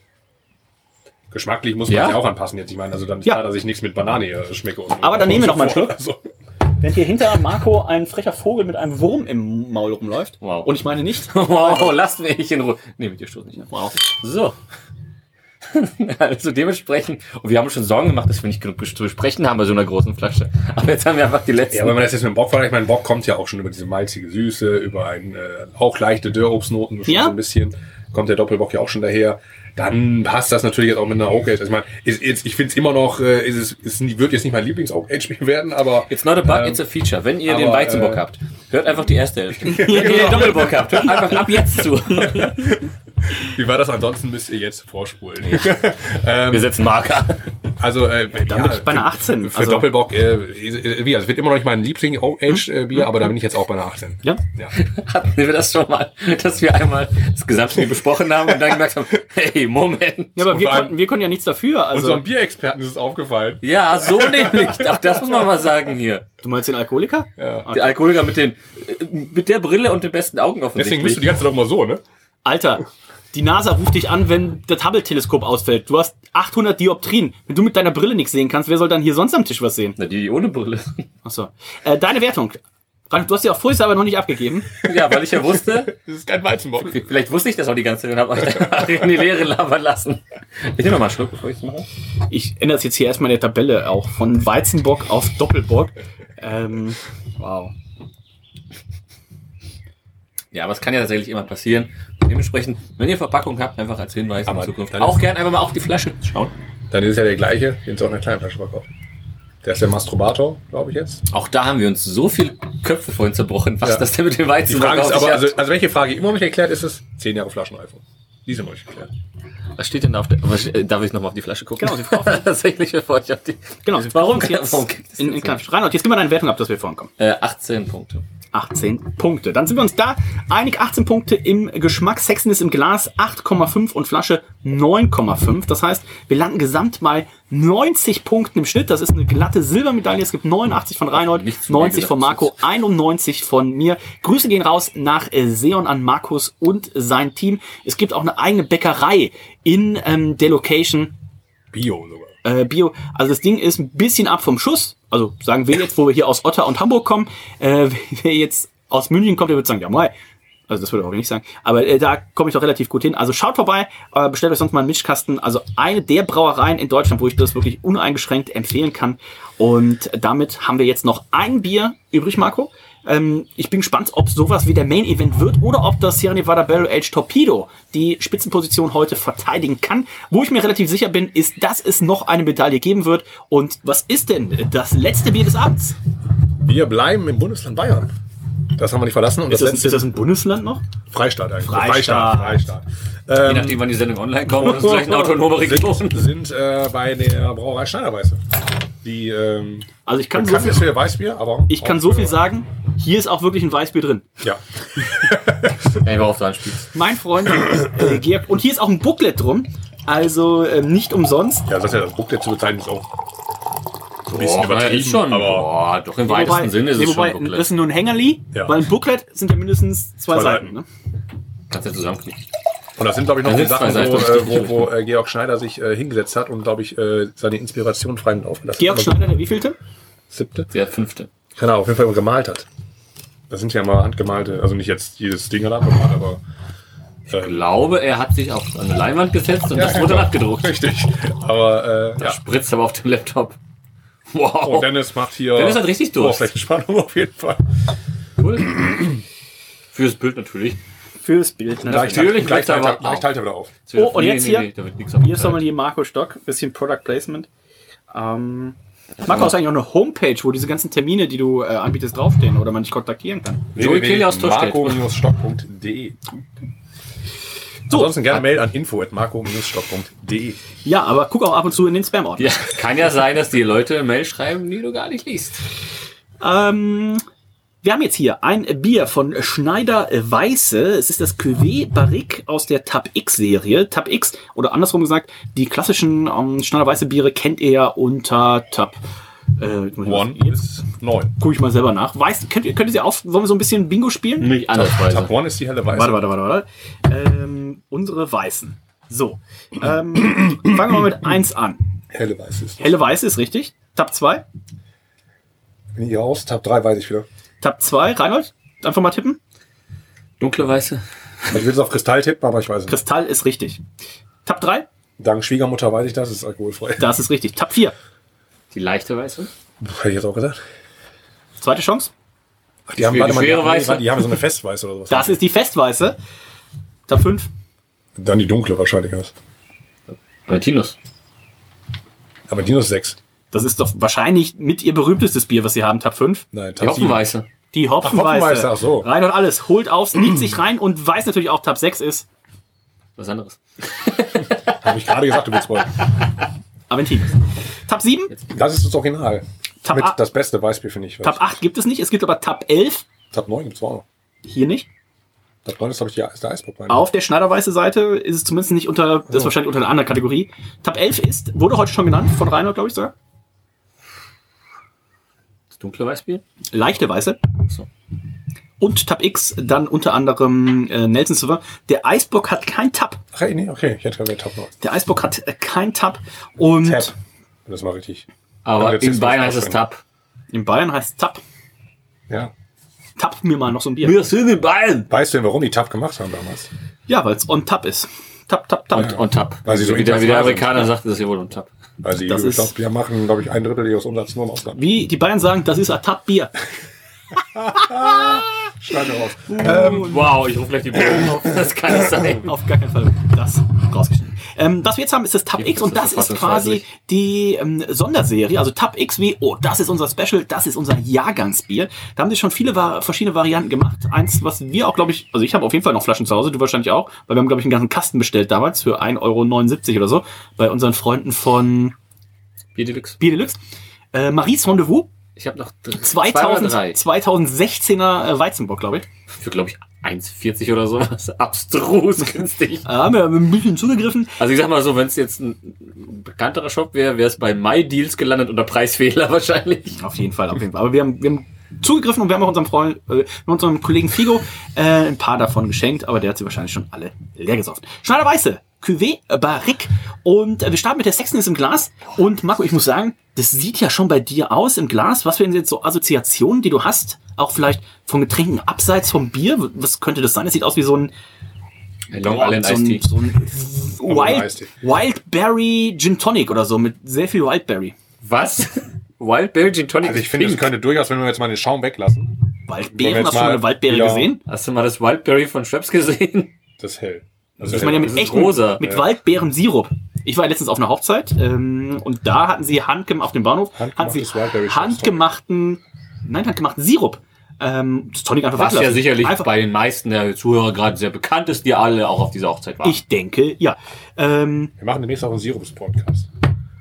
Geschmacklich muss man Ja. ja auch anpassen jetzt. Ich meine, also dann ist Ja. klar, dass ich nichts mit Banane schmecke. Und Aber dann nehmen wir noch mal einen Schluck. Also, Während hier hinter Marco ein frecher Vogel mit einem Wurm im Maul rumläuft. Wow. Und ich meine nicht. Wow, lasst mich in Ruhe. Nee, mit dir stoß nicht. Wow. So. Also dementsprechend, und wir haben uns schon Sorgen gemacht, dass wir nicht genug zu besprechen haben bei so einer großen Flasche. Aber jetzt haben wir einfach die letzten. ja, wenn man das jetzt mit dem Bock vergleicht, mein Bock kommt ja auch schon über diese malzige Süße, über ein, äh, auch leichte Dörrobstnoten, schon Ja. so ein bisschen, kommt der Doppelbock ja auch schon daher. Dann passt das natürlich jetzt auch mit einer Oak Age. Also ich meine, ist, ich finde es immer noch, äh, ist es ist, wird jetzt nicht mein Lieblings-Oak Age Spiel werden, aber It's not a bug, Ähm, it's a feature. Wenn ihr aber, den Weizenbock äh, habt, hört einfach die erste Hälfte. Wenn ihr den Doppelbock habt, hört einfach ab jetzt zu. wie war das ansonsten, müsst ihr jetzt vorspulen. Wir setzen Marker. Also, äh, bin ich bei einer 18. Für Also- Doppelbock, äh, äh, wie, also es wird immer noch nicht mein Liebling-Oak-Age-Bier, aber da bin ich jetzt auch bei einer 18. Ja? Ja. Hatten wir das schon mal, dass wir einmal das Gesamtspiel besprochen haben und dann gemerkt haben, hey, Moment. Ja, aber wir konnten, wir konnten ja nichts dafür. Also, Unserem Bierexperten ist es aufgefallen. Ja, so nämlich. Auch das muss man mal sagen hier. du meinst den Alkoholiker? Der Alkoholiker mit den, mit der Brille und den besten Augen Deswegen bist du die offensichtlich. ganze Zeit auch mal so, ne? Alter, die NASA ruft dich an, wenn das Hubble-Teleskop ausfällt. Du hast 800 Dioptrien. Wenn du mit deiner Brille nichts sehen kannst, wer soll dann hier sonst am Tisch was sehen? Na, die ohne Brille. Achso. Äh, deine Wertung. Ralf, du hast ja auch vorher aber noch nicht abgegeben. Ja, weil ich ja wusste, Das ist kein Weizenbock. vielleicht wusste ich das auch die ganze Zeit und habe euch in die Leere labern lassen. Ich nehme noch mal einen Schluck, bevor ich es mache. Ich ändere jetzt hier erstmal in der Tabelle auch von Weizenbock auf Doppelbock. Ähm, wow. Ja, aber es kann ja tatsächlich immer passieren. Dementsprechend, wenn ihr Verpackung habt, einfach als Hinweis Aber in Zukunft. dann Auch gern einfach mal auf die Flasche schauen. Dann ist es ja der gleiche, den es auch in einer kleinen Flasche verkauft. Der ist der Masturbator, glaube ich jetzt. Auch da haben wir uns so viel Köpfe vorhin zerbrochen. Was Ja. das denn mit dem Die Weizen Frage ist aber, also, also welche Frage immer noch nicht erklärt ist, ist 10 Jahre Flaschenreife. Die sind noch nicht geklärt. Was steht denn da auf der... Was, äh, darf ich nochmal auf die Flasche gucken? Genau, sie verkaufen. Tatsächlich, bevor ich auf die... Genau, sie Warum, jetzt warum gibt es in, das in kleinen Reinhold, jetzt gib mal deine Wertung ab, dass wir vorankommen. Äh, 18 Punkte. 18 Punkte. Dann sind wir uns da einig. 18 Punkte im Geschmack. Sexiness im Glas 8,5 und Flasche 9,5. Das heißt, wir landen gesamt bei 90 Punkten im Schnitt. Das ist eine glatte Silbermedaille. Es gibt 89 von Reinhold, Nicht zu mir 90 von. Marco, 91 von mir. Grüße gehen raus nach äh, Seon an Markus und sein Team. Es gibt auch eine eigene Bäckerei in ähm, der Location Bio. Äh, Bio. Also das Ding ist ein bisschen ab vom Schuss. Also sagen wir jetzt, wo wir hier aus Otter und Hamburg kommen. Äh, wer jetzt aus München kommt, der wird sagen, ja mal. Also das würde ich auch nicht sagen. Aber äh, da komme ich doch relativ gut hin. Also schaut vorbei, äh, bestellt euch sonst mal einen Mischkasten. Also eine der Brauereien in Deutschland, wo ich das wirklich uneingeschränkt empfehlen kann. Und damit haben wir jetzt noch ein Bier übrig, Marco. Ähm, ich bin gespannt, ob sowas wie der Main Event wird oder ob das Sierra Nevada Barrel Age Torpedo die Spitzenposition heute verteidigen kann. Wo ich mir relativ sicher bin, ist, dass es noch eine Medaille geben wird. Und was ist denn das letzte Bier des Abends? Wir bleiben im Bundesland Bayern. Das haben wir nicht verlassen. Und Ist das, das, ist das ein Bundesland noch? Freistaat eigentlich. Freistaat. Freistaat. Je nachdem, wann die Sendung online kommt, ist es vielleicht eine autonome Region. Sind, sind äh, bei der Brauerei Schneiderweiße. Die ähm, Also ich kann, so viel, ist für Weißbier, aber ich kann so für- viel sagen, hier ist auch wirklich ein Weißbier drin. Ja. Ja, auf dran spielst. Mein Freund äh, Georg. Und hier ist auch ein Booklet drum. Also ähm, nicht umsonst. Ja, das ist ja das der zu bezeichnen ist auch so ein bisschen Boah, übertrieben. ist schon. Aber Boah, doch im weitesten Sinne ist nee, es wobei, schon ein Das Booklet. ist nur ein Hängerli, Ja. weil ein Booklet sind ja mindestens zwei, Zwei Seiten. Seiten. Ne? Kannst du zusammenklicken. Und das sind, glaube ich, noch die Sachen, wo, äh, wo, wo äh, Georg Schneider sich äh, hingesetzt hat und, glaube ich, äh, seine Inspiration freien Lauf gelassen Georg. Schneider, der wievielte? Siebte? Der fünfte. Genau, auf jeden Fall gemalt hat. Das sind ja mal handgemalte, also nicht jetzt jedes Ding hat er gemalt, aber Ich glaube, er hat sich auf eine Leinwand gesetzt und das wurde abgedruckt. richtig. Aber äh, Das ja. spritzt aber auf dem Laptop. Wow. Oh, Dennis macht hier Dennis hat richtig Durst. Oberflächenspannung auf jeden Fall. Cool. Fürs Bild natürlich. Fürs Bild. Ne? Gleich, Natürlich gleich, gleich, aber gleich er wieder auf. Oh, und jetzt hier? da wird nichts Hier ist nochmal hier Marco Stock, bisschen Product Placement. Ähm, Marco, hast du eigentlich auch eine Homepage, wo diese ganzen Termine, die du äh, anbietest, draufstehen oder man dich kontaktieren kann? Marco-stock.de So. Ansonsten gerne Mail an info.marco-stock.de Ja, aber guck auch ab und zu in den Spam-Ordner. Ja, kann ja sein, dass die Leute Mail schreiben, die du gar nicht liest. Ähm, wir haben jetzt hier ein Bier von Schneider Weiße. Es ist das Cuvée Barrique aus der Tab X Serie. Tab X, oder andersrum gesagt, die klassischen ähm, Schneider Weiße Biere kennt ihr ja unter Tab. Äh, One bis neun. gucke ich mal selber nach. Weiß, könnt, ihr- könnt ihr sie auf, wollen wir so ein bisschen Bingo spielen? Nicht Tab andersweise. One ist die helle Weiße. Warte, warte, warte, warte. Ähm, unsere Weißen. So. Ähm, fangen wir mal mit 1 an. Helle Weiße ist. Helle Weiße ist richtig. Tab 2. Bin ich hier raus? Tab 3 weiß ich wieder. Tab 2. Reinhold, einfach mal tippen. Dunkle Weiße. Ich will es auf Kristall tippen, aber ich weiß es nicht. Kristall ist richtig. Tab 3. Dank Schwiegermutter weiß ich das, ist alkoholfrei. Das ist richtig. Tab 4. Die leichte Weiße. Hätte ich jetzt auch gesagt. Zweite Chance. Ach, die haben, schwere- warte mal, die, haben- Weiße. die haben so eine Festweiße oder sowas. Das ist die Festweiße. Tab 5. Dann die dunkle wahrscheinlich. Was. Aventinus. Aber Dinos 6. Das ist doch wahrscheinlich mit ihr berühmtestes Bier, was sie haben, Tab 5. Nein, Die Hopfenweiße. Die Hopfenweiße. Hopfenweiße, ach so. Rein und alles. Holt aufs, liegt sich rein und weiß natürlich auch, Tab 6 ist Was anderes. Habe ich gerade gesagt, du willst wollen. Aventinus. Tab 7, Das ist das Original. Tab Mit A- das beste Weißbier, finde ich. Tab 8 gibt es nicht. Es gibt aber Tab 11. Tab 9 gibt es auch noch. Hier nicht. Tab 9 ist, glaube ich, ist der Eisbock. Auf der Schneiderweiße Seite ist es zumindest nicht unter, das ist wahrscheinlich unter einer anderen Kategorie. Tab 11 ist, wurde heute schon genannt, von Reinhold, glaube ich sogar. Das dunkle Weißbier. Leichte Weiße. So. Und Tab X dann unter anderem äh, Nelson Silver. Der Eisbock hat kein Tab. Ach, nee, okay. Ich hätte gerade Tab 9. Der Eisbock hat äh, kein Tab. Und Tab. Das war richtig. Aber jetzt in ist Bayern heißt es. Tab. in Bayern heißt Tab. Ja. Tab mir mal noch so ein Bier. Wir sind in Bayern. Weißt du denn, warum die Tab gemacht haben damals? Ja, weil es on Tab ist. Tab, Tab, Tab. Und Tab. Weil sie so wie, der, wie der Amerikaner sagt, ist es ja wohl und Tab. Ist- glaube, wir machen, glaube ich, ein Drittel ihres Umsatzes nur im Ausland. Wie die Bayern sagen, das ist ein Tab-Bier. Schneide raus. Wow, ich rufe gleich die Bullen auf. Das kann nicht sein. Auf gar keinen Fall das rausgeschnitten. Ähm, das wir jetzt haben, ist das Tab X und das ist quasi die ähm, Sonderserie, also Tab X wie, oh, das ist unser Special, das ist unser Jahrgangsbier. Da haben sie schon viele Va verschiedene Varianten gemacht. Eins, was wir auch, glaube ich, also ich habe auf jeden Fall noch Flaschen zu Hause, du wahrscheinlich auch, weil wir haben, glaube ich, einen ganzen Kasten bestellt damals für 1,79 Euro oder so bei unseren Freunden von Bier Deluxe. Bier Deluxe. Äh, Maries Rendezvous, Ich habe noch dr- zwei oder 2000, drei. 2016er äh, Weizenbock, glaube ich. Für, glaube ich, 1,40 oder so. Das ist abstrus günstig. Äh, haben wir ein bisschen zugegriffen. Also ich sag mal so, wenn es jetzt ein bekannterer Shop wäre, wäre es bei My Deals gelandet unter Preisfehler wahrscheinlich. Auf jeden Fall, auf jeden Fall. Aber wir haben, wir haben zugegriffen und wir haben auch unserem Freund, äh, unserem Kollegen Figo äh, ein paar davon geschenkt, aber der hat sie wahrscheinlich schon alle leer gesoffen. Schneider Weiße, Cuvée äh, Barrique und äh, wir starten mit der Sexiness im Glas und Marco, ich muss sagen, das sieht ja schon bei dir aus im Glas. Was wären jetzt so Assoziationen, die du hast? Auch vielleicht von Getränken abseits vom Bier? Was könnte das sein? Das sieht aus wie so ein, Long boah, Island so ein, Tea. so ein Wild. Wildberry Gin Tonic oder so mit sehr viel Wildberry. Was? Wildberry Gin Tonic Also ich finde, es könnte durchaus, wenn wir jetzt mal den Schaum weglassen, Waldbeeren, hast du schon mal eine Waldbeere gesehen? Hast du mal das Wildberry von Schweppes gesehen? das ist hell. Also Ich meine ja mit echten, rosa. mit Ja. Waldbeeren-Sirup. Ich war letztens auf einer Hochzeit ähm, und da hatten sie handgemacht auf dem Bahnhof hatten sie handgemachten, nein, handgemachten Sirup. Ähm, das Tonic einfach Was ja weglassen. sicherlich einfach, bei den meisten der Zuhörer gerade sehr bekannt ist, die alle auch auf dieser Hochzeit waren. Ich denke, ja. Ähm, wir machen demnächst auch einen Sirups-Podcast.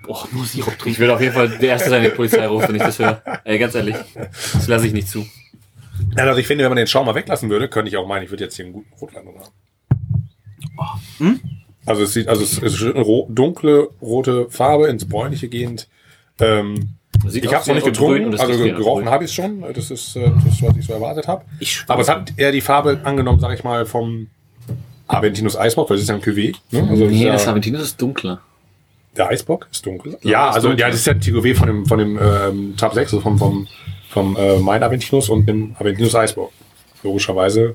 oh, nur Sirup Ich trinken. würde auf jeden Fall der Erste sein, der Polizei ruft, wenn ich das höre. Ey, ganz ehrlich. Das lasse ich nicht zu. Ja, also ich finde, wenn man den Schaum mal weglassen würde, könnte ich auch meinen, ich würde jetzt hier einen guten Rotwein drin haben. Also es sieht, also es ist eine ro dunkle rote Farbe ins bräunliche gehend. Ähm, Sieht ich habe es noch nicht getrunken, also gerochen habe ich es schon. Das ist äh, das, was ich so erwartet habe. Ich Aber es hat eher die Farbe angenommen, sage ich mal, vom Aventinus Eisbock, weil es ist ja ein Cuvée. Ne? Also es ist Nee, ja, das Aventinus ist dunkler. der Eisbock ist dunkel. Ja, ist also dunkel. ja, das ist ja ein Cuvée von dem, von dem ähm, Tab 6, also vom, vom, vom äh, Main Aventinus und dem Aventinus Eisbock. Logischerweise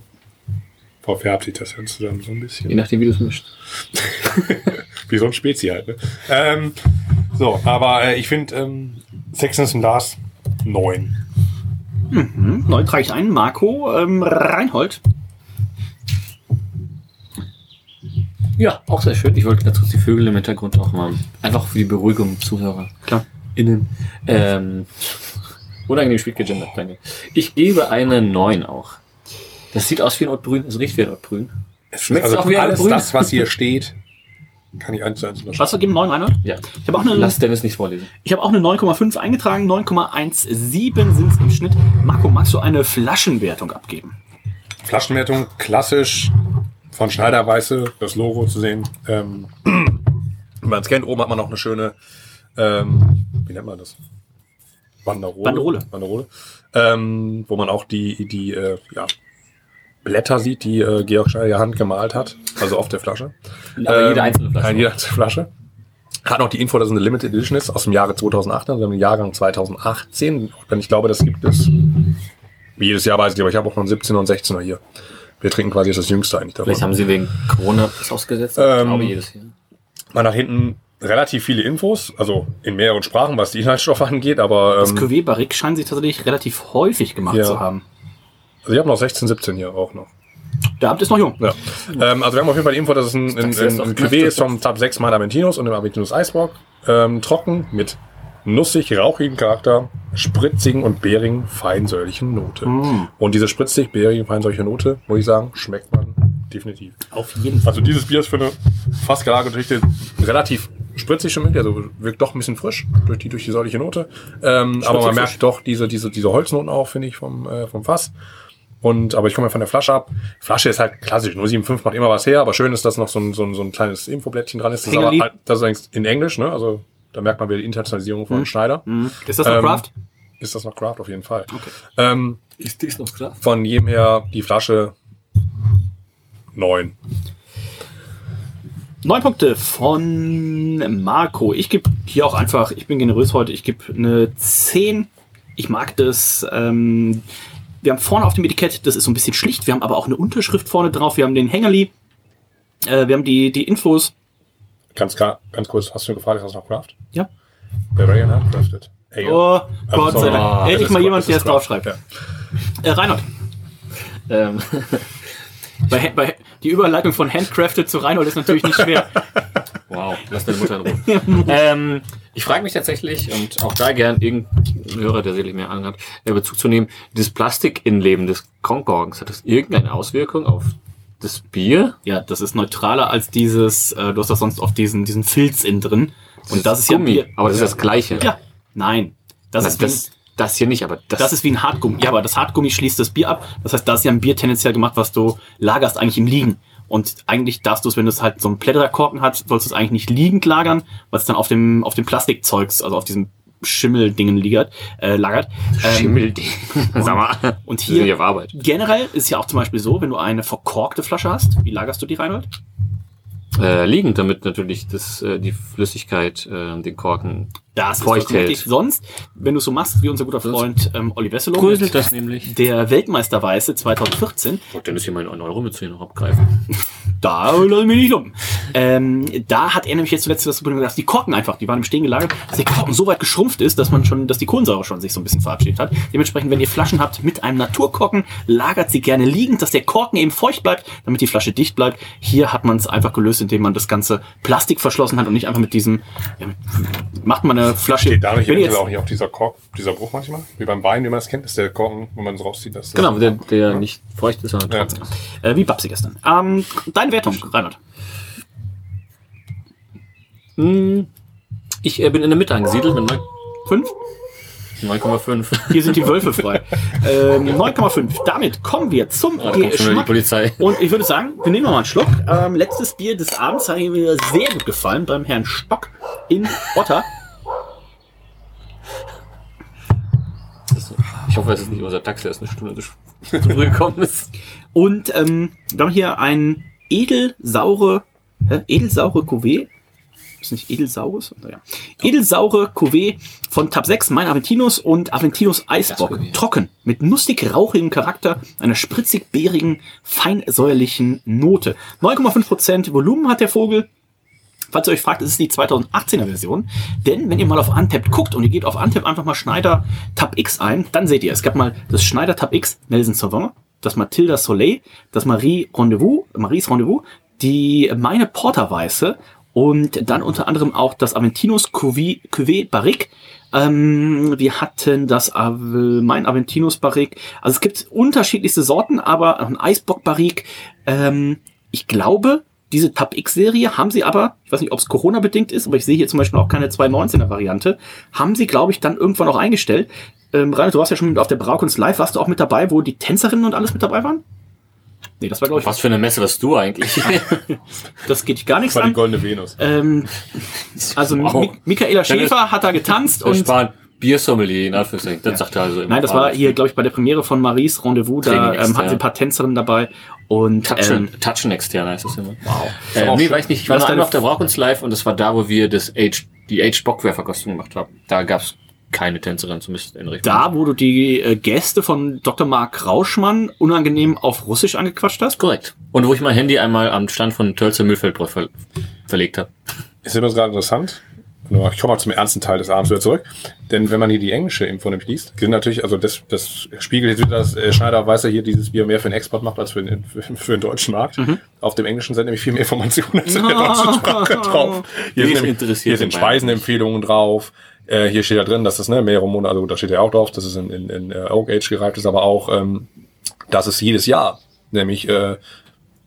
verfärbt sich das Ganze dann so ein bisschen. Je nachdem, wie du es mischt. Wie so ein Spezi halt. Ne? Ähm, so, aber äh, ich finde ähm, Sexiness im Glas 9. Neu trage ich ein. Marco ähm, Reinhold. Ja, auch sehr schön. Ich wollte ganz kurz die Vögel im Hintergrund auch mal. Einfach für die Beruhigung Zuhörer. Klar. Innen. Ähm, unangenehm spät gegendert, danke. Ich gebe eine 9 auch. Das sieht aus wie ein Ortbrün, es riecht wie ein Ortbrün. Schmeckt Also auch wie ein alles Ortbrün? das, was hier steht, kann ich eins zu eins. Was vergeben? 9 Reinhold? Ja. Ich habe auch eine, Lass Dennis nicht vorlesen. ich habe auch eine 9,5 eingetragen. 9,17 sind es im Schnitt. Marco, magst du eine Flaschenwertung abgeben? Flaschenwertung, klassisch von Schneider Weiße, das Logo zu sehen. Ähm, wenn man es kennt, oben hat man noch eine schöne, ähm, wie nennt man das? Banderole. Banderole. Banderole. Ähm, wo man auch die, die äh, ja, Blätter sieht, die äh, Georg Schneider Hand gemalt hat, also auf der Flasche. Aber jede Ähm, einzelne Flasche. Nein, jede einzelne Flasche. Hat noch die Info, dass es eine Limited Edition ist aus dem Jahre 2008, also im Jahrgang 2018. Denn ich glaube, das gibt es wie jedes Jahr weiß ich, aber ich habe auch noch einen 17er und 16er hier. Wir trinken quasi jetzt das Jüngste eigentlich davon. Vielleicht haben sie wegen Corona das ausgesetzt. ich Ähm, glaube jedes Jahr. Mal nach hinten relativ viele Infos, also in mehreren Sprachen, was die Inhaltsstoffe angeht, aber Das ähm, Cuvée Barrique scheint sich tatsächlich relativ häufig gemacht Ja. zu haben. Also ich habe noch 16, 17 hier auch noch. Der Abend ist noch jung. Ja. Ähm, also wir haben auf jeden Fall die Info, dass es ein, ein, ein, ein Cuvée ist vom Tab 6 Mal Aventinus und dem Aventinus Eisbock. Ähm, trocken mit nussig, rauchigen Charakter, spritzigen und beerigen, feinsäuerlichen Note. Mm. Und diese spritzig, beerige, feinsäuerliche Note, muss ich sagen, schmeckt man definitiv. Auf jeden Fall. Also dieses Bier ist für eine fast gelagerte Geschichte relativ spritzig schon, also wirkt doch ein bisschen frisch durch die, durch die säuerliche Note. Ähm, aber man frisch. merkt doch diese, diese, diese Holznoten auch, finde ich, vom, äh, vom Fass. Und, aber ich komme ja von der Flasche ab. Flasche ist halt klassisch. 075 macht immer was her, aber schön ist, dass noch so ein, so ein, so ein kleines Infoblättchen dran ist. Das ist, aber halt, das ist eigentlich in Englisch, ne? Also, da merkt man wieder die Internationalisierung von Schneider. Ist das noch Ähm, Craft? Ist das noch Craft auf jeden Fall. Ähm, Ist dies noch klar? von jedem her die Flasche neun. Neun Punkte von Marco. Ich gebe hier auch einfach, ich bin generös heute, ich gebe eine 10. Ich mag das. Ähm, wir haben vorne auf dem Etikett, das ist so ein bisschen schlicht. Wir haben aber auch eine Unterschrift vorne drauf. Wir haben den Hängerli. Äh, wir haben die, die Infos. Ganz, klar- ganz kurz, hast du gefragt, ist das noch Craft? Ja. Bavarian Handcrafted. Ale. Oh, Gott sorry. sei Dank. Endlich mal jemand, der es draufschreibt. Ja. Äh, Reinhold, Ähm, bei, bei, die Überleitung von Handcrafted zu Reinhold ist natürlich nicht schwer. wow, lass deine Mutter in Ruhe. ähm, ich frage mich tatsächlich, und auch da gern irgendein Hörer, der sicherlich mehr Ahnung hat, äh, Bezug zu nehmen, dieses Plastik-Innenleben des Kronkorkens, hat das irgendeine Auswirkung auf das Bier? Ja, das ist neutraler als dieses, äh, du hast doch sonst oft diesen, diesen Filz innen drin. Und das ist ja Gummi, Bier. aber das ist das Gleiche. Ja, nein. Das, Das, ist wie, das, das hier nicht, aber das, das ist wie ein Hartgummi. Ja, aber das Hartgummi schließt das Bier ab. Das heißt, da ist ja ein Bier tendenziell gemacht, was du lagerst eigentlich im Liegen. Und eigentlich darfst du es, wenn du es halt so einen Plätterkorken hast, sollst du es eigentlich nicht liegend lagern, weil es dann auf dem, auf dem Plastikzeugs, also auf diesem Schimmeldingen lagert. Äh, lagert. Ähm, Schimmelding. Sag mal. und hier Arbeit. generell ist ja auch zum Beispiel so, wenn du eine verkorkte Flasche hast, wie lagerst du die, Reinhold? Äh, liegend, damit natürlich das, äh, die Flüssigkeit äh, den Korken Das ist Feucht richtig. Sonst, wenn du so machst, wie unser guter Freund ähm, Olli Wesselow, bröselt das nämlich. der Weltmeisterweiße 2014, Oh, dann ist hier mal einen Euro mit noch abgreifen. da lass ich mich nicht um. Ähm, da hat er nämlich jetzt zuletzt das Problem gedacht, die Korken einfach, die waren im Stehen gelagert, dass der Korken so weit geschrumpft ist, dass man schon, dass die Kohlensäure schon sich so ein bisschen verabschiedet hat. Dementsprechend, wenn ihr Flaschen habt mit einem Naturkorken, lagert sie gerne liegend, dass der Korken eben feucht bleibt, damit die Flasche dicht bleibt. Hier hat man es einfach gelöst, indem man das ganze Plastik verschlossen hat und nicht einfach mit diesem, ja, macht man eine Flasche. Steht da nicht wenn jetzt, auch hier auf dieser Kork, dieser Bruch manchmal? Wie beim Wein, wie man das kennt, ist der Korken, wenn man es rauszieht. Das Genau, der, der nicht feucht ist, sondern Ja. trocken ist. äh, wie Babsi gestern. Ähm, deine Wertung, Reinhard. Hm, Ich äh, bin in der Mitte angesiedelt mit neun- Fünf? 9,5. Hier sind die Wölfe frei. ähm, 9,5. Damit kommen wir zum die Geschmack. Polizei. Und ich würde sagen, wir nehmen noch mal einen Schluck. Ähm, letztes Bier des Abends hat mir sehr gut gefallen beim Herrn Stock in Otter. Ich hoffe, es ist nicht unser Taxi, der ist eine Stunde zu früh gekommen ist. Und ähm, wir haben hier ein edelsaure, hä? edelsaure Cuvée. Ist nicht edelsaures? Naja. Edelsaure Cuvée von Tab 6, mein Aventinus und Aventinus Eisbock. Trocken, mit nussig rauchigem Charakter, einer spritzig-beerigen, feinsäuerlichen Note. 9,5% Volumen hat der Vogel. Falls ihr euch fragt, es ist die 2018er Version. Denn wenn ihr mal auf Untapped guckt und ihr geht auf Untapped einfach mal Schneider Tab X ein, dann seht ihr, es gab mal das Schneider Tab X Nelson Sauvin, das Matilda Soleil, das Marie Rendezvous, Maries Rendezvous, die meine Porterweiße und dann unter anderem auch das Aventinus Cuvée, Cuvée Barrique. Ähm, wir hatten das Ave- mein Aventinus Barrique. Also es gibt unterschiedlichste Sorten, aber ein Eisbock Barrique. Ähm, ich glaube, diese Tab X-Serie haben sie aber, ich weiß nicht, ob es Corona-bedingt ist, aber ich sehe hier zum Beispiel auch keine 219er-Variante, haben sie, glaube ich, dann irgendwann auch eingestellt. Ähm, Rainer, du warst ja schon auf der Braukunst Live, warst du auch mit dabei, wo die Tänzerinnen und alles mit dabei waren? Nee, das war, glaube ich, Was für eine Messe warst du eigentlich? das geht gar nichts Das war die goldene Venus. Ähm, also Wow. Mi Michaela Schäfer hat da getanzt Und und Spahn, Biersommelier, in Anführungszeichen. Das sagt er also immer. Nein, das war hier, glaube ich, bei der Premiere von Maries Rendezvous. Da ähm, hatten sie ein paar Tänzerinnen dabei. Und Touchen, ähm, Touchen extern heißt das immer. wow. Äh, auch nee, weiß nicht. Ich war nur deine- einmal auf der Braukunst Live und das war da, wo wir das Age, die Age Bockwerferkostung gemacht haben. Da gab's keine Tänzerin, zumindest in Richtung. Da, wo du die äh, Gäste von Dr. Mark Rauschmann unangenehm auf Russisch angequatscht hast. Korrekt. Und wo ich mein Handy einmal am Stand von Tölzer Müllfeldbräu ver verlegt habe. Ist übrigens gerade interessant. Ich komme mal zum ernsten Teil des Abends wieder zurück. Denn wenn man hier die englische Info nämlich liest, sind natürlich, also das, das spiegelt jetzt wieder, dass äh, Schneider weiß ja hier dieses Bier mehr für den Export macht als für den, für, für den deutschen Markt. Mhm. Auf dem englischen sind nämlich viel mehr Informationen als in der deutschen Sprache drauf. Hier sind, nämlich- hier sind Speisenempfehlungen drauf. Äh, hier steht ja drin, dass das ne, mehrere Monate, also da steht ja auch drauf, dass es in, in, in äh, Oak Age gereift ist, aber auch, ähm, dass es jedes Jahr nämlich äh,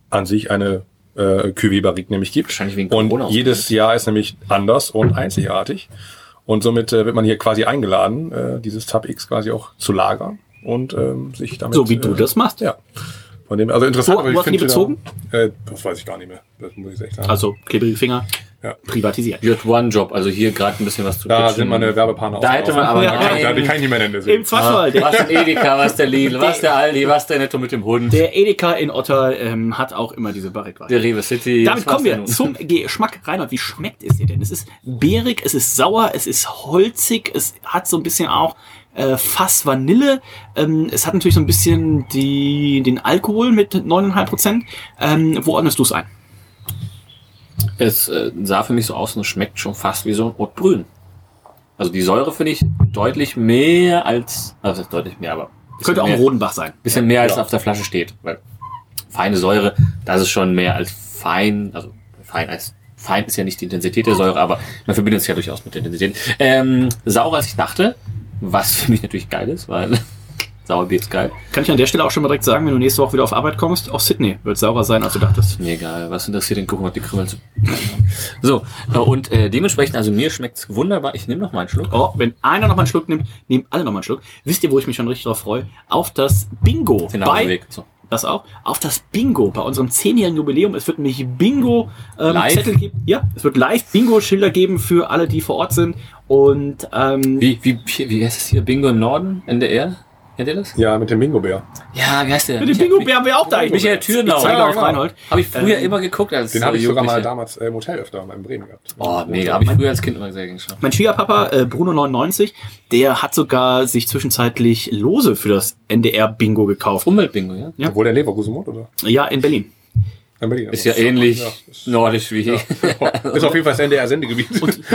an sich eine äh, Cuvée-Barrique nämlich gibt. Wahrscheinlich wegen Und jedes Jahr ist nämlich anders und einzigartig. Und somit äh, wird man hier quasi eingeladen, äh, dieses Tab X quasi auch zu lagern und ähm, sich damit. So wie du äh, das machst. Ja. Von dem, also interessant. Wo- aber wo ich hast du die bezogen? wieder- Äh, das weiß ich gar nicht mehr. Das muss ich echt sagen. Also klebrige Finger, Ja. privatisiert. Had one job, also hier gerade ein bisschen was zu da pitchen. sind meine Werbepartner Da hätte man aber- Da kann, ich- Ja. da kann ich nicht mehr nennen. deswegen. Im Zweifelsfall, der, Was der Edeka, was der Lidl, was der Aldi, was der Netto mit dem Hund, der Edeka in Otter ähm, hat auch immer diese Barrique. der Rewe City. Damit kommen wir zum Geschmack. Reinhard, wie schmeckt es dir denn? Es ist beerig, es ist sauer, es ist holzig, es hat so ein bisschen auch äh, Fass Vanille. Ähm, es hat natürlich so ein bisschen die, den Alkohol mit 9,5 Prozent. Ähm, wo ordnest du es ein? Es äh, sah für mich so aus und es schmeckt schon fast wie so ein Rotbrün. Also die Säure finde ich deutlich mehr als, also deutlich mehr, aber Könnte auch ein Rodenbach sein. bisschen mehr als auf der Flasche steht, weil feine Säure, das ist schon mehr als fein, also fein als fein ist ja nicht die Intensität der Säure, aber man verbindet es ja durchaus mit der Intensität. Ähm, saurer als ich dachte, was für mich natürlich geil ist, weil Sauerbier ist geil. Kann ich an der Stelle auch schon mal direkt sagen, wenn du nächste Woche wieder auf Arbeit kommst, auch Sydney wird saurer sein, als du dachtest. Mir egal, was interessiert den Kuchen, ob die Krümel zu. So, äh, und äh, dementsprechend, also mir schmeckt's wunderbar. Ich nehme noch mal einen Schluck. Oh, wenn einer noch mal einen Schluck nimmt, nehmen alle noch mal einen Schluck. Wisst ihr, wo ich mich schon richtig drauf freue? Auf das Bingo. Den bei, Nachweg. So. das auch, auf das Bingo bei unserem zehnjährigen Jubiläum. Es wird nämlich Bingo ähm, geben. Ja, es wird live Bingo-Schilder geben für alle, die vor Ort sind. Und ähm, Wie, wie, wie, wie heißt es hier? Bingo im Norden? NDR? Kennt ihr das? Ja, mit dem Bingo-Bär. Ja, wie heißt der? mit dem Bingo wären wir auch da. Michael Thürnau. Ich zeige Ja, auf genau. Reinhold. Habe ich früher Ähm, immer geguckt als Den habe ich sogar mal damals äh, im Hotel öfter mal in Bremen gehabt. Oh, mega. Habe ich früher als Kind immer sehr gern geschaut. Mein Schwiegerpapa, äh, Bruno99, der hat sogar sich zwischenzeitlich Lose für das NDR-Bingo gekauft. Umweltbingo, ja? Ja. Obwohl der Leverkusen wohnt, oder? Ja, in Berlin. In Berlin. Ist ja Also, ähnlich ja, ist- nordisch wie Ist auf jeden Fall das NDR-Sendegebiet.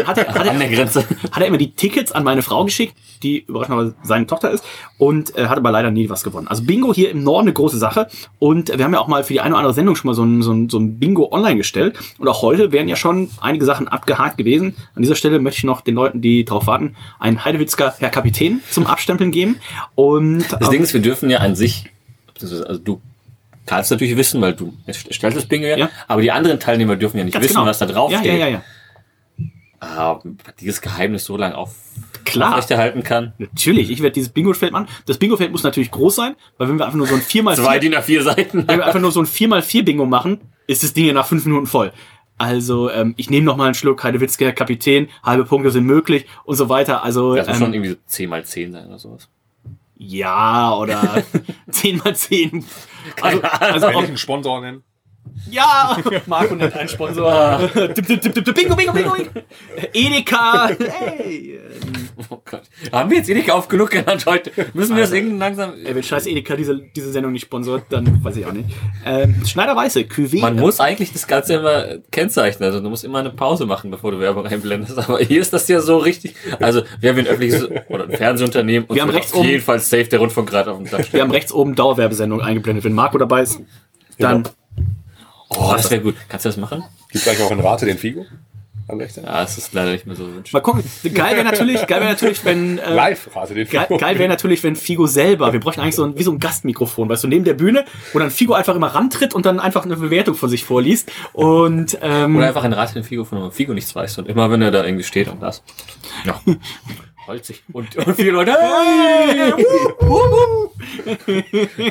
Hat er, hat an der er, Grenze. hat er immer die Tickets an meine Frau geschickt, die überraschenderweise seine Tochter ist, und äh, hat aber leider nie was gewonnen. Also Bingo hier im Norden eine große Sache. Und wir haben ja auch mal für die eine oder andere Sendung schon mal so ein, so ein, so ein Bingo online gestellt. Und auch heute wären ja schon einige Sachen abgehakt gewesen. An dieser Stelle möchte ich noch den Leuten, die drauf warten, einen Heidewitzker Herr Kapitän zum Abstempeln geben. Und Das Ding ist, wir dürfen ja an sich, also du kannst natürlich wissen, weil du stellst das Bingo ja, Ja. aber die anderen Teilnehmer dürfen ja nicht Ganz wissen, genau. was da drauf ja, steht. ja, ja, ja. Ah, dieses Geheimnis so lange auf Klar. aufrechterhalten kann. Natürlich, ich werde dieses Bingo-Feld machen. Das Bingo-Feld muss natürlich groß sein, weil wenn wir einfach nur so ein 4x4 Zwei DIN A4 Seiten. Wenn wir einfach nur so ein 4x4 Bingo machen, ist das Ding ja nach fünf Minuten voll. Also, ähm, ich nehme noch mal einen Schluck, Heidewitzke, Kapitän, halbe Punkte sind möglich und so weiter. Also, Das muss schon ähm, irgendwie so 10 mal 10 sein oder sowas. Ja, oder 10 x 10. Also, also auch, ich einen Sponsor nennen. Ja, Marco nennt einen Sponsor. Tipp, tipp, Bingo, Bingo, Bingo. Edeka. Hey. Oh Gott. Haben wir jetzt nicht oft genug genannt heute? Müssen wir das irgendwie langsam... Ey, wenn scheiß Edeka diese, diese Sendung nicht sponsort, dann weiß ich auch nicht. Ähm, Schneider Weiße, Cuvée. Man muss eigentlich das Ganze immer kennzeichnen. Also du musst immer eine Pause machen, bevor du Werbung einblendest. Aber hier ist das ja so richtig. Also wir haben ein öffentliches oder ein Fernsehunternehmen und Wir haben rechts auf jeden Fall safe der Rundfunk gerade auf dem Dach Wir haben rechts oben Dauerwerbesendung eingeblendet. Wenn Marco dabei ist, dann Oh, das wäre gut. Kannst du das machen? Gibt gleich auch in Rate den Figo? Am rechten? Ja, es ist leider nicht mehr so wünschenswert. mal gucken. Geil wäre natürlich, geil wäre natürlich, wenn äh, Live Rate den Geil, Figo. geil wäre natürlich, wenn Figo selber, wir bräuchten eigentlich so ein, wie so ein Gastmikrofon, weißt du, neben der Bühne, wo dann Figo einfach immer rantritt und dann einfach eine Bewertung von sich vorliest. Und ähm, Oder einfach ein Rat den Figo, von dem Figo nichts weiß. Und immer wenn er da irgendwie steht und das. Ja. Holzig. Und, und viele Leute.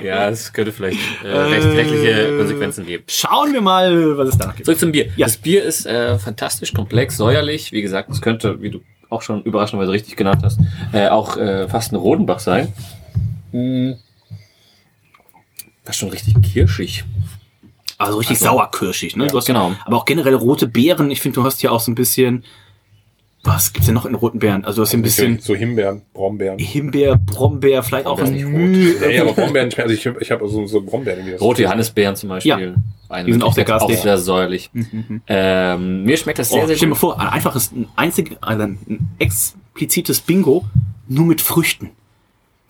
Ja, es könnte vielleicht äh, recht, rechtliche Konsequenzen geben. schauen wir mal, was es danach gibt. Zurück zum Bier. Ja. Das Bier ist äh, fantastisch komplex, säuerlich. Wie gesagt, es könnte, wie du auch schon überraschenderweise richtig genannt hast, äh, auch äh, fast ein Rodenbach sein. Mm. Das ist schon richtig kirschig. Also richtig sauerkirschig, ne? du hast genau. Aber auch generell rote Beeren. Ich finde, du hast hier auch so ein bisschen, was gibt's denn noch in roten Beeren? Also hast hier ein bisschen So Himbeeren, Brombeeren. Himbeer, Brombeer, vielleicht auch Brombeer ein ist nicht Müh. Nee, aber Brombeeren. Also ich, ich habe so, so Brombeeren. irgendwie das- Rote Johannisbeeren zum Beispiel. Eine Die sind auch sehr garstig. Auch sehr säuerlich. Ähm, mir schmeckt das sehr, Oh, sehr stell dir mal gut. vor, ein einfaches, ein einzig, also ein explizites Bingo, nur mit Früchten.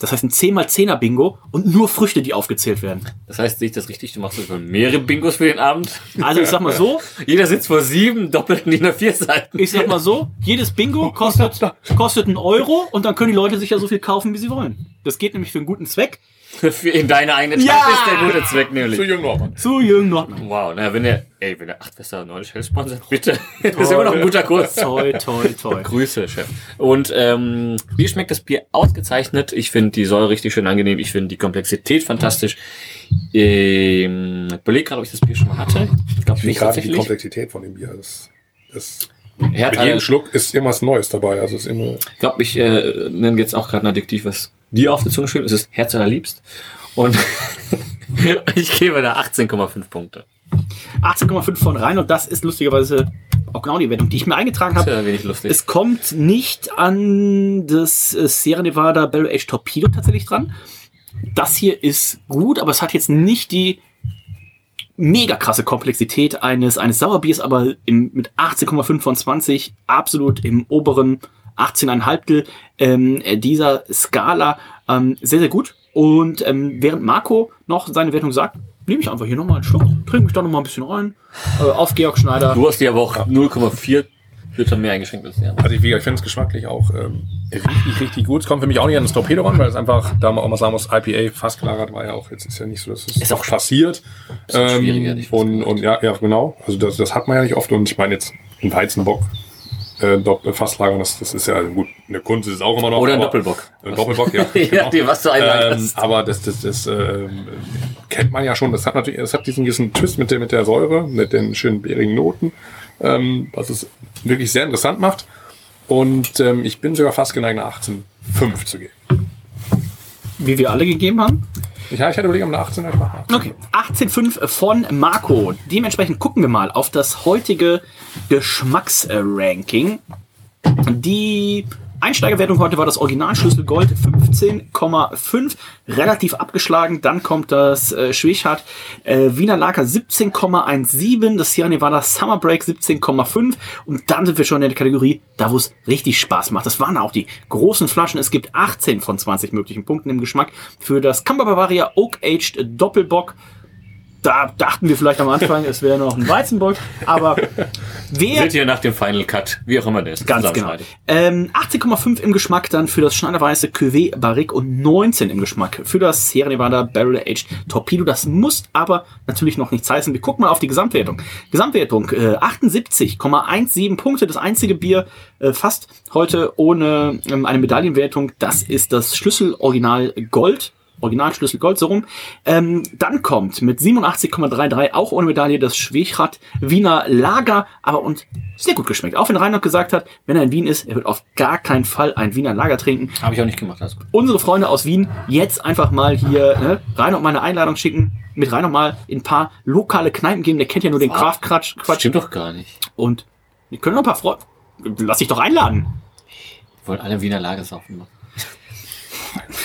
Das heißt ein 10x10er Bingo und nur Früchte, die aufgezählt werden. Das heißt, sehe ich das richtig? Du machst so schon mehrere Bingos für den Abend. Also ich sag mal so, Jeder sitzt vor sieben doppelten DIN A4 Seiten. ich sag mal so, jedes Bingo kostet, kostet einen Euro und dann können die Leute sich ja so viel kaufen, wie sie wollen. Das geht nämlich für einen guten Zweck. Für in deine eigene Tasche Ja! ist der gute Zweck Zu nämlich. Jürgen Nordmann. Zu Jürgen Nordmann. Wow, na, wenn der, ey, wenn der 8 Wester neulich Shell sponsert, bitte. Das ist immer noch ein guter Kurs. Toi, toi, toi. Grüße, Chef. Und ähm, mir schmeckt das Bier ausgezeichnet. Ich finde die Säure richtig schön angenehm. Ich finde die Komplexität fantastisch. Ähm, ich überleg gerade, ob ich das Bier schon mal hatte. Ich glaube nicht gerade die tatsächlich. Komplexität von dem Bier. Das, das, Herz, mit jedem Schluck ist irgendwas Neues dabei. Also es ist immer. Ich glaube, ich äh, nenne jetzt auch gerade ein Adjektiv, was dir auf der Zunge schön ist. Es ist Herz allerliebst. Und ich gebe da 18,5 Punkte. 18,5 von rein und das ist lustigerweise auch genau die Wertung, die ich mir eingetragen Das ist habe. ja wenig lustig. Es kommt nicht an das äh, Sierra Nevada Barrel Age Torpedo tatsächlich dran. Das hier ist gut, aber es hat jetzt nicht die mega krasse Komplexität eines, eines Sauerbiers, aber im, mit 18,5 von 20 absolut im oberen 18,5 ähm, äh, dieser Skala ähm, sehr, sehr gut. Und ähm, während Marco noch seine Wertung sagt, nehme ich einfach hier nochmal einen Schluck, trinke mich doch nochmal ein bisschen rein, äh, auf Georg Schneider. du hast dir aber auch 0,4 Liter mehr eingeschenkt als der. Also ich, ich finde es geschmacklich auch ähm, richtig, richtig gut. Es kommt für mich auch nicht an das Torpedo ran, weil es einfach, da man auch mal sagen muss, IPA fast gelagert war ja auch, jetzt ist ja nicht so, dass es Ist auch passiert. Fast und, und ja, ja, genau. Also das, das hat man ja nicht oft. Und ich meine jetzt ein Weizenbock äh, Dopp- Fasslagern, das, das ist ja gut. Eine Kunst ist es auch immer noch. Oder ein Doppelbock. Ein Doppelbock, ja. Ja, genau. dir was du ähm, aber das, das, das ähm, kennt man ja schon. Das hat natürlich, das hat diesen gewissen Twist mit der, mit der Säure, mit den schönen bärigen Noten, ähm, was es wirklich sehr interessant macht. Und ähm, ich bin sogar fast geneigt, nach 18,5 zu gehen. Wie wir alle gegeben haben. Ich hatte überlegt, um eine 18 ich mache 18. Okay, 18,5 von Marco. Dementsprechend gucken wir mal auf das heutige Geschmacksranking. Die Einsteigerwertung heute war das Originalschlüssel Gold 15,5, relativ abgeschlagen. Dann kommt das äh, Schwechat äh, Wiener Lager 17,17, das Sierra Nevada Summer Break 17,5 und dann sind wir schon in der Kategorie, da wo es richtig Spaß macht. Das waren auch die großen Flaschen. Es gibt 18 von 20 möglichen Punkten im Geschmack für das Camber Bavaria Oak Aged Doppelbock da dachten wir vielleicht am Anfang, es wäre noch ein Weizenbock, aber wer Seht ihr nach dem Final Cut, wie auch immer der ist. Ganz genau. Ähm, 18,5 im Geschmack dann für das Schneiderweiße Cuvée Barrique und 19 im Geschmack für das Sierra Nevada Barrel Aged Torpedo. Das muss aber natürlich noch nichts heißen. Wir gucken mal auf die Gesamtwertung. Gesamtwertung äh, 78,17 Punkte. Das einzige Bier äh, fast heute ohne ähm, eine Medaillenwertung. Das ist das Schlüssel Original Gold. Originalschlüssel Gold, so rum. Ähm, dann kommt mit 87,33 auch ohne Medaille das Schwechat Wiener Lager, aber und sehr gut geschmeckt. Auch wenn Reinhard gesagt hat, wenn er in Wien ist, er wird auf gar keinen Fall ein Wiener Lager trinken. Habe ich auch nicht gemacht. Gut. Unsere Freunde aus Wien jetzt einfach mal hier ne, Reinhard mal eine Einladung schicken, mit Reinhard mal in ein paar lokale Kneipen gehen. Der kennt ja nur den Craft Quatsch, stimmt doch gar nicht. Und die können noch ein paar Freunde. Lass dich doch einladen. Wollen alle Wiener Lager saufen machen.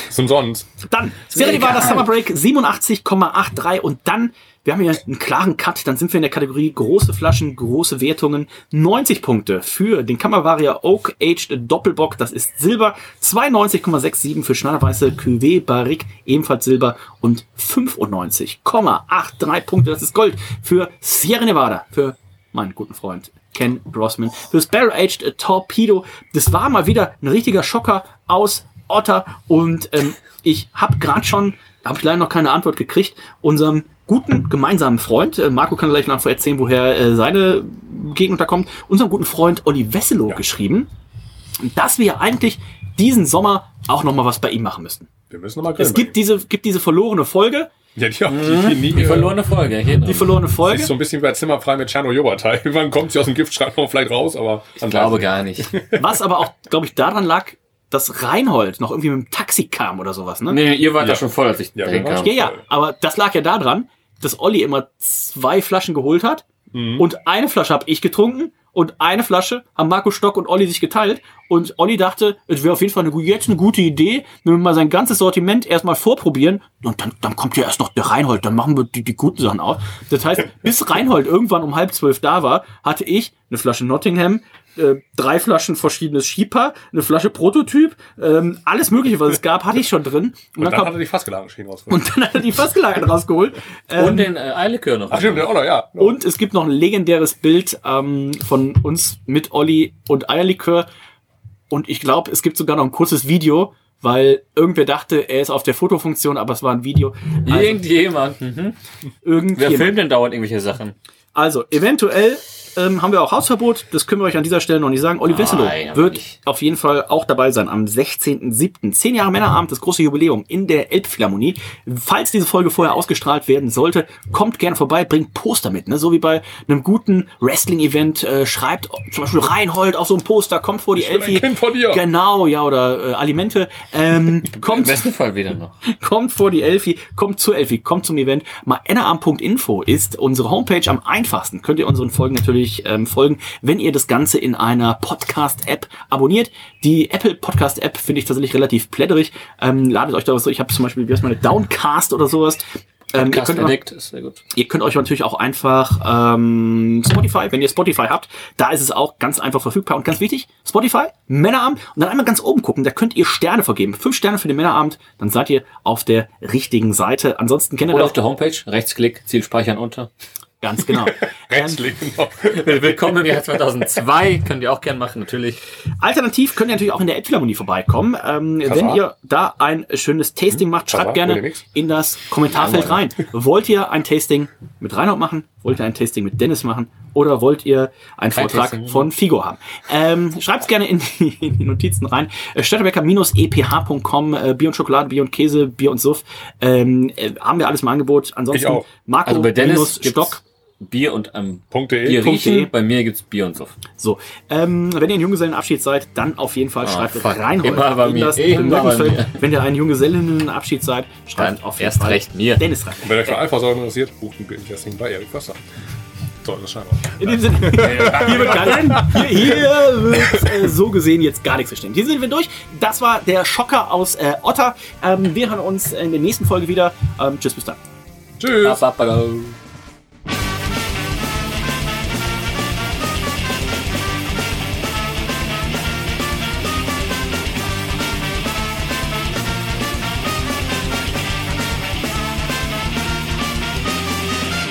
Ist umsonst. Dann Sierra Nevada Summer Break 87,83 und dann, wir haben hier einen klaren Cut, dann sind wir in der Kategorie große Flaschen, große Wertungen. 90 Punkte für den Kammervaria Oak Aged Doppelbock, das ist Silber. 92,67 für Schneiderweiße Cuvée Barrique, ebenfalls Silber. Und 95,83 Punkte, das ist Gold für Sierra Nevada, für meinen guten Freund Ken Grossman. Fürs Barrel Aged Torpedo. Das war mal wieder ein richtiger Schocker aus Otter. Und ähm, ich habe gerade schon, da habe ich leider noch keine Antwort gekriegt, unserem guten gemeinsamen Freund, äh, Marco kann gleich noch erzählen, woher äh, seine Gegend da kommt, unserem guten Freund Olli Wesselow geschrieben, dass wir eigentlich diesen Sommer auch noch mal was bei ihm machen müssten. Wir müssen nochmal. Es gibt diese, gibt diese verlorene Folge, ja, die, die, die, nie, Die verlorene Folge. Die verlorene Das Folge. ist so ein bisschen wie bei Zimmerfrei mit Czerno Jobatai. Irgendwann kommt sie aus dem Giftschrank noch vielleicht raus, aber Ich glaube gar nicht. Was aber auch, glaube ich, daran lag, dass Reinhold noch irgendwie mit dem Taxi kam oder sowas. Ne? Nee, ihr wart Ja. da schon voll, als ich Ja, waren kam. Ja, ja, aber das lag ja daran, dass Olli immer zwei Flaschen geholt hat Mhm. und eine Flasche habe ich getrunken und eine Flasche haben Marco Stock und Olli sich geteilt. Und Olli dachte, es wäre auf jeden Fall eine, jetzt eine gute Idee, wenn wir mal sein ganzes Sortiment erstmal vorprobieren. Und dann, dann kommt ja erst noch der Reinhold, dann machen wir die, die guten Sachen auf. Das heißt, bis Reinhold irgendwann um halb zwölf da war, hatte ich eine Flasche Nottingham, äh, drei Flaschen verschiedenes Schieper, eine Flasche Prototyp, ähm, alles mögliche, was es gab, hatte ich schon drin. Und, Und dann, dann hat er die Fassgelagenmaschine rausgeholt. und dann hat er die Fassgelagen rausgeholt. Ähm, Und den äh, Eilekör noch. Ach stimmt, der Oller, ja. und es gibt noch ein legendäres Bild ähm, von uns mit Olli und Eierlikör. Und ich glaube, es gibt sogar noch ein kurzes Video, weil irgendwer dachte, er ist auf der Fotofunktion, aber es war ein Video. Also, Irgendjemand. Mhm. Wer irgendjemand. filmt denn dauernd irgendwelche Sachen? Also, eventuell ähm, haben wir auch Hausverbot. Das können wir euch an dieser Stelle noch nicht sagen. Olli Wesselow wird nicht. auf jeden Fall auch dabei sein am 16.07. Zehn Jahre Männerabend, das große Jubiläum in der Elbphilharmonie. Falls diese Folge vorher ausgestrahlt werden sollte, kommt gerne vorbei, bringt Poster mit. Ne? So wie bei einem guten Wrestling-Event. Äh, schreibt zum Beispiel Reinhold auf so ein Poster, kommt vor die ein Elfi. Kind von dir. Genau, ja, oder äh, Alimente. Ähm, Im kommt besten Fall wieder noch. kommt vor die Elfi, kommt zur Elfi, kommt zum Event. Maenaarm.info ist unsere Homepage am einfachsten. Könnt ihr unseren Folgen natürlich ähm, folgen, wenn ihr das Ganze in einer Podcast-App abonniert. Die Apple Podcast-App finde ich tatsächlich relativ plätterig. Ähm, ladet euch da was so. Ich habe zum Beispiel, wie heißt meine Downcast oder sowas. Ähm, ihr, könnt gut. ihr könnt euch natürlich auch einfach ähm, Spotify, wenn ihr Spotify habt, da ist es auch ganz einfach verfügbar. Und ganz wichtig, Spotify, Männerabend und dann einmal ganz oben gucken, da könnt ihr Sterne vergeben. Fünf Sterne für den Männerabend, dann seid ihr auf der richtigen Seite. Ansonsten kennt ihr Oder auf der Homepage, Rechtsklick, Ziel speichern unter. Ganz genau. Rechts ähm. Willkommen im Jahr 2002. Könnt ihr auch gern machen, natürlich. alternativ könnt ihr natürlich auch in der Elbphilharmonie vorbeikommen. Ähm, wenn ihr da ein schönes Tasting macht, schreibt Kaffee? gerne in das Kommentarfeld rein. Wollt ihr ein Tasting mit Reinhold machen? Wollt ihr ein Tasting mit Dennis machen? Oder wollt ihr einen Kein Vortrag Tasting. von Figo haben? Ähm, schreibt's gerne in die, in die Notizen rein. Äh, Störtebecker-eph.com, äh, Bier und Schokolade, Bier und Käse, Bier und Suff. Ähm, äh, haben wir alles im Angebot. Ansonsten. Marco Also Dennis minus Stock. Bier und ähm, Punkt.de. Bier Punkt riechen. de. Bei mir gibt's Bier und Suff. So, ähm, wenn ihr ein Junggesellenabschied seid, dann auf jeden Fall schreibt Ah, fuck. Reinhold Immer bei in mir, das immer bei mir. Wenn ihr ein Junggesellinnenabschied seid, schreibt Dann auf jeden erst Fall recht mir. Dennis rein. Und wenn euch für Alpha Säure interessiert, bucht ein Bierchen bei Erik Förster. So, das scheint auch. In dem Sinne, hier wird, gar nicht, hier, hier wird äh, so gesehen jetzt gar nichts verstehen. Hier sind wir durch. Das war der Schocker aus äh, Otter. Ähm, wir hören uns in der nächsten Folge wieder. Ähm, tschüss, bis dann. Tschüss.